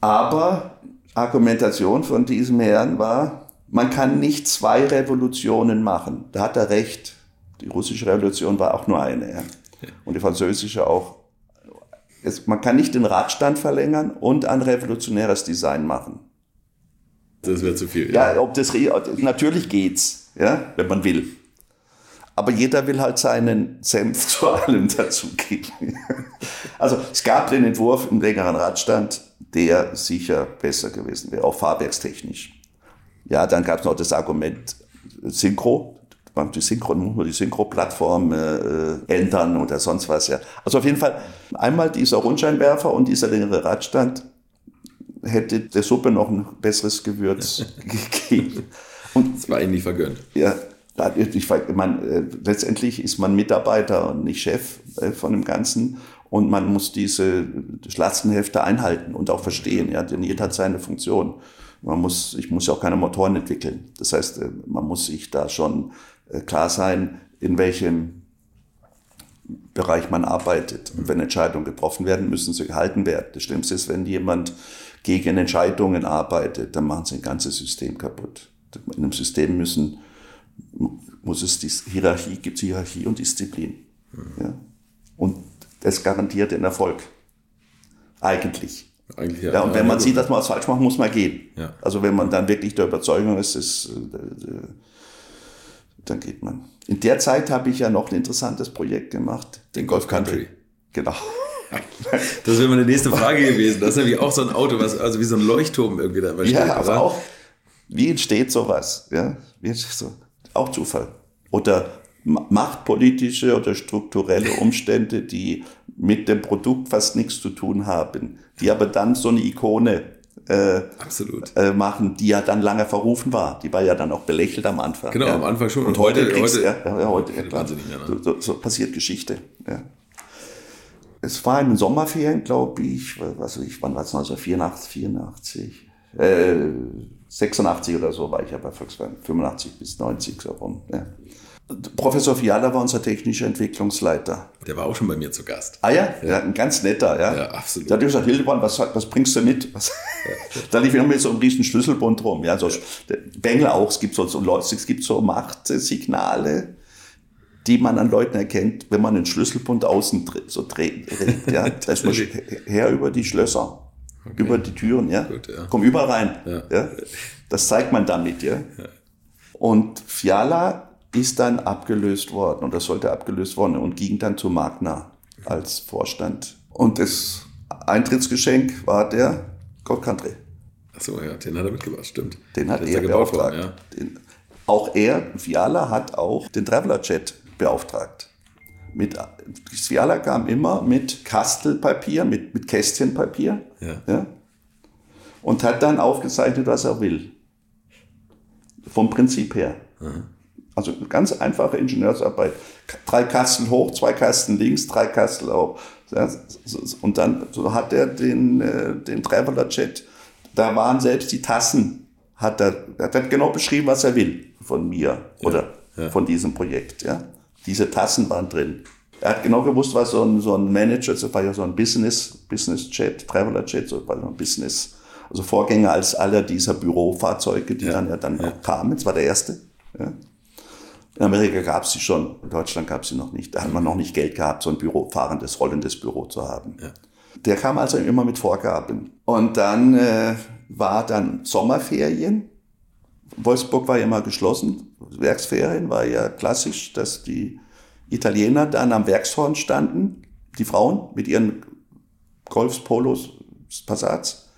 Aber Argumentation von diesem Herrn war, man kann nicht zwei Revolutionen machen. Da hat er recht. Die russische Revolution war auch nur eine. Ja. Und die französische auch. Es, man kann nicht den Radstand verlängern und ein revolutionäres Design machen. Das wäre zu viel. Ja, ja ob das, natürlich geht's, ja, wenn man will. Aber jeder will halt seinen Senf zu allem dazugeben. Also es gab den Entwurf im längeren Radstand, der sicher besser gewesen wäre, auch fahrwerkstechnisch. Ja, dann gab es noch das Argument Synchro. Die Synchro, muss man die Synchro-Plattform äh, ändern oder sonst was. Ja. Also auf jeden Fall einmal dieser Rundscheinwerfer und dieser längere Radstand hätte der Suppe noch ein besseres Gewürz gegeben. Und, das war ihnen nicht vergönnt. Ja, ich meine, äh, letztendlich ist man Mitarbeiter und nicht Chef äh, von dem Ganzen und man muss diese Lastenhefte einhalten und auch verstehen, ja, denn jeder hat seine Funktion. Man muss, ich muss ja auch keine Motoren entwickeln. Das heißt, äh, man muss sich da schon klar sein, in welchem Bereich man arbeitet. Und wenn Entscheidungen getroffen werden, müssen sie gehalten werden. Das Schlimmste ist, wenn jemand gegen Entscheidungen arbeitet, dann machen sie ein ganzes System kaputt. In einem System müssen muss es die Hierarchie, gibt es Hierarchie und Disziplin. Mhm. Ja? Und das garantiert den Erfolg. Eigentlich. Eigentlich ja. ja und wenn man sieht, dass man was falsch macht, muss man gehen. Ja. Also wenn man dann wirklich der Überzeugung ist, ist äh, dann geht man. In der Zeit habe ich ja noch ein interessantes Projekt gemacht. Den Golf Country. Genau. Das wäre meine nächste Frage gewesen. Das ist nämlich auch so ein Auto, was also wie so ein Leuchtturm irgendwie dabei steht. Ja, aber oder? auch, wie entsteht sowas? Ja, wie entsteht so? auch Zufall. Oder machtpolitische oder strukturelle Umstände, die mit dem Produkt fast nichts zu tun haben, die aber dann so eine Ikone äh. Äh, machen, die ja dann lange verrufen war. Die war ja dann auch belächelt am Anfang. Genau, ja. am Anfang schon. Und, Und heute, heute, ja, ja, heute ja, ne? so, so, passiert Geschichte. Ja. Es war in den Sommerferien, glaube ich, was weiß ich, wann war es 1984, 84, äh, 86 oder so war ich ja bei Volkswagen, 85 bis 90 so rum. Ja. Professor Fiala war unser technischer Entwicklungsleiter. Der war auch schon bei mir zu Gast. Ah ja, ja. ein ganz netter, ja. Ja, absolut. Der hat gesagt, Hildebrand, was, was bringst du mit? Was? Ja. da lief immer mit so einem riesen Schlüsselbund rum. Ja, so, ja. Bengel auch, es gibt so, so Leute, es gibt so Machtsignale, die man an Leuten erkennt, wenn man einen Schlüsselbund außen so dreht. Ja, das muss her über die Schlösser okay. über die Türen, ja. Gut, ja. Komm überall rein. Ja. ja. Das zeigt man damit, ja. ja. Und Fiala ist dann abgelöst worden und das sollte abgelöst worden und ging dann zu Magna als Vorstand. Und das Eintrittsgeschenk war der God Country. Achso, ja, den hat er mitgebracht, stimmt. Den hat er beauftragt. Ja. Den, auch er, Fiala, hat auch den Traveler Jet beauftragt mit, Sviala kam immer mit Kastelpapier, mit, mit Kästchenpapier. Ja. ja. Und hat dann aufgezeichnet, was er will. Vom Prinzip her. Mhm. Also ganz einfache Ingenieursarbeit. Drei Kasten hoch, zwei Kasten links, drei Kasten auf. Und dann so hat er den, äh, den Traveler Jet, da waren selbst die Tassen, hat er, er hat genau beschrieben, was er will von mir oder ja. von diesem Projekt. Ja. Diese Tassen waren drin. Er hat genau gewusst, was so ein, so ein Manager, das war ja so ein Business, Business Jet, Traveler Jet, so war so ein Business, also Vorgänger als aller dieser Bürofahrzeuge, die ja. dann ja dann ja. auch kamen. Das war der erste. Ja. In Amerika gab es sie schon, in Deutschland gab es sie noch nicht. Da hat man noch nicht Geld gehabt, so ein Büro, fahrendes, rollendes Büro zu haben. Ja. Der kam also immer mit Vorgaben. Und dann äh, war dann Sommerferien. Wolfsburg war ja immer geschlossen. Werksferien war ja klassisch, dass die Italiener dann am Werkshorn standen, die Frauen mit ihren Golfs, Polos, Passats.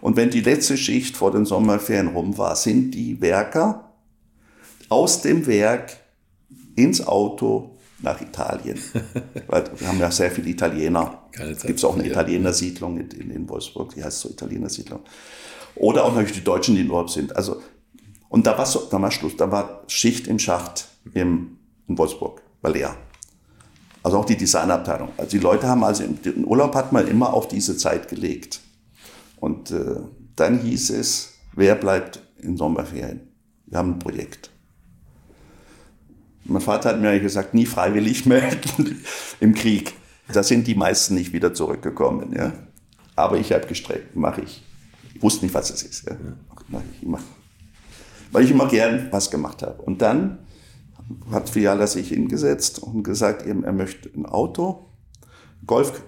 Und wenn die letzte Schicht vor den Sommerferien rum war, sind die Werker aus dem Werk ins Auto nach Italien. Weil wir haben ja sehr viele Italiener. Gibt es auch eine. Italienersiedlung in, in, in Wolfsburg, die heißt so Italienersiedlung. Oder auch natürlich die Deutschen, die in Urlaub sind. Also, und da war, so, da war Schluss, da war Schicht im Schacht im, in Wolfsburg, war leer. Also auch die Designabteilung. Also die Leute haben also den Urlaub hat man immer auf diese Zeit gelegt. Und äh, dann hieß es, wer bleibt in Sommerferien? Wir haben ein Projekt. Mein Vater hat mir gesagt, nie freiwillig melden im Krieg. Da sind die meisten nicht wieder zurückgekommen. Ja? Aber ich habe gestreckt, mache ich. Ich wusste nicht, was es ist. Ja? Mach ich immer. Weil ich immer gern was gemacht habe. Und dann hat Fiala sich hingesetzt und gesagt, eben, er möchte ein Auto, Golf,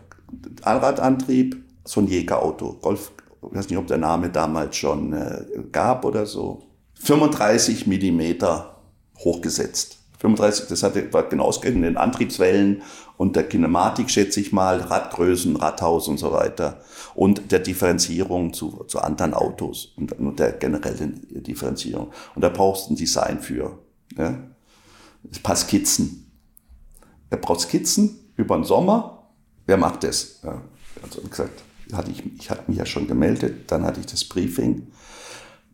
Allradantrieb, so ein Jägerauto. Golf, ich weiß nicht, ob der Name damals schon äh, gab oder so. 35 Millimeter hochgesetzt. 35, das hatte, war genau ausgerechnet in den Antriebswellen und der Kinematik, schätze ich mal, Radgrößen, Radhaus und so weiter. Und der Differenzierung zu, zu anderen Autos und, und der generellen Differenzierung. Und da brauchst du ein Design für. Ja? Ein paar Skizzen. Er braucht Skizzen über den Sommer. Wer macht das? Ja, also wie gesagt, hatte ich, ich hatte mich ja schon gemeldet, dann hatte ich das Briefing.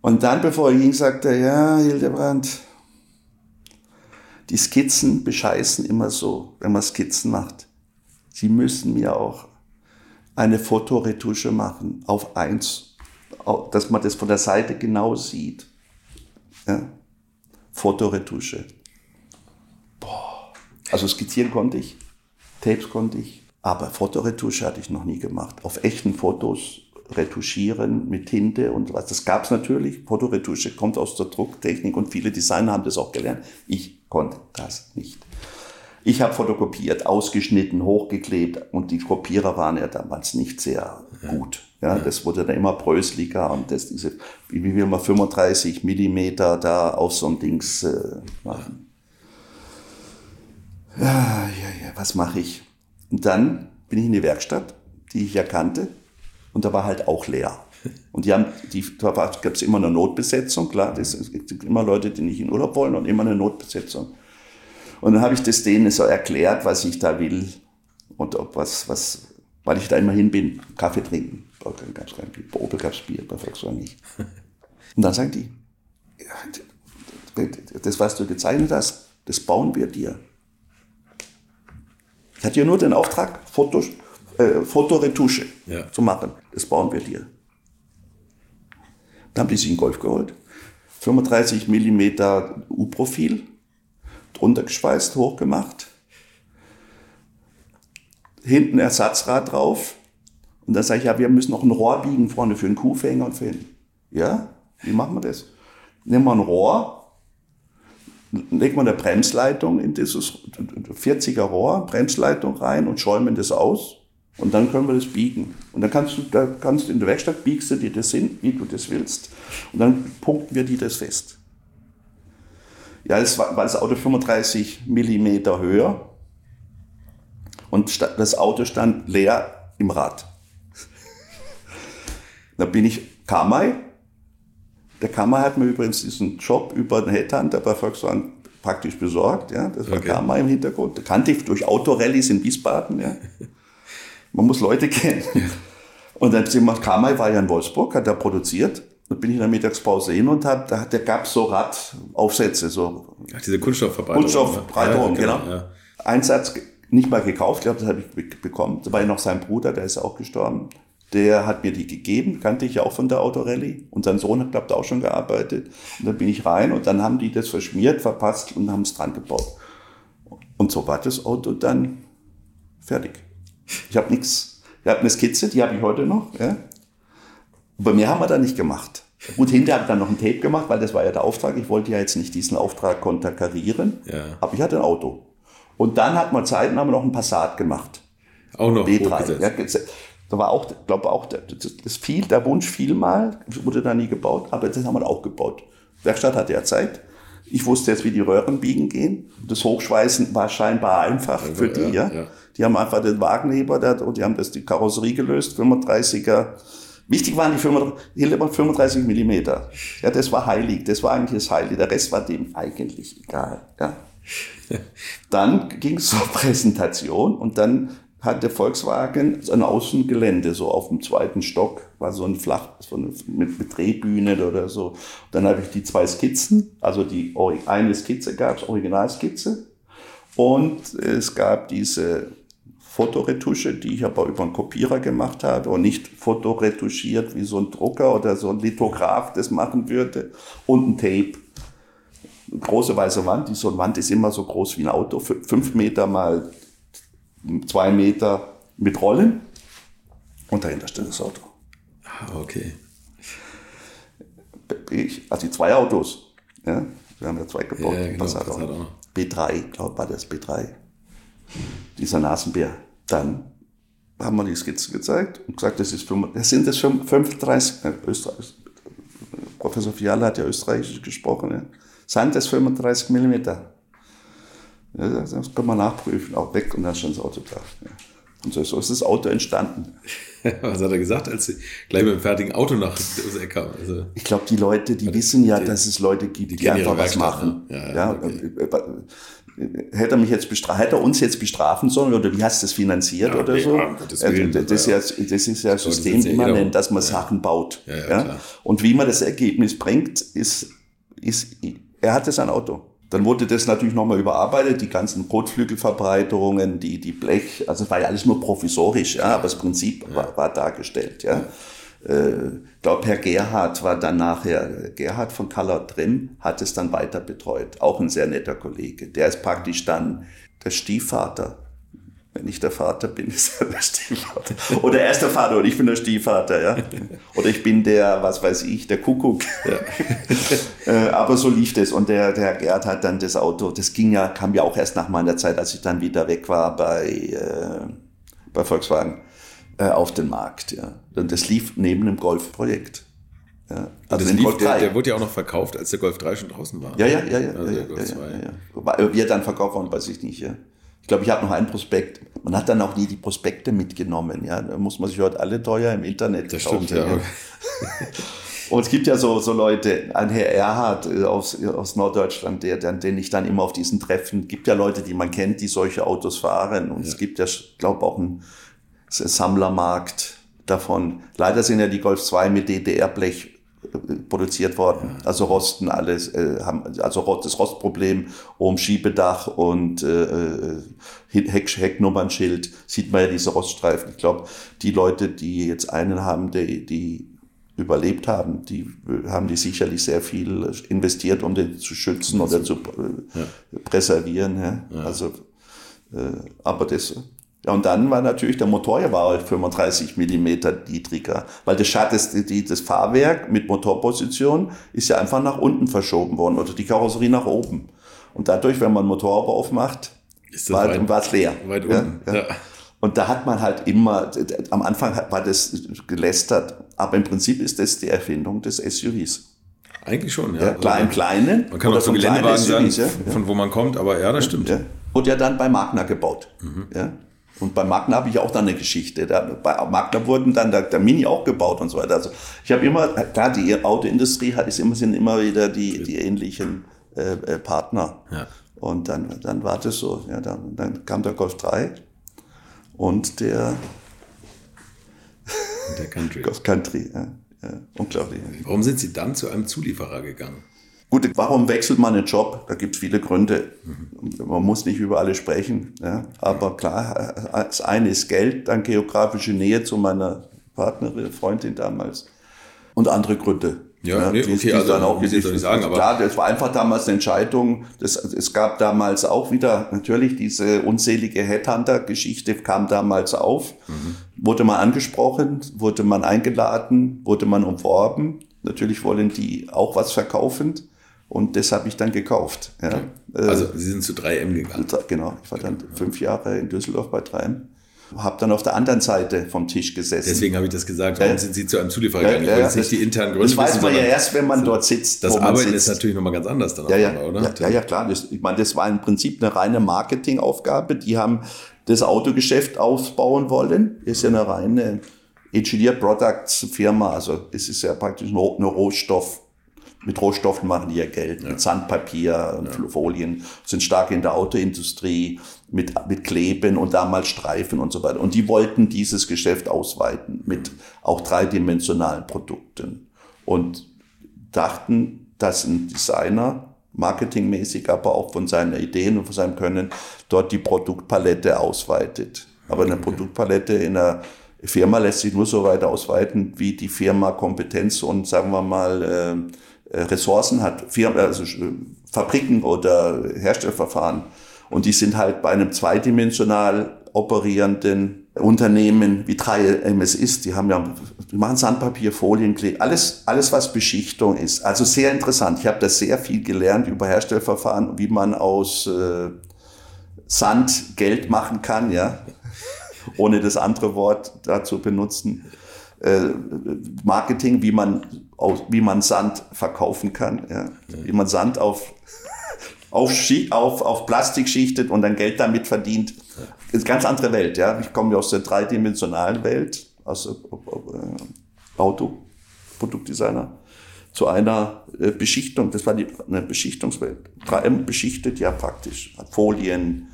Und dann, bevor er ging, sagte er, ja, Hildebrand, die Skizzen bescheißen immer so, wenn man Skizzen macht. Sie müssen mir auch eine Fotoretusche machen auf eins, dass man das von der Seite genau sieht. Ja? Fotoretusche. Boah. Also skizzieren konnte ich, Tapes konnte ich, aber Fotoretusche hatte ich noch nie gemacht. Auf echten Fotos retuschieren mit Tinte und was. Das gab es natürlich. Fotoretusche kommt aus der Drucktechnik und viele Designer haben das auch gelernt. Ich konnte das nicht. Ich habe fotokopiert, ausgeschnitten, hochgeklebt und die Kopierer waren ja damals nicht sehr gut. Ja, das wurde dann immer brösliger und das, diese, wie will man 35 Millimeter da auf so ein Dings äh, machen. Ja, ja, ja, was mache ich? Und dann bin ich in die Werkstatt, die ich ja kannte, und da war halt auch leer. Und die haben, die, da gab es immer eine Notbesetzung, klar, das, es gibt immer Leute, die nicht in Urlaub wollen und immer eine Notbesetzung. Und dann habe ich das denen so erklärt, was ich da will und ob was, was, weil ich da immer hin bin, Kaffee trinken. Bei Opel gab es kein Bier, bei Opel gab es Bier, bei Volkswagen nicht. Und dann sagen die, das, was du gezeichnet hast, das bauen wir dir. Ich hatte ja nur den Auftrag, Fotos, äh, Fotoretusche Ja. zu machen. Das bauen wir dir. Dann haben die sich einen Golf geholt. 35 Millimeter U-Profil, drunter geschweißt, hochgemacht. Hinten Ersatzrad drauf. Und dann sage ich, ja, wir müssen noch ein Rohr biegen vorne für einen Kuhfänger und für einen. Ja, wie machen wir das? Nehmen wir ein Rohr, legen wir eine Bremsleitung in dieses 40er Rohr, Bremsleitung rein und schäumen das aus. Und dann können wir das biegen. Und dann kannst du, da kannst du in der Werkstatt biegst du dir das hin, wie du das willst. Und dann punkten wir dir das fest. Ja, das war, war das Auto 35 Millimeter höher. Und das Auto stand leer im Rad. da bin ich Kamai. Der Kamai hat mir übrigens diesen Job über den Headhunter bei Volkswagen praktisch besorgt. Ja, das war Okay. Kamai im Hintergrund. Da kannte ich durch Autorallies in Wiesbaden. Ja. Man muss Leute kennen. Und dann sind wir, Kamai war ja in Wolfsburg, hat er produziert. Da bin ich in der Mittagspause hin und hab, da, da gab es so Radaufsätze, so Ach, diese Kunststoffverbreitung. Kunststoffverbreitung, ja, genau. Ja. Einsatz ge- nicht mal gekauft, ich glaube, das habe ich be- bekommen. Da war ja noch sein Bruder, der ist auch gestorben. Der hat mir die gegeben, kannte ich ja auch von der Autorallye. Und sein Sohn hat, glaube ich, auch schon gearbeitet. Und dann bin ich rein und dann haben die das verschmiert, verpasst und haben es dran gebaut. Und so war das Auto dann fertig. Ich habe nichts. Ich habe eine Skizze, die habe ich heute noch. Ja. Aber mehr haben wir da nicht gemacht. Gut, hinterher habe ich dann noch ein Tape gemacht, weil das war ja der Auftrag. Ich wollte ja jetzt nicht diesen Auftrag konterkarieren. Ja. Aber ich hatte ein Auto. Und dann hat man Zeit und haben noch ein Passat gemacht. Auch noch B3. hochgesetzt. Ja, da war auch, glaube auch, der- das, das fiel, der Wunsch fiel mal, wurde da nie gebaut, aber das haben wir auch gebaut. Werkstatt hatte ja Zeit. Ich wusste jetzt, wie die Röhren biegen gehen. Das Hochschweißen war scheinbar einfach für die, ja, ja. Die haben einfach den Wagenheber, der, und die haben das, die Karosserie gelöst, 35er. Wichtig waren die 35, Hildebrand 35 Millimeter. Ja, das war heilig. Das war eigentlich das Heilige. Der Rest war dem eigentlich egal, ja. Dann ging es zur Präsentation und dann hatte Volkswagen ein Außengelände, so auf dem zweiten Stock, war so ein Flach, so eine, mit, mit Drehbühne oder so. Dann habe ich die zwei Skizzen, also die eine Skizze gab es, Originalskizze. Und es gab diese Fotoretusche, die ich aber über einen Kopierer gemacht habe und nicht fotoretuschiert wie so ein Drucker oder so ein Lithograph das machen würde. Und ein Tape. Eine große weiße Wand, die so eine Wand ist immer so groß wie ein Auto, fünf Meter mal zwei Meter mit Rollen und dahinter steht das Auto. Ah, okay. Ich, also die zwei Autos. Ja, wir haben ja zwei gebaut. Ja, genau, Passat auch. auch B3, glaube war das B3. Dieser Nasenbär. Dann haben wir die Skizzen gezeigt und gesagt, das, ist, das sind das 35, äh, Österreich, Professor Fiala hat ja österreichisch gesprochen, ja. sind das 35 Millimeter. Ja, das kann man nachprüfen, auch weg und dann schon das Auto da. Ja. Und so ist das Auto entstanden. Was hat er gesagt, als sie gleich mit dem fertigen Auto nach der kam? Also ich glaube, die Leute, die wissen ja, die, dass es Leute gibt, die, die einfach was machen. Ne? Ja, ja, okay. Äh, hätte er mich jetzt hätte er uns jetzt bestrafen sollen oder wie hast du das finanziert ja, oder okay, so? Das, Willen, das, ist ja, das ist ja systemimmanent, dass man Sachen baut. Und wie man das Ergebnis bringt, ist, ist er hatte sein Auto. Dann wurde das natürlich nochmal überarbeitet, die ganzen Kotflügelverbreiterungen, die, die Blech, also es war ja alles nur provisorisch, ja, aber das Prinzip ja. war, war, dargestellt, ja. Äh, glaube, Herr Gerhard war dann nachher, Gerhard von Color Trim hat es dann weiter betreut, auch ein sehr netter Kollege. Der ist praktisch dann der Stiefvater wenn ich der Vater bin, ist er der Stiefvater. Oder er ist der Vater und ich bin der Stiefvater, ja. Oder ich bin der, was weiß ich, der Kuckuck. Ja. Äh, aber so lief das. Und der, der Gerd hat dann das Auto, das ging ja, kam ja auch erst nach meiner Zeit, als ich dann wieder weg war bei, äh, bei Volkswagen, äh, auf den Markt, ja. Und das lief neben dem Golfprojekt. Ja, also lief, der, der, wurde ja auch noch verkauft, als der Golf 3 schon draußen war. Ja, ja, ja, ja. Also ja, ja, ja, ja. Wie er dann verkauft worden, weiß ich nicht, ja. Ich glaube, ich habe noch einen Prospekt. Man hat dann auch nie die Prospekte mitgenommen. Ja, da muss man sich heute alle teuer im Internet das kaufen. Stimmt, ja. Und es gibt ja so, so Leute, ein Herr Erhard äh, aus, aus Norddeutschland, der, der, den ich dann immer auf diesen Treffen, gibt ja Leute, die man kennt, die solche Autos fahren. Und ja. es gibt ja, glaube auch einen Sammlermarkt davon. Leider sind ja die Golf 2 mit DDR-Blech produziert worden. Also rosten alles, äh, haben also das Rostproblem um Schiebedach und äh, äh Heck, Hecknummernschild sieht man ja diese Roststreifen. Ich glaube, die Leute, die jetzt einen haben, die, die überlebt haben, die haben die sicherlich sehr viel investiert, um den zu schützen oder zu äh, ja. präservieren. Ja. ja. Also, äh, aber das und dann war natürlich der Motor ja war 35 Millimeter niedriger, weil das, das, das Fahrwerk mit Motorposition ist ja einfach nach unten verschoben worden oder die Karosserie nach oben. Und dadurch, wenn man Motor aufmacht, war es leer. Weit unten. Ja, ja. Und da hat man halt immer, am Anfang war das gelästert, aber im Prinzip ist das die Erfindung des SUVs. Eigentlich schon, ja. ja klar, im Kleinen. Man kann auch so Geländewagen sagen, von wo man kommt, aber ja, das stimmt. Ja. Und ja dann bei Magna gebaut. Mhm. Ja. Und bei Magna habe ich auch dann eine Geschichte. Da, bei Magna wurden dann der, der, Mini auch gebaut und so weiter. Also ich habe immer, klar, die Autoindustrie hat, ist immer, sind immer wieder die, die ähnlichen äh, äh, Partner. Ja. Und dann, dann war das so. Ja, dann, dann kam der Golf 3 und der, der Country. Golf Country, ja, ja, unglaublich. Warum sind Sie dann zu einem Zulieferer gegangen? Gut, warum wechselt man einen Job? Da gibt es viele Gründe. Man muss nicht über alle sprechen. Ja. Aber klar, das eine ist Geld, dann geografische Nähe zu meiner Partnerin, Freundin damals und andere Gründe. Ja, ja nee, die, okay, die also dann auch, nicht sagen, aber klar, das war einfach damals eine Entscheidung. Das, es gab damals auch wieder natürlich diese unselige Headhunter-Geschichte kam damals auf. Mhm. Wurde man angesprochen, wurde man eingeladen, wurde man umworben. Natürlich wollen die auch was verkaufen. Und das habe ich dann gekauft. Ja. Also Sie sind zu 3M gegangen. Genau, ich war dann fünf Jahre in Düsseldorf bei 3M. Habe dann auf der anderen Seite vom Tisch gesessen. Deswegen habe ich das gesagt. Warum ja. sind Sie zu einem Zulieferer gegangen? Ja, ja, das, nicht die internen Gründe. Das weiß man ja erst, wenn man dort sitzt. Das Arbeiten ist natürlich nochmal ganz anders dann. Ja, ja, einmal, oder? ja, ja, klar. Das, ich meine, das war im Prinzip eine reine Marketingaufgabe. Die haben das Autogeschäft aufbauen wollen. Ist ja eine reine Engineered Products Firma. Also es ist ja praktisch eine Rohstoff mit Rohstoffen machen die ja Geld, ja. mit Sandpapier und ja. Folien, sind stark in der Autoindustrie, mit, mit Kleben und damals Streifen und so weiter. Und die wollten dieses Geschäft ausweiten mit auch dreidimensionalen Produkten und dachten, dass ein Designer marketingmäßig, aber auch von seinen Ideen und von seinem Können dort die Produktpalette ausweitet. Aber eine Produktpalette in einer Firma lässt sich nur so weit ausweiten, wie die Firma Kompetenz und sagen wir mal äh, Ressourcen hat, Firmen, also äh, Fabriken oder Herstellverfahren. Und die sind halt bei einem zweidimensional operierenden Unternehmen wie 3M es ist. Die haben ja, die machen Sandpapier, Folien, alles, alles was Beschichtung ist. Also sehr interessant. Ich habe da sehr viel gelernt über Herstellverfahren, wie man aus äh, Sand Geld machen kann, ja, ohne das andere Wort dazu benutzen. Äh, Marketing, wie man, aus, wie man Sand verkaufen kann, ja. wie man Sand auf, auf, auf, auf Plastik schichtet und dann Geld damit verdient. Das ist eine ganz andere Welt. Ja. Ich komme ja aus der dreidimensionalen Welt, aus äh, Autoproduktdesigner, zu einer äh, Beschichtung. Das war die, eine Beschichtungswelt. 3M beschichtet ja praktisch. Folien,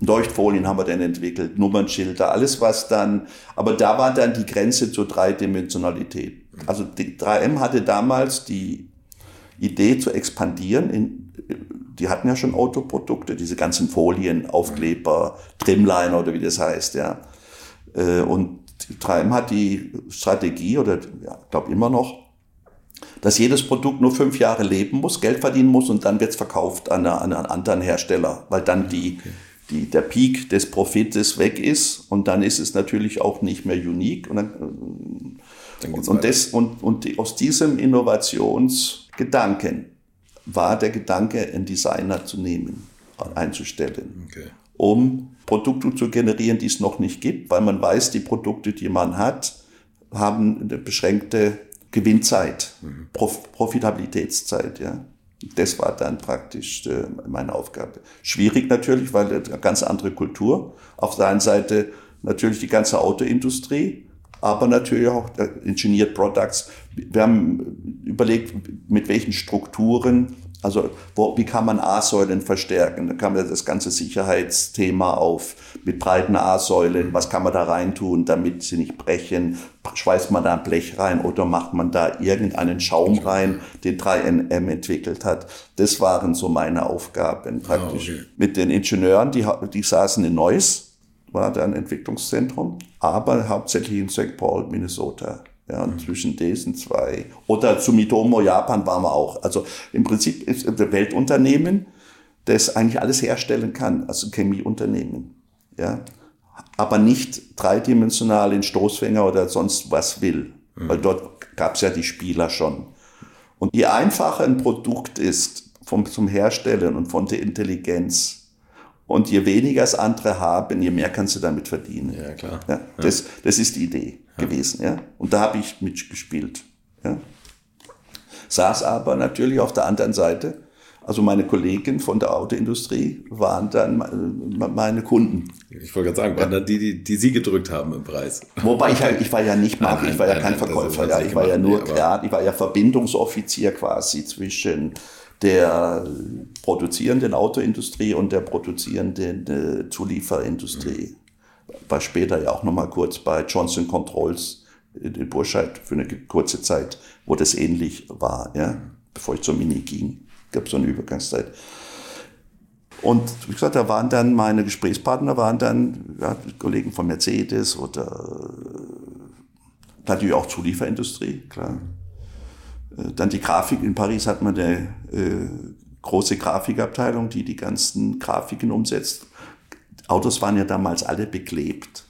Leuchtfolien haben wir dann entwickelt, Nummernschilder, alles was dann, aber da war dann die Grenze zur Dreidimensionalität. Also die 3M hatte damals die Idee zu expandieren. In, die hatten ja schon Autoprodukte, diese ganzen Folien, Aufkleber, Trimliner oder wie das heißt, ja. Äh, und 3M hat die Strategie, oder ja, glaube immer noch, dass jedes Produkt nur fünf Jahre leben muss, Geld verdienen muss und dann wird es verkauft an, eine, an einen anderen Hersteller, weil dann die, okay die, der Peak des Profites weg ist und dann ist es natürlich auch nicht mehr unique. Und, dann, und, das, und, und aus diesem Innovationsgedanken war der Gedanke, einen Designer zu nehmen, einzustellen, okay. um Produkte zu generieren, die es noch nicht gibt, weil man weiß, die Produkte, die man hat, haben eine beschränkte Gewinnzeit, mhm. Prof Profitabilitätszeit, ja. Das war dann praktisch äh, meine Aufgabe. Schwierig natürlich, weil eine ganz andere Kultur. Auf der einen Seite natürlich die ganze Autoindustrie, aber natürlich auch Engineered Products. Wir haben überlegt, mit welchen Strukturen also wo, wie kann man A-Säulen verstärken? Da kam ja das ganze Sicherheitsthema auf mit breiten A-Säulen. Was kann man da reintun, damit sie nicht brechen? Schweißt man da ein Blech rein oder macht man da irgendeinen Schaum rein, den 3NM entwickelt hat? Das waren so meine Aufgaben praktisch. Ah, okay. Mit den Ingenieuren, die, die saßen in Neuss, war da ein Entwicklungszentrum, aber hauptsächlich in St. Paul, Minnesota. Ja, und zwischen diesen zwei. Oder Sumitomo Japan waren wir auch. Also im Prinzip ist ein Weltunternehmen, das eigentlich alles herstellen kann, also Chemieunternehmen. Ja, aber nicht dreidimensional in Stoßfänger oder sonst was will. Mhm. Weil dort gab es ja die Spieler schon. Und je einfacher ein Produkt ist vom, zum Herstellen und von der Intelligenz, und je weniger es andere haben, je mehr kannst du damit verdienen. Ja, klar. Ja, das, das ist die Idee ja. gewesen. Ja? Und da habe ich mitgespielt. Ja? Saß aber natürlich auf der anderen Seite. Also meine Kollegen von der Autoindustrie waren dann meine Kunden. Ich wollte gerade sagen, waren dann die, die, die Sie gedrückt haben im Preis. Wobei ich, ich war ja nicht mal, ich war ja kein Verkäufer, ja, ich war ja nur, ja, ich war ja Verbindungsoffizier quasi zwischen der produzierenden Autoindustrie und der produzierenden äh, Zulieferindustrie. Mhm. War später ja auch nochmal kurz bei Johnson Controls in Burscheid für eine kurze Zeit, wo das ähnlich war, ja, bevor ich zur Mini ging. Gab so eine Übergangszeit. Und wie gesagt, da waren dann meine Gesprächspartner, waren dann ja, Kollegen von Mercedes oder natürlich auch Zulieferindustrie, klar. Äh, dann die Grafik. In Paris hat man eine äh, große Grafikabteilung, die die ganzen Grafiken umsetzt. Autos waren ja damals alle beklebt.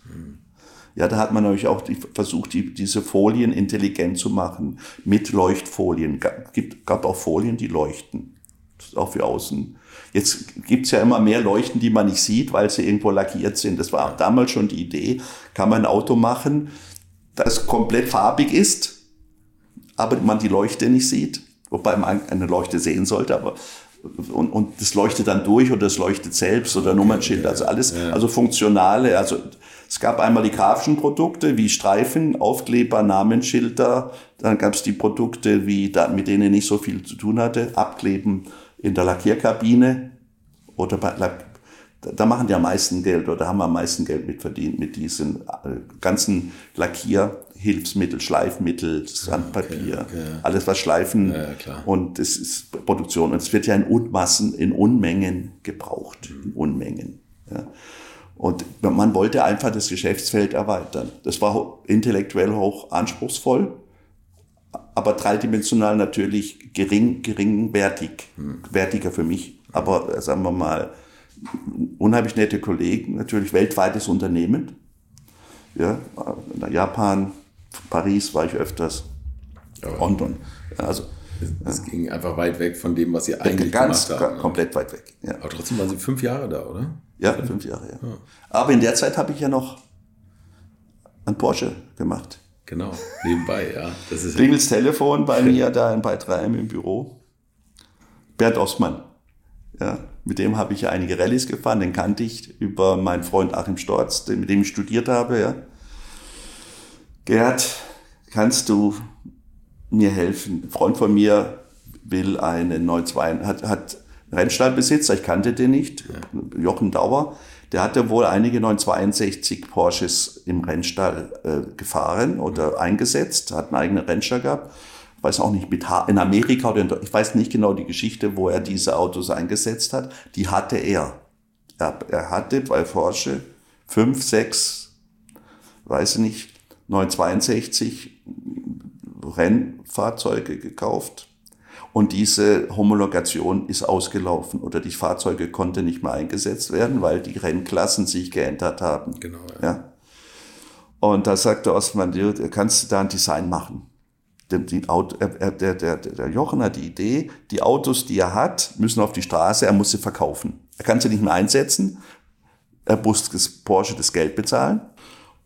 Ja, da hat man natürlich auch die, versucht, die, diese Folien intelligent zu machen mit Leuchtfolien. Gibt, gab auch Folien, die leuchten. Auch für außen. Jetzt gibt's ja immer mehr Leuchten, die man nicht sieht, weil sie irgendwo lackiert sind. Das war auch damals schon die Idee. Kann man ein Auto machen, das komplett farbig ist, aber man die Leuchte nicht sieht, wobei man eine Leuchte sehen sollte, aber und, und das leuchtet dann durch oder das leuchtet selbst oder Nummernschilder, also alles, also funktionale, also Es gab einmal die grafischen Produkte wie Streifen, Aufkleber, Namensschilder. Dann gab es die Produkte, wie mit denen ich nicht so viel zu tun hatte, Abkleben in der Lackierkabine oder bei, da machen die am meisten Geld oder haben am meisten Geld mit verdient mit diesen äh, ganzen Lackierhilfsmittel, Schleifmittel, Sandpapier, okay, okay. alles was Schleifen ja, und es ist Produktion und es wird ja in Unmassen, in Unmengen gebraucht, in Unmengen. Ja. Und man wollte einfach das Geschäftsfeld erweitern. Das war intellektuell hoch anspruchsvoll, aber dreidimensional natürlich gering, geringwertig, hm. wertiger für mich. Aber äh, sagen wir mal, unheimlich nette Kollegen, natürlich weltweites Unternehmen. Ja, in Japan, Paris war ich öfters, Aber London. Also, es ging einfach weit weg von dem, was Sie eigentlich ganz, gemacht haben. Ganz, komplett weit weg. Ja. Aber trotzdem waren Sie fünf Jahre da, oder? Ja, fünf Jahre, ja. ja. Aber in der Zeit habe ich ja noch ein Porsche gemacht. Genau, nebenbei, ja. Das ist Klingels Telefon bei mir da in Bad Reim im Büro. Bernd Ostmann. Ja, mit dem habe ich ja einige Rallyes gefahren, den kannte ich über meinen Freund Achim Storz, mit dem ich studiert habe. Ja. Gerd, kannst du mir helfen? Ein Freund von mir will einen 92, hat, hat Rennstallbesitzer, ich kannte den nicht, ja. Jochen Dauer. Der hatte wohl einige 962 Porsches im Rennstall äh, gefahren oder eingesetzt, hat einen eigenen Rennstall gehabt weiß auch nicht, mit in Amerika oder in, ich weiß nicht genau die Geschichte, wo er diese Autos eingesetzt hat. Die hatte er. Er, er hatte bei Porsche fünf, sechs, weiß ich nicht, 962 Rennfahrzeuge gekauft. Und diese Homologation ist ausgelaufen oder die Fahrzeuge konnten nicht mehr eingesetzt werden, weil die Rennklassen sich geändert haben. Genau. Ja. ja. Und da sagte Ostmann, kannst du da ein Design machen? die Auto, der, der, der, der Jochen hat die Idee, die Autos, die er hat, müssen auf die Straße, er muss sie verkaufen. Er kann sie nicht mehr einsetzen, er muss das Porsche das Geld bezahlen.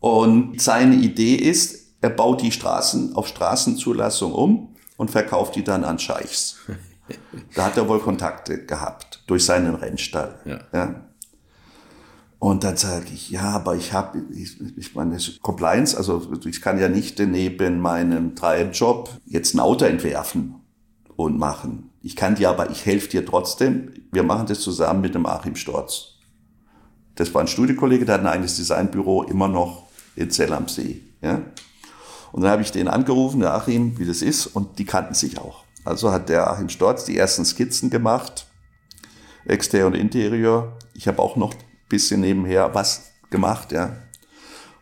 Und seine Idee ist, er baut die Straßen auf Straßenzulassung um und verkauft die dann an Scheichs. Da hat er wohl Kontakte gehabt durch seinen Rennstall. Ja. ja. Und dann sage ich, ja, aber ich habe, ich, ich meine, Compliance, also ich kann ja nicht neben meinem Treibjob jetzt ein Auto entwerfen und machen. Ich kann dir aber, ich helfe dir trotzdem. Wir machen das zusammen mit dem Achim Storz. Das war ein Studiekollege, der hat ein eigenes Designbüro immer noch in Zell am See. Ja? Und dann habe ich den angerufen, der Achim, wie das ist, und die kannten sich auch. Also hat der Achim Storz die ersten Skizzen gemacht, Exterior und Interieur. Ich habe auch noch bisschen nebenher was gemacht, ja.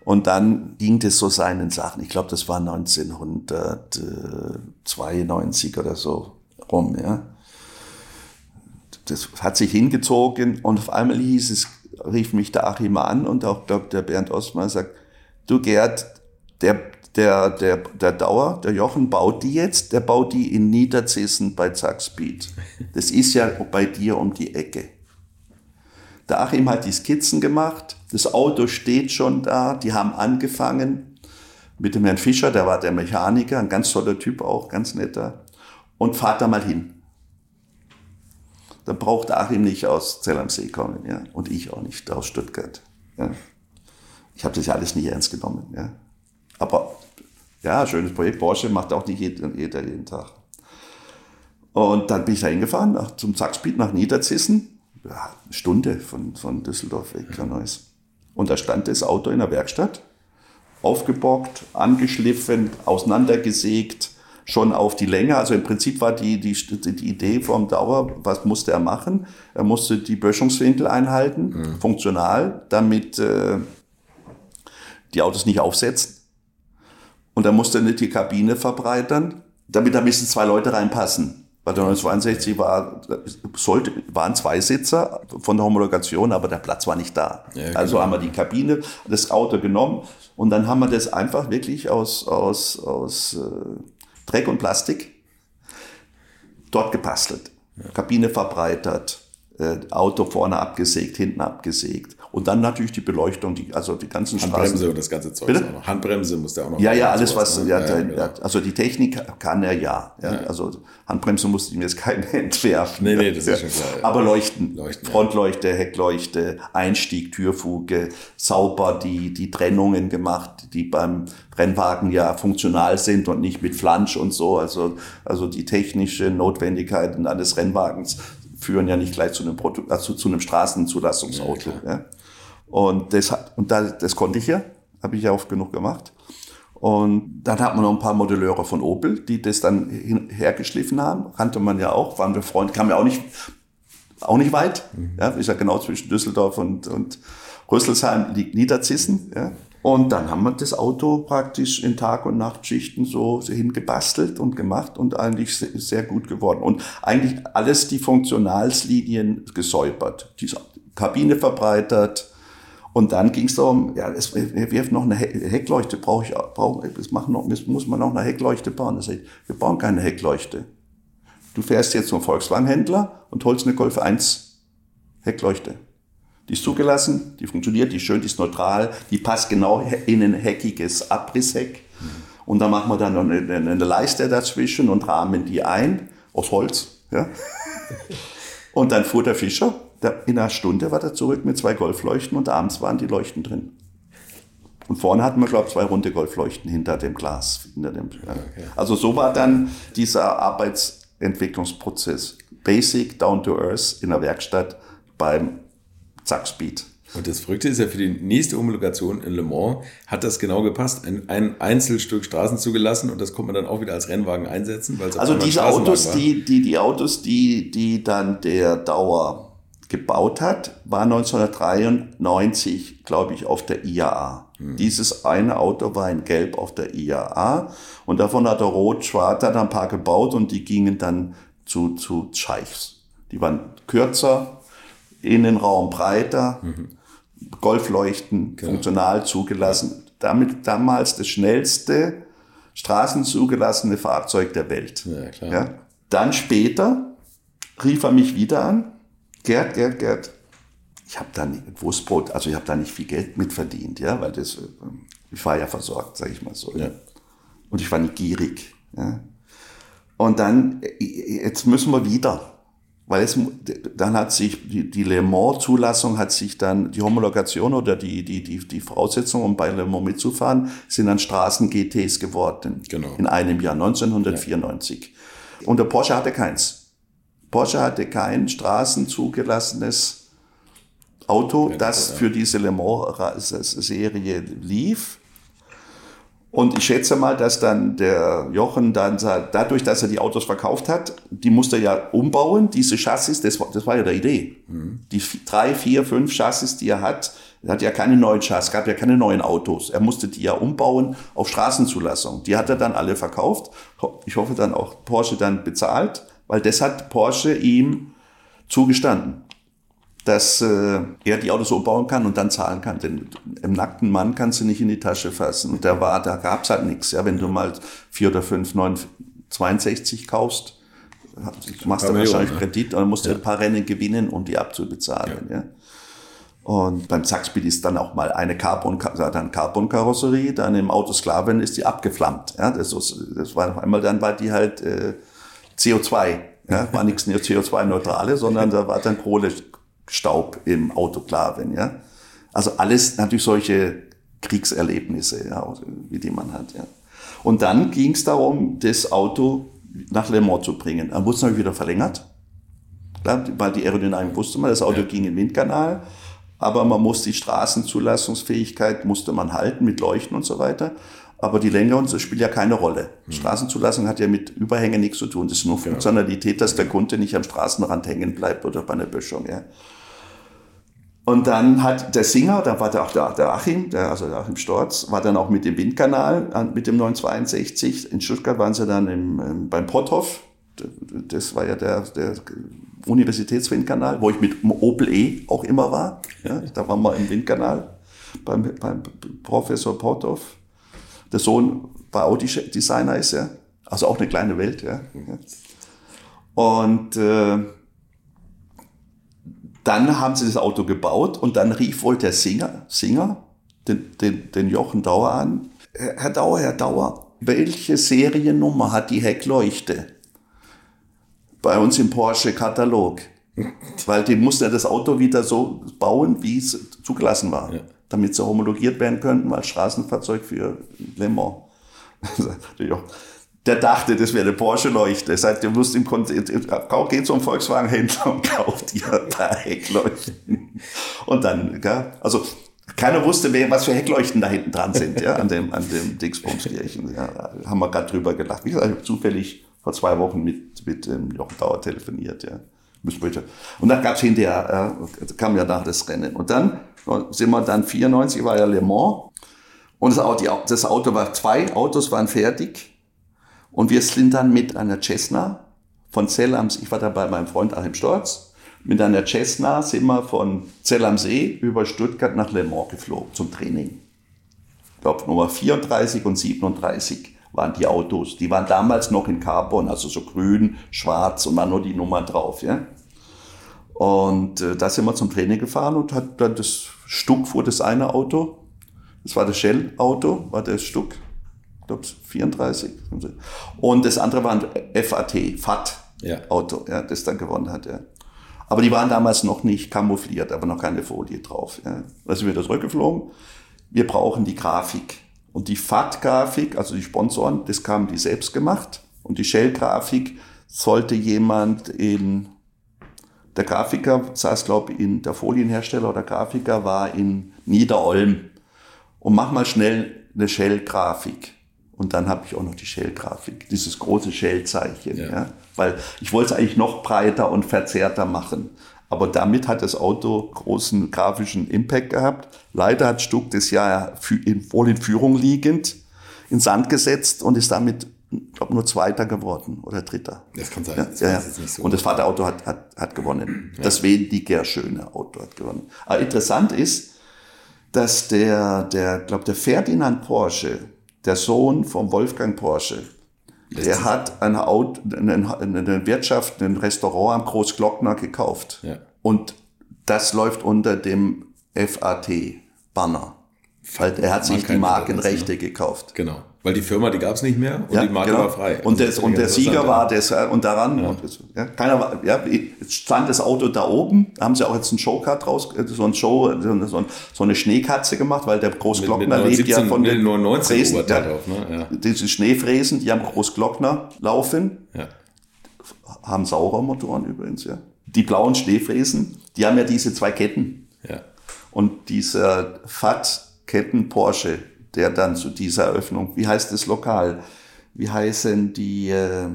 Und dann ging das so seinen Sachen. Ich glaube, das war 1992 oder so rum, ja. Das hat sich hingezogen und auf einmal hieß es, rief mich der Achim an und auch, glaube der Bernd Ostmann sagt, du Gerd, der, der, der, der Dauer, der Jochen baut die jetzt, der baut die in Niederzissen bei Zackspeed. Das ist ja bei dir um die Ecke. Der Achim hat die Skizzen gemacht, das Auto steht schon da, die haben angefangen mit dem Herrn Fischer, der war der Mechaniker, ein ganz toller Typ auch, ganz netter. Und fahrt da mal hin. Da braucht Achim nicht aus Zell am See kommen, ja, und ich auch nicht aus Stuttgart. Ja. Ich habe das ja alles nicht ernst genommen, ja. Aber ja, schönes Projekt. Porsche macht auch nicht jeder, jeder jeden Tag. Und dann bin ich da hingefahren nach, zum Zackspeed nach Niederzissen ja, eine Stunde von, von Düsseldorf weg, ja. Neues. Und da stand das Auto in der Werkstatt, aufgebockt, angeschliffen, auseinandergesägt, schon auf die Länge. Also im Prinzip war die, die, die Idee vom Dauer, was musste er machen? Er musste die Böschungswinkel einhalten, mhm. funktional, damit äh, die Autos nicht aufsetzen. Und er musste nicht die Kabine verbreitern, damit da müssen zwei Leute reinpassen. Bei der 962 war, sollte, waren zwei Sitzer von der Homologation, aber der Platz war nicht da. Ja, genau. Also haben wir die Kabine, das Auto genommen und dann haben wir das einfach wirklich aus, aus, aus äh, Dreck und Plastik dort gebastelt. Ja. Kabine verbreitert, äh, Auto vorne abgesägt, hinten abgesägt. Und dann natürlich die Beleuchtung, die, also die ganzen Handbremse Straßen. und das ganze Zeug. Bitte? Handbremse muss der auch noch. Ja, ja, alles was, ne? ja, ja, der, genau. ja, also die Technik kann er ja, ja. Also Handbremse musste ich mir jetzt keine entwerfen. Nee, nee, das ist ja. schon klar, ja. Aber Leuchten, Leuchten, ja. Frontleuchte, Heckleuchte, Einstieg, Türfuge, sauber die, die Trennungen gemacht, die beim Rennwagen ja funktional sind und nicht mit Flansch und so. Also, also die technische Notwendigkeiten eines Rennwagens führen ja nicht gleich zu einem, Produ also zu einem Straßenzulassungsauto. Ja, und das, und das, das konnte ich ja, habe ich ja oft genug gemacht. Und dann hat man noch ein paar Modelleure von Opel, die das dann hin, hergeschliffen haben. Kannte man ja auch, waren wir Freunde, kam ja auch nicht, auch nicht weit. Ja, ist ja genau zwischen Düsseldorf und, und Rüsselsheim liegt Niederzissen. Ja. Und dann haben wir das Auto praktisch in Tag- und Nachtschichten so hingebastelt und gemacht und eigentlich se- sehr gut geworden. Und eigentlich alles die Funktionalslinien gesäubert. Die Kabine verbreitert, und dann ging es darum, ja, es wir wirft noch eine He- Heckleuchte, brauche ich, brauch, es machen noch, muss man noch eine Heckleuchte bauen. Das heißt, wir bauen keine Heckleuchte. Du fährst jetzt zum Volkswagen-Händler und holst eine Golf 1 Heckleuchte. Die ist zugelassen, die funktioniert, die ist schön, die ist neutral, die passt genau in ein heckiges Abrissheck. Und dann machen wir dann noch eine, eine, Leiste dazwischen und rahmen die ein, aus Holz. Ja? Und dann fuhr der Fischer, in einer Stunde war er zurück mit zwei Golfleuchten und abends waren die Leuchten drin. Und vorne hatten wir, glaube ich, zwei runde Golfleuchten hinter dem Glas. Hinter dem, ja. Also so war dann dieser Arbeitsentwicklungsprozess. Basic, down to earth in der Werkstatt beim Zack Speed. Und das Verrückte ist ja, für die nächste Homologation in Le Mans hat das genau gepasst. Ein, ein Einzelstück Straßen zugelassen und das konnte man dann auch wieder als Rennwagen einsetzen. Weil es Also diese Autos, die, die, die Autos, die, die dann der Dauer gebaut hat, war 1993, glaube ich, auf der IAA. Dieses eine Auto war in Gelb auf der IAA und davon hat er Rot-Schwarz hat er ein paar gebaut und die gingen dann zu, zu Scheichs. Die waren kürzer, Innenraum breiter, Golfleuchten, funktional zugelassen. Damit damals das schnellste straßenzugelassene Fahrzeug der Welt. Ja, klar. Ja. Dann später rief er mich wieder an. Gerd, Gerd, Gerd. Ich habe da nicht Wurstbrot, also ich habe da nicht viel Geld mit verdient, ja, weil das, äh, ich war ja versorgt, sage ich mal so. Ja. Und ich war nicht gierig. Ja. Und dann, äh, jetzt müssen wir wieder. Weil es, dann hat sich die, die Le Mans-Zulassung hat sich dann, die Homologation oder die, die, die, die Voraussetzungen, um bei Le Mans mitzufahren, sind dann Straßen-GTs geworden. Genau. In einem Jahr, 1994. Und der Porsche hatte keins. Porsche hatte kein straßenzugelassenes Auto, das für diese Le Mans-Serie lief. Und ich schätze mal, dass dann der Jochen dann sagt, dadurch, dass er die Autos verkauft hat, die musste er ja umbauen, diese Chassis, das war, das war ja der Idee. Die vi- drei, vier, fünf Chassis, die er hat, er hat ja keine neuen Chassis, gab ja keine neuen Autos. Er musste die ja umbauen auf Straßenzulassung. Die hat er dann alle verkauft. Ich hoffe dann auch Porsche dann bezahlt, weil das hat Porsche ihm zugestanden dass äh, er die Autos so bauen kann und dann zahlen kann. Denn im nackten Mann kannst du nicht in die Tasche fassen. Und der war, da gab's halt nichts. Ja, wenn du mal vier oder fünf, neun, 62 kaufst, machst du Millionen, wahrscheinlich ne? Kredit und dann musst du ein paar Rennen gewinnen, um die abzubezahlen. Ja. Und beim Zackspeed ist dann auch mal eine Carbon, dann Carbon-Karosserie, dann im Autosklaven ist die abgeflammt. Ja, das, das war auf einmal dann war die halt äh, CO2. Ja, war nichts CO2-Neutrale, sondern da war dann Kohlestaub im Autoklaven. Ja, also alles natürlich solche Kriegserlebnisse, ja, wie die man hat. Ja. Und dann ging es darum, das Auto nach Le Mans zu bringen. Dann wurde es natürlich wieder verlängert. Weil die Aerodynamik wusste man, das Auto ging in den Windkanal, aber man muss die Straßenzulassungsfähigkeit musste man halten mit Leuchten und so weiter. Aber die Länge und so spielt ja keine Rolle. Straßenzulassung hat ja mit Überhängen nichts zu tun. Das ist nur Funktionalität, dass der Kunde nicht am Straßenrand hängen bleibt oder bei einer Böschung. Ja. Und dann hat der Singer, da war der auch der, der Achim, der, also der Achim Storz, war dann auch mit dem Windkanal, an- mit dem 962. In Stuttgart waren sie dann im, ähm, beim Potthof. Das war ja der, der Universitätswindkanal, wo ich mit dem Opel E auch immer war. Ja, da waren wir im Windkanal beim, beim Professor Potthof. Der Sohn war auch Designer, ist er. Also auch eine kleine Welt, ja. Und äh, dann haben sie das Auto gebaut und dann rief wohl der Singer, Singer den, den, den Jochen Dauer an. Herr Dauer, Herr Dauer, welche Seriennummer hat die Heckleuchte? Bei uns im Porsche-Katalog. Weil die mussten ja das Auto wieder so bauen, wie es zugelassen war. Ja. Damit sie homologiert werden könnten als Straßenfahrzeug für Le Mans. der dachte, das wäre eine Porsche-Leuchte. Sagt, ihr müsst im geht zum Volkswagen-Händler und kauft ihr da Heckleuchten. Und dann, gell? also keiner wusste, wer, was für Heckleuchten da hinten dran sind, ja, an dem, an dem Dingsbumskirchen. Ja, haben wir gerade drüber gelacht. Wie gesagt, ich habe zufällig vor zwei Wochen mit, mit ähm, Jochen Dauer telefoniert, ja. Und dann gab es hinterher, äh, kam ja nach das Rennen. Und dann sind wir dann 94, war ja Le Mans. Und das Auto, das Auto war, zwei Autos waren fertig. Und wir sind dann mit einer Cessna von Zell am See, ich war da bei meinem Freund Achim Storz, mit einer Cessna sind wir von Zell am See über Stuttgart nach Le Mans geflogen zum Training. Ich glaube Nummer 34 und 37 waren die Autos. Die waren damals noch in Carbon, also so grün, schwarz und waren nur die Nummer drauf. Ja? Und äh, da sind wir zum Training gefahren und hat dann das Stuck vor das eine Auto. Das war das Shell-Auto, war das Stuck glaube 34. Und das andere war ein FAT, FAT-Auto, ja. ja, das dann gewonnen hat. Ja. Aber die waren damals noch nicht kamoufliert, aber noch keine Folie drauf. Ja. Da sind wir wieder zurückgeflogen. Wir brauchen die Grafik. Und die FAT-Grafik, also die Sponsoren, das haben die selbst gemacht. Und die Shell-Grafik sollte jemand in, der Grafiker saß, glaube ich, in der Folienhersteller oder Grafiker war in Niederolm. Und mach mal schnell eine Shell-Grafik. Und dann habe ich auch noch die Shell-Grafik, dieses große Shell-Zeichen. Ja. ja. Weil ich wollte es eigentlich noch breiter und verzerrter machen. Aber damit hat das Auto großen grafischen Impact gehabt. Leider hat Stuck das Jahr wohl in Führung liegend in Sand gesetzt und ist damit, ich glaube, nur Zweiter geworden oder Dritter. Das kann sein. Ja, das ja. So und das Vaterauto hat, hat, hat gewonnen. Ja. Das weniger schöne Auto hat gewonnen. Aber interessant ist, dass der, der, glaube der Ferdinand Porsche, der Sohn von Wolfgang Porsche, der hat eine, Auto, eine, Wirtschaft, ein Restaurant am Großglockner gekauft. Ja. Und das läuft unter dem FAT-Banner. Er hat sich die Markenrechte gekauft. Genau. Weil die Firma, die gab es nicht mehr und ja, die Marke genau. war frei. Und, also das, und der Sieger war das, und daran, ja. Und das, ja, keiner war, ja, stand das Auto da oben, da haben sie auch jetzt einen Showcut raus, so ein Show, so, so eine Schneekatze gemacht, weil der Großglockner mit, mit lebt ja von den 99 Fräsen, drauf, ne? ja. Diese Schneefräsen, die am Großglockner laufen, ja. haben Sauermotoren übrigens, ja. Die blauen Schneefräsen, die haben ja diese zwei Ketten. Ja. Und dieser Fat-Ketten Porsche, der dann zu dieser Eröffnung, wie heißt das Lokal? Wie heißen die äh,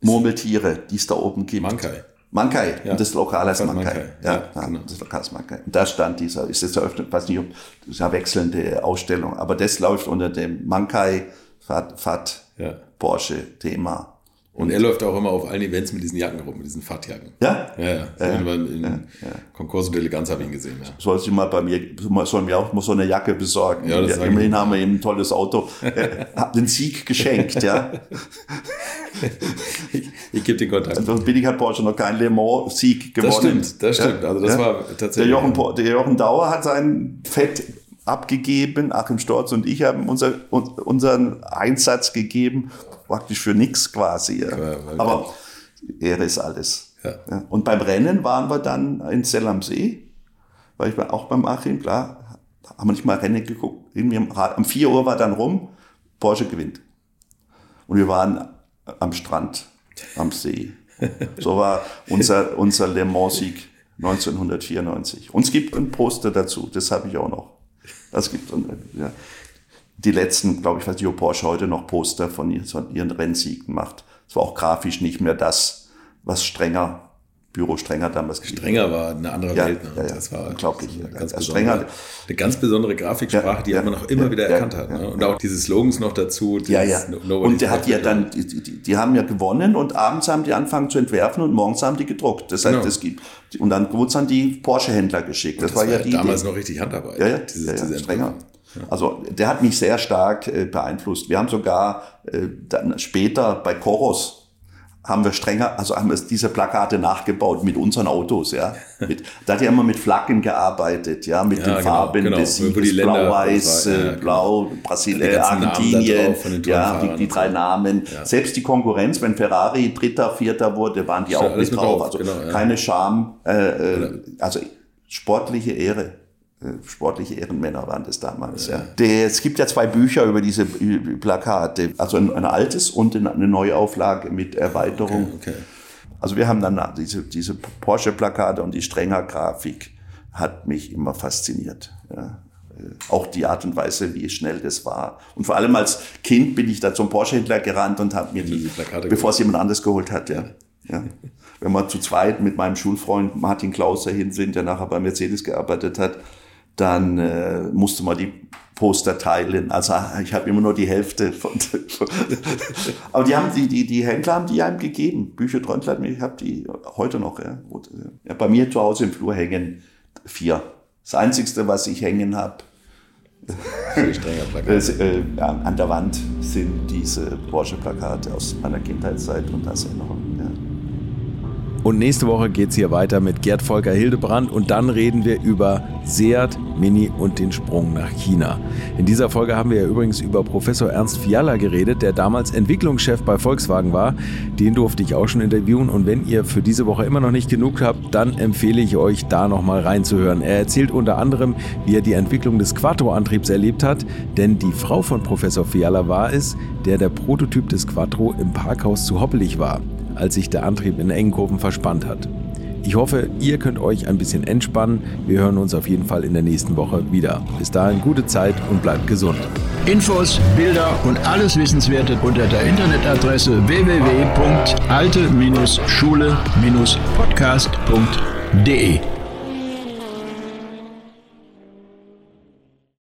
Murmeltiere, die es da oben gibt? Mankai. Mankai. Ja. Und das Lokal heißt Mankai. Mankai. Ja, ja genau. das Lokal ist Mankai. Und da stand dieser, ist jetzt eröffnet, weiß nicht, ob das ist eine wechselnde Ausstellung, aber das läuft unter dem Mankai Fat, Fat ja. Porsche Thema. Und er läuft auch immer auf allen Events mit diesen Jacken rum, mit diesen Fahrtjacken. Ja? Ja, ja. ja, in ja, ja. Konkurs und Eleganz habe ich ihn gesehen. Ja. Soll sie mal bei mir, soll mir auch mal so eine Jacke besorgen. Ja, das ja, immerhin haben wir ihm ein tolles Auto. Hab den Sieg geschenkt, ja. ich, ich gebe den Kontakt. Also bin ich hat Porsche noch keinen Le Mans-Sieg gewonnen. Das stimmt, das stimmt. Also das war tatsächlich. Der Jochen, der Jochen Dauer hat sein Fett abgegeben. Achim Storz und ich haben unser, unseren Einsatz gegeben, praktisch für nichts quasi. Ja. Aber Ehre ist alles. Ja. Und beim Rennen waren wir dann in Zell am See, weil ich war auch beim Achim, klar, haben wir nicht mal Rennen geguckt. Um 4 Uhr war dann rum, Porsche gewinnt. Und wir waren am Strand, am See. So war unser, unser Le Mans-Sieg 1994. Und es gibt ein Poster dazu, das habe ich auch noch. Das gibt ja, die letzten, glaube ich, was die Porsche heute noch Poster von ihren, Rennsiegen macht. Es war auch grafisch nicht mehr das, was strenger Büro Strenger damals Strenger war eine andere ja, Welt. Ne? Ja, ja, das war unglaublich. Eine ganz, besondere, eine ganz besondere Grafiksprache, die man auch immer wieder erkannt hat. Ne? Und auch diese Slogans noch dazu. Ja, ja. und der hat ja dann, die, die, die, haben ja gewonnen und abends haben die angefangen zu entwerfen und morgens haben die gedruckt. Das heißt, genau. es gibt, und dann wurde es an die Porsche-Händler geschickt. Das, das, war ja die damals Idee. noch richtig Handarbeit. Ja, ja, dieses, ja, ja Strenger. Also der hat mich sehr stark äh, beeinflusst. Wir haben sogar äh, dann später bei Koros haben wir strenger, also haben wir diese Plakate nachgebaut mit unseren Autos, ja. Mit, da hat er immer mit Flaggen gearbeitet, ja, mit Ja, den genau, Farben genau. des Sieges, blau-weiß, ja, äh, genau. blau, Die Brasilien, Argentinien, drauf ja, die, die drei. Namen. Ja. Selbst die Konkurrenz, wenn Ferrari Dritter, Vierter wurde, waren die auch mit mit drauf. drauf, Also genau, ja. keine Scham, äh, äh, also sportliche Ehre. Äh, Sportliche Ehrenmänner waren das damals. Ja. Der, es gibt ja zwei Bücher über diese äh, Plakate, also ein, ein altes und eine Neuauflage mit Erweiterung. Okay. Also wir haben dann diese, diese Porsche-Plakate und die strenger Grafik hat mich immer fasziniert. Ja. Äh, Auch die Art und Weise, wie schnell das war. Und vor allem als Kind bin ich da zum Porsche-Händler gerannt und habe mir die, die Plakate bevor es jemand anderes geholt hat, ja. ja. Wenn wir zu zweit mit meinem Schulfreund Martin Klaus dahin sind, der nachher bei Mercedes gearbeitet hat, dann äh, musste man die Poster teilen. Also ich habe immer nur die Hälfte von. Aber die haben die, die, die Händler haben die einem gegeben. Bücher Tröndler, ich habe die heute noch. Ja. Ja, bei mir zu Hause im Flur hängen vier. Das Einzigste, was ich hängen habe, äh, an an der Wand sind diese Porsche-Plakate aus meiner Kindheitszeit und das Erinnerung. Ja. Und nächste Woche geht's hier weiter mit Gerd Volker Hildebrand und dann reden wir über Seat, Mini und den Sprung nach China. In dieser Folge haben wir ja übrigens über Professor Ernst Fiala geredet, der damals Entwicklungschef bei Volkswagen war. Den durfte ich auch schon interviewen und wenn ihr für diese Woche immer noch nicht genug habt, dann empfehle ich euch da nochmal reinzuhören. Er erzählt unter anderem, wie er die Entwicklung des Quattro-Antriebs erlebt hat, denn die Frau von Professor Fiala war es, der der Prototyp des Quattro im Parkhaus zu hoppelig war als sich der Antrieb in engen Kurven verspannt hat. Ich hoffe, ihr könnt euch ein bisschen entspannen. Wir hören uns auf jeden Fall in der nächsten Woche wieder. Bis dahin gute Zeit und bleibt gesund. Infos, Bilder und alles Wissenswerte unter der Internetadresse www.alte-schule-podcast.de.